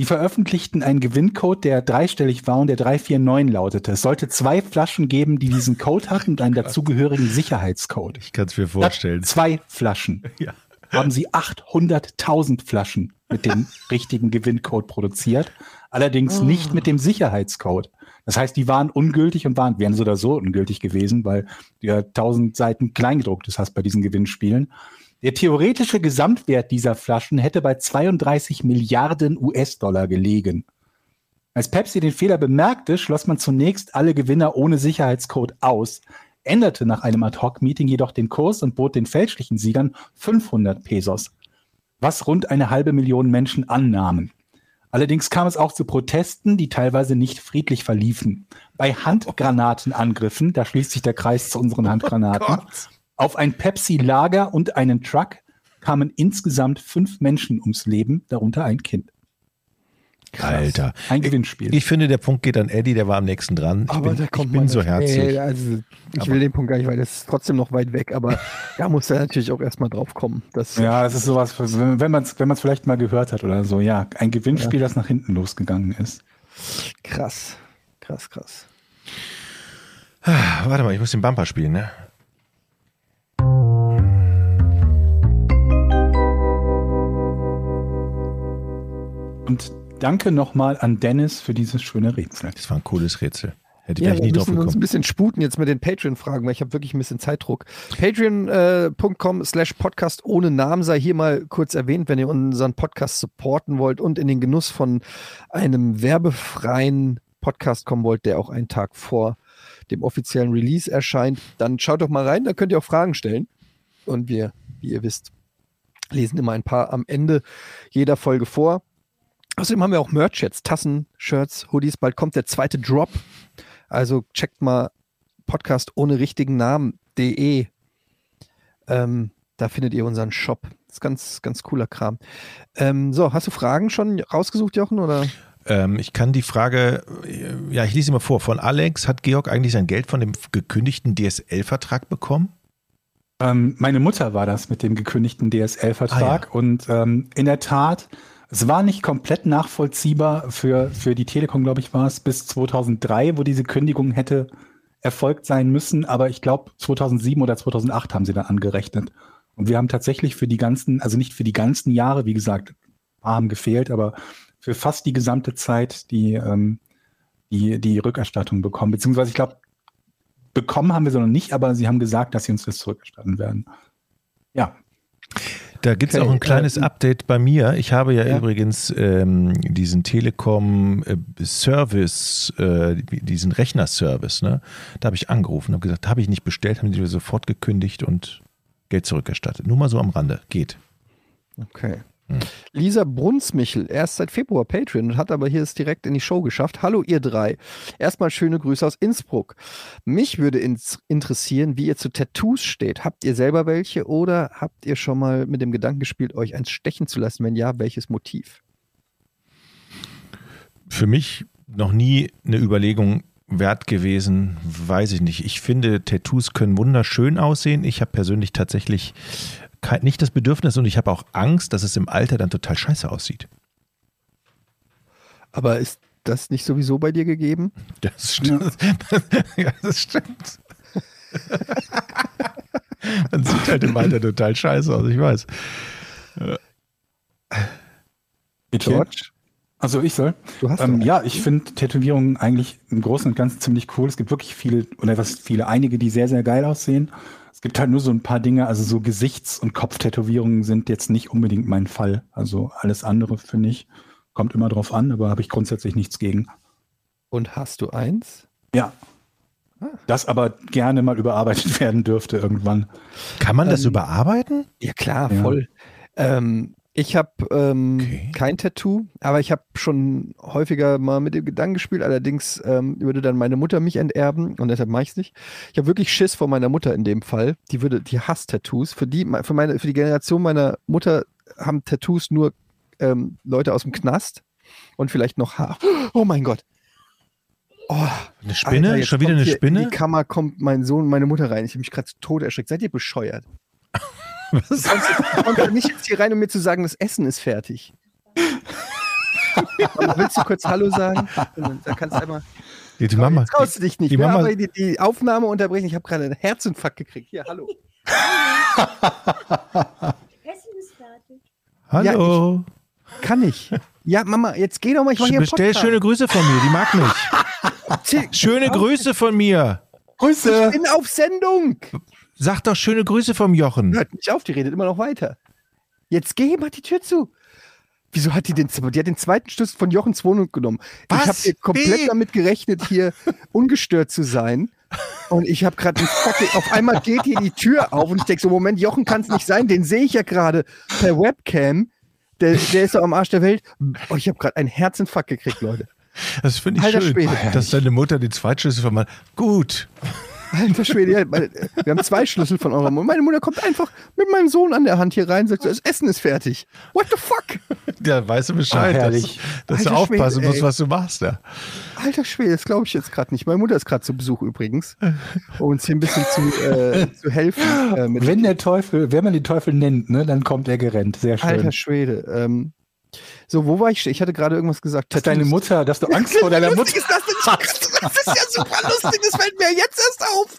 Die veröffentlichten einen Gewinncode, der dreistellig war und der 349 lautete. Es sollte zwei Flaschen geben, die diesen Code hatten und einen dazugehörigen Sicherheitscode. Ich kann es mir Statt vorstellen. Zwei Flaschen. Ja. Haben sie 800.000 Flaschen mit dem richtigen Gewinncode produziert. Allerdings nicht mit dem Sicherheitscode. Das heißt, die waren ungültig und waren, wären so oder so ungültig gewesen, weil du ja 1000 Seiten Kleingedrucktes hast bei diesen Gewinnspielen. Der theoretische Gesamtwert dieser Flaschen hätte bei 32 Milliarden US-Dollar gelegen. Als Pepsi den Fehler bemerkte, schloss man zunächst alle Gewinner ohne Sicherheitscode aus, änderte nach einem Ad-Hoc-Meeting jedoch den Kurs und bot den fälschlichen Siegern 500 Pesos, was rund eine halbe Million Menschen annahmen. Allerdings kam es auch zu Protesten, die teilweise nicht friedlich verliefen. Bei Handgranatenangriffen, da schließt sich der Kreis zu unseren Handgranaten, auf ein Pepsi-Lager und einen Truck kamen insgesamt fünf Menschen ums Leben, darunter ein Kind. Alter. Ein Gewinnspiel. Ich finde, der Punkt geht an Eddie, der war am nächsten dran. Ich bin, ich bin so herzlich. Nee, also ich will den Punkt gar nicht, weil das ist trotzdem noch weit weg, aber da muss er natürlich auch erstmal drauf kommen. Das, Ja, es ist sowas, wenn man es wenn man's vielleicht mal gehört hat oder so, ja, ein Gewinnspiel, das nach hinten losgegangen ist. Krass. Krass, krass. Ah, Warte mal, ich muss den Bumper spielen, ne? Und danke nochmal an Dennis für dieses schöne Rätsel. Das war ein cooles Rätsel. Hätte ich Ja, wir nie drauf müssen uns ein gekommen. bisschen sputen jetzt mit den Patreon-Fragen, weil ich habe wirklich ein bisschen Zeitdruck. Patreon.com slash Podcast ohne Namen sei hier mal kurz erwähnt, wenn ihr unseren Podcast supporten wollt und in den Genuss von einem werbefreien Podcast kommen wollt, der auch einen Tag vor dem offiziellen Release erscheint, dann schaut doch mal rein, da könnt ihr auch Fragen stellen. Und wir, wie ihr wisst, lesen immer ein paar am Ende jeder Folge vor. Außerdem haben wir auch Merch jetzt, Tassen, Shirts, Hoodies. Bald kommt der zweite Drop. Also checkt mal Podcast ohne richtigen Namen.de. Ähm, da findet ihr unseren Shop. Das ist ganz, ganz cooler Kram. Ähm, so, hast du Fragen schon rausgesucht, Jochen? Oder? Ähm, ich kann die Frage, äh, ja, ich lese sie mal vor. Von Alex, hat Georg eigentlich sein Geld von dem gekündigten DSL-Vertrag bekommen? Ähm, meine Mutter war das mit dem gekündigten DSL-Vertrag Ah, und ähm, in der Tat, es war nicht komplett nachvollziehbar für, für die Telekom, glaube ich, war es bis 2003, wo diese Kündigung hätte erfolgt sein müssen, aber ich glaube 2007 oder 2008 haben sie dann angerechnet. Und wir haben tatsächlich für die ganzen, also nicht für die ganzen Jahre, wie gesagt, haben gefehlt, aber für fast die gesamte Zeit die, ähm, die, die Rückerstattung bekommen. Beziehungsweise ich glaube, bekommen haben wir sie noch nicht, aber sie haben gesagt, dass sie uns das zurückerstatten werden. Ja, Da gibt es Okay, auch ein kleines Update bei mir. Ich habe ja, Ja. übrigens ähm, diesen Telekom äh, äh, diesen Rechnerservice, ne? Da habe ich angerufen, habe gesagt, habe ich nicht bestellt, haben die sofort gekündigt und Geld zurückerstattet. Nur mal so am Rande. Geht. Okay. Lisa Brunsmichel, erst seit Februar Patreon und hat aber hier es direkt in die Show geschafft. Hallo ihr drei. Erstmal schöne Grüße aus Innsbruck. Mich würde ins interessieren, wie ihr zu Tattoos steht. Habt ihr selber welche oder habt ihr schon mal mit dem Gedanken gespielt, euch eins stechen zu lassen? Wenn ja, welches Motiv? Für mich noch nie eine Überlegung wert gewesen, weiß ich nicht. Ich finde, Tattoos können wunderschön aussehen. Ich habe persönlich tatsächlich kein, nicht das Bedürfnis und ich habe auch Angst, dass es im Alter dann total scheiße aussieht. Aber ist das nicht sowieso bei dir gegeben? Das stimmt. Ja, das stimmt. Man sieht halt im Alter total scheiße aus, ich weiß. George? Also ich soll. Du hast Ähm, ja, ich finde Tätowierungen eigentlich im Großen und Ganzen ziemlich cool. Es gibt wirklich viele, oder was viele, einige, die sehr, sehr geil aussehen. Es gibt halt nur so ein paar Dinge, also so Gesichts- und Kopftätowierungen sind jetzt nicht unbedingt mein Fall. Also alles andere, finde ich, kommt immer drauf an, aber habe ich grundsätzlich nichts gegen. Und hast du eins? Ja. Das aber gerne mal überarbeitet werden dürfte irgendwann. Kann man das Ähm, überarbeiten? Ja, klar, Ja. voll. Ähm, Ich habe ähm, Okay. kein Tattoo, aber ich habe schon häufiger mal mit dem Gedanken gespielt. Allerdings ähm, würde dann meine Mutter mich enterben und deshalb mache ich es nicht. Ich habe wirklich Schiss vor meiner Mutter in dem Fall. Die würde, die hasst Tattoos. Für die, für meine, für die Generation meiner Mutter haben Tattoos nur ähm, Leute aus dem Knast und vielleicht noch Haar. Oh mein Gott. Oh, Eine Spinne? Alter, Schon wieder eine Spinne? In die Kammer kommt mein Sohn und meine Mutter rein. Ich habe mich gerade zu Tode erschreckt. Seid ihr bescheuert? Was? Kommt doch nicht jetzt hier rein, um mir zu sagen, das Essen ist fertig. Willst du kurz Hallo sagen? Da kannst du einmal. Die Mama. Jetzt traust du dich nicht die Mama- aber die, die Aufnahme unterbrechen. Ich habe gerade einen Herzinfarkt gekriegt. Hier, hallo. Essen ist fertig. Hallo. Kann ich? Ja, Mama, jetzt geh doch mal. Ich mach hier Bestell Podcast. schöne Grüße von mir, die mag mich. Schöne Grüße von mir. Grüße! bin auf Sendung. Sag doch schöne Grüße vom Jochen. Hört nicht auf, die redet immer noch weiter. Jetzt geh, mach die Tür zu. Wieso hat die den, die hat den zweiten Schlüssel von Jochens Wohnung genommen? Was? Ich habe hier komplett Wie? damit gerechnet, hier ungestört zu sein. Und ich habe gerade auf einmal geht hier die Tür auf und ich denke so, Moment, Jochen kann es nicht sein, den sehe ich ja gerade per Webcam. Der, der ist so am Arsch der Welt. Oh, ich habe gerade einen Herzinfarkt gekriegt, Leute. Das finde ich Alter schön, Schwede. dass deine Mutter den Zweitschlüssel von mal. Gut. Alter Schwede, meine, wir haben zwei Schlüssel von eurer Mutter. Meine Mutter kommt einfach mit meinem Sohn an der Hand hier rein und sagt, so, das Essen ist fertig. What the fuck? Ja, weißt du Bescheid, Ah, dass, dass du Alter Schwede, aufpassen musst, was du machst. Ja. Alter Schwede, das glaube ich jetzt gerade nicht. Meine Mutter ist gerade zu Besuch übrigens, um uns hier ein bisschen zu, äh, zu helfen. Äh, mit Wenn der Teufel, wenn man den Teufel nennt, ne, dann kommt er gerannt. Sehr schön. Alter Schwede. Ähm, so, wo war ich? Ich hatte gerade irgendwas gesagt. dass deine. Mutter, dass du Angst vor deiner Mutter ist das denn? Das ist ja super lustig. Das fällt mir jetzt erst auf.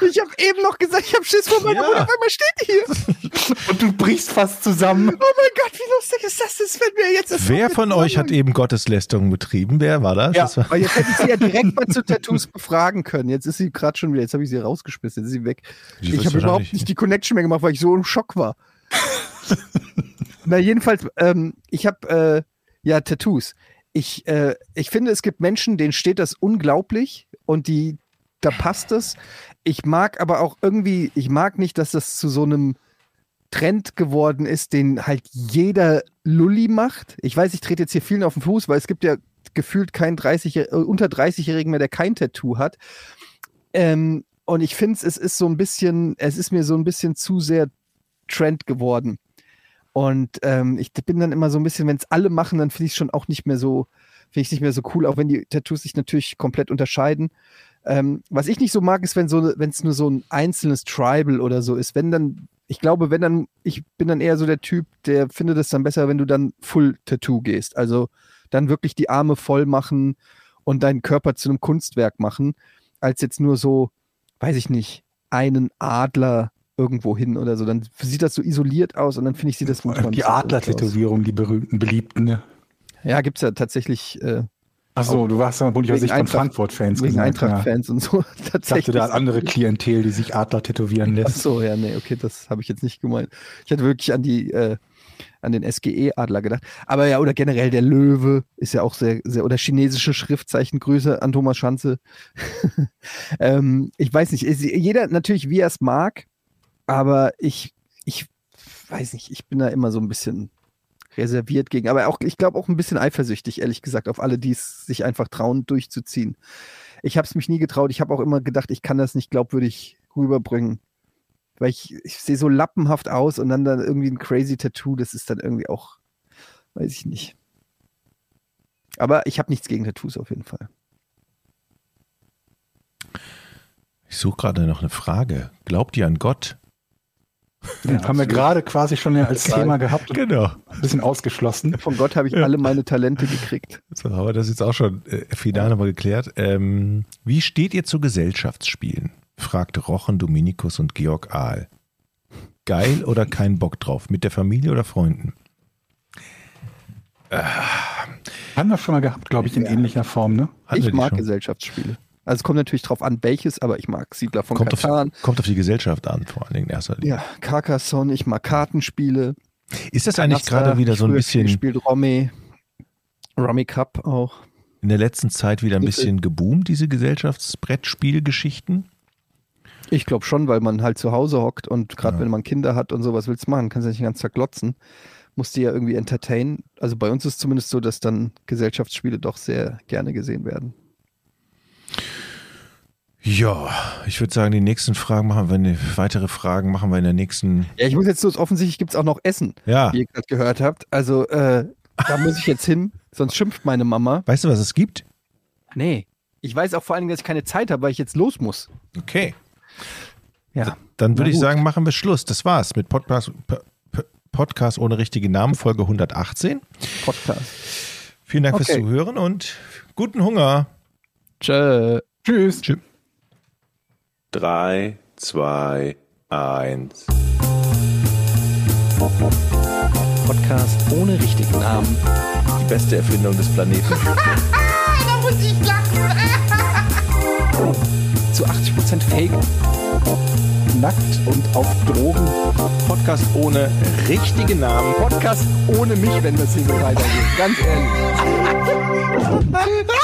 Ich habe eben noch gesagt, ich habe Schiss vor meiner Ja. Mutter. Auf einmal steht die hier. und du brichst fast zusammen. Oh mein Gott, wie lustig ist das? Das fällt mir jetzt erst Wer auf. von euch hat eben Gotteslästerung betrieben? Wer war das? Ja. das war, Aber jetzt hätte ich sie ja direkt mal zu Tattoos befragen können. Jetzt ist sie gerade schon wieder. Jetzt habe ich sie rausgeschmissen. Jetzt ist sie weg. Die ich habe überhaupt nicht die Connection mehr gemacht, weil ich so im Schock war. Na, jedenfalls, ähm, ich habe äh, ja Tattoos. Ich, äh, ich finde, es gibt Menschen, denen steht das unglaublich und die, da passt es. Ich mag aber auch irgendwie, ich mag nicht, dass das zu so einem Trend geworden ist, den halt jeder Lulli macht. Ich weiß, ich trete jetzt hier vielen auf den Fuß, weil es gibt ja gefühlt keinen 30, äh, unter 30-Jährigen mehr, der kein Tattoo hat. Ähm, und ich finde es ist so ein bisschen, es ist mir so ein bisschen zu sehr Trend geworden. Und ähm, ich bin dann immer so ein bisschen, wenn es alle machen, dann finde ich es schon auch nicht mehr so, finde ich nicht mehr so cool, auch wenn die Tattoos sich natürlich komplett unterscheiden. Ähm, was ich nicht so mag, ist, wenn so, wenn es nur so ein einzelnes Tribal oder so ist. Wenn dann, ich glaube, wenn dann, ich bin dann eher so der Typ, der findet es dann besser, wenn du dann Full Tattoo gehst. Also dann wirklich die Arme voll machen und deinen Körper zu einem Kunstwerk machen, als jetzt nur so, weiß ich nicht, einen Adler irgendwo hin oder so. Dann sieht das so isoliert aus und dann finde ich, sieht das manchmal Die. Adler-Tätowierung, die berühmten, beliebten. Ne? Ja, gibt es ja tatsächlich äh, Achso, du warst ja wohl nicht aus Wegen Sicht von Frank-Fans wegen gesagt, ja. Eintracht-Fans und so. Ich dachte, Tatsächlich. da hat andere Klientel, die sich Adler tätowieren lässt. so, ja, nee, okay, das habe ich jetzt nicht gemeint. Ich hatte wirklich an die, äh, an den SGE-Adler gedacht. Aber ja, oder generell der Löwe ist ja auch sehr, sehr, oder chinesische Schriftzeichen. Grüße an Thomas Schanze. ähm, ich weiß nicht, jeder natürlich, wie er es mag, aber ich, ich weiß nicht, ich bin da immer so ein bisschen reserviert gegen, aber auch, ich glaube auch ein bisschen eifersüchtig, ehrlich gesagt, auf alle, die es sich einfach trauen, durchzuziehen. Ich habe es mich nie getraut. Ich habe auch immer gedacht, ich kann das nicht glaubwürdig rüberbringen. Weil ich, ich sehe so lappenhaft aus und dann dann irgendwie ein crazy Tattoo, das ist dann irgendwie auch, weiß ich nicht. Aber ich habe nichts gegen Tattoos auf jeden Fall. Ich suche gerade noch eine Frage. Glaubt ihr an Gott? Ja, haben wir gerade quasi schon als Geil. Thema gehabt und Genau. ein bisschen ausgeschlossen. Von Gott habe ich alle meine Talente gekriegt. So, aber das ist jetzt auch schon äh, final nochmal geklärt. Ähm, wie steht ihr zu Gesellschaftsspielen? fragte Rochen, Dominikus und Georg Ahl. Geil oder kein Bock drauf? Mit der Familie oder Freunden? Haben wir schon mal gehabt, glaube ich, in ähnlicher Form, ne? Hatten ich mag schon? Gesellschaftsspiele. Also es kommt natürlich drauf an, welches, aber ich mag Siedler von Kommt auf, Katan. kommt auf die Gesellschaft an, vor allen Dingen in erster Linie. Ja, Carcassonne, ich mag Kartenspiele. Ist das eigentlich gerade wieder so ein bisschen gespielt Romy. Romy Cup auch. in der letzten Zeit wieder ein bisschen geboomt, diese Gesellschaftsbrettspielgeschichten? Ich glaube schon, weil man halt zu Hause hockt und gerade Ja. wenn man Kinder hat und sowas willst du machen, kannst du nicht den ganzen Tag glotzen. muss die ja irgendwie entertainen. Also bei uns ist es zumindest so, dass dann Gesellschaftsspiele doch sehr gerne gesehen werden. Ja, ich würde sagen, die nächsten Fragen machen wir, ne- weitere Fragen machen wir in der nächsten. Ja, ich muss jetzt los, offensichtlich gibt es auch noch Essen, Ja, wie ihr gerade gehört habt. Also äh, da muss ich jetzt hin, sonst schimpft meine Mama. weißt du, was es gibt? Nee. Ich weiß auch vor allen Dingen, dass ich keine Zeit habe, weil ich jetzt los muss. Okay. Ja. Dann würde ich sagen, machen wir Schluss. Das war's mit Podcast, P- P- Podcast ohne richtige Namen, Folge 118. Podcast. Vielen Dank Okay. fürs Zuhören und guten Hunger. Tschö. Tschüss. Tschüss. 3, 2, 1. Podcast ohne richtigen Namen. Die beste Erfindung des Planeten. Da muss ich lachen. Zu 80% Fake. Nackt und auf Drogen. Podcast ohne richtige Namen. Podcast ohne mich, wenn das hier so weitergeht. Ganz ehrlich.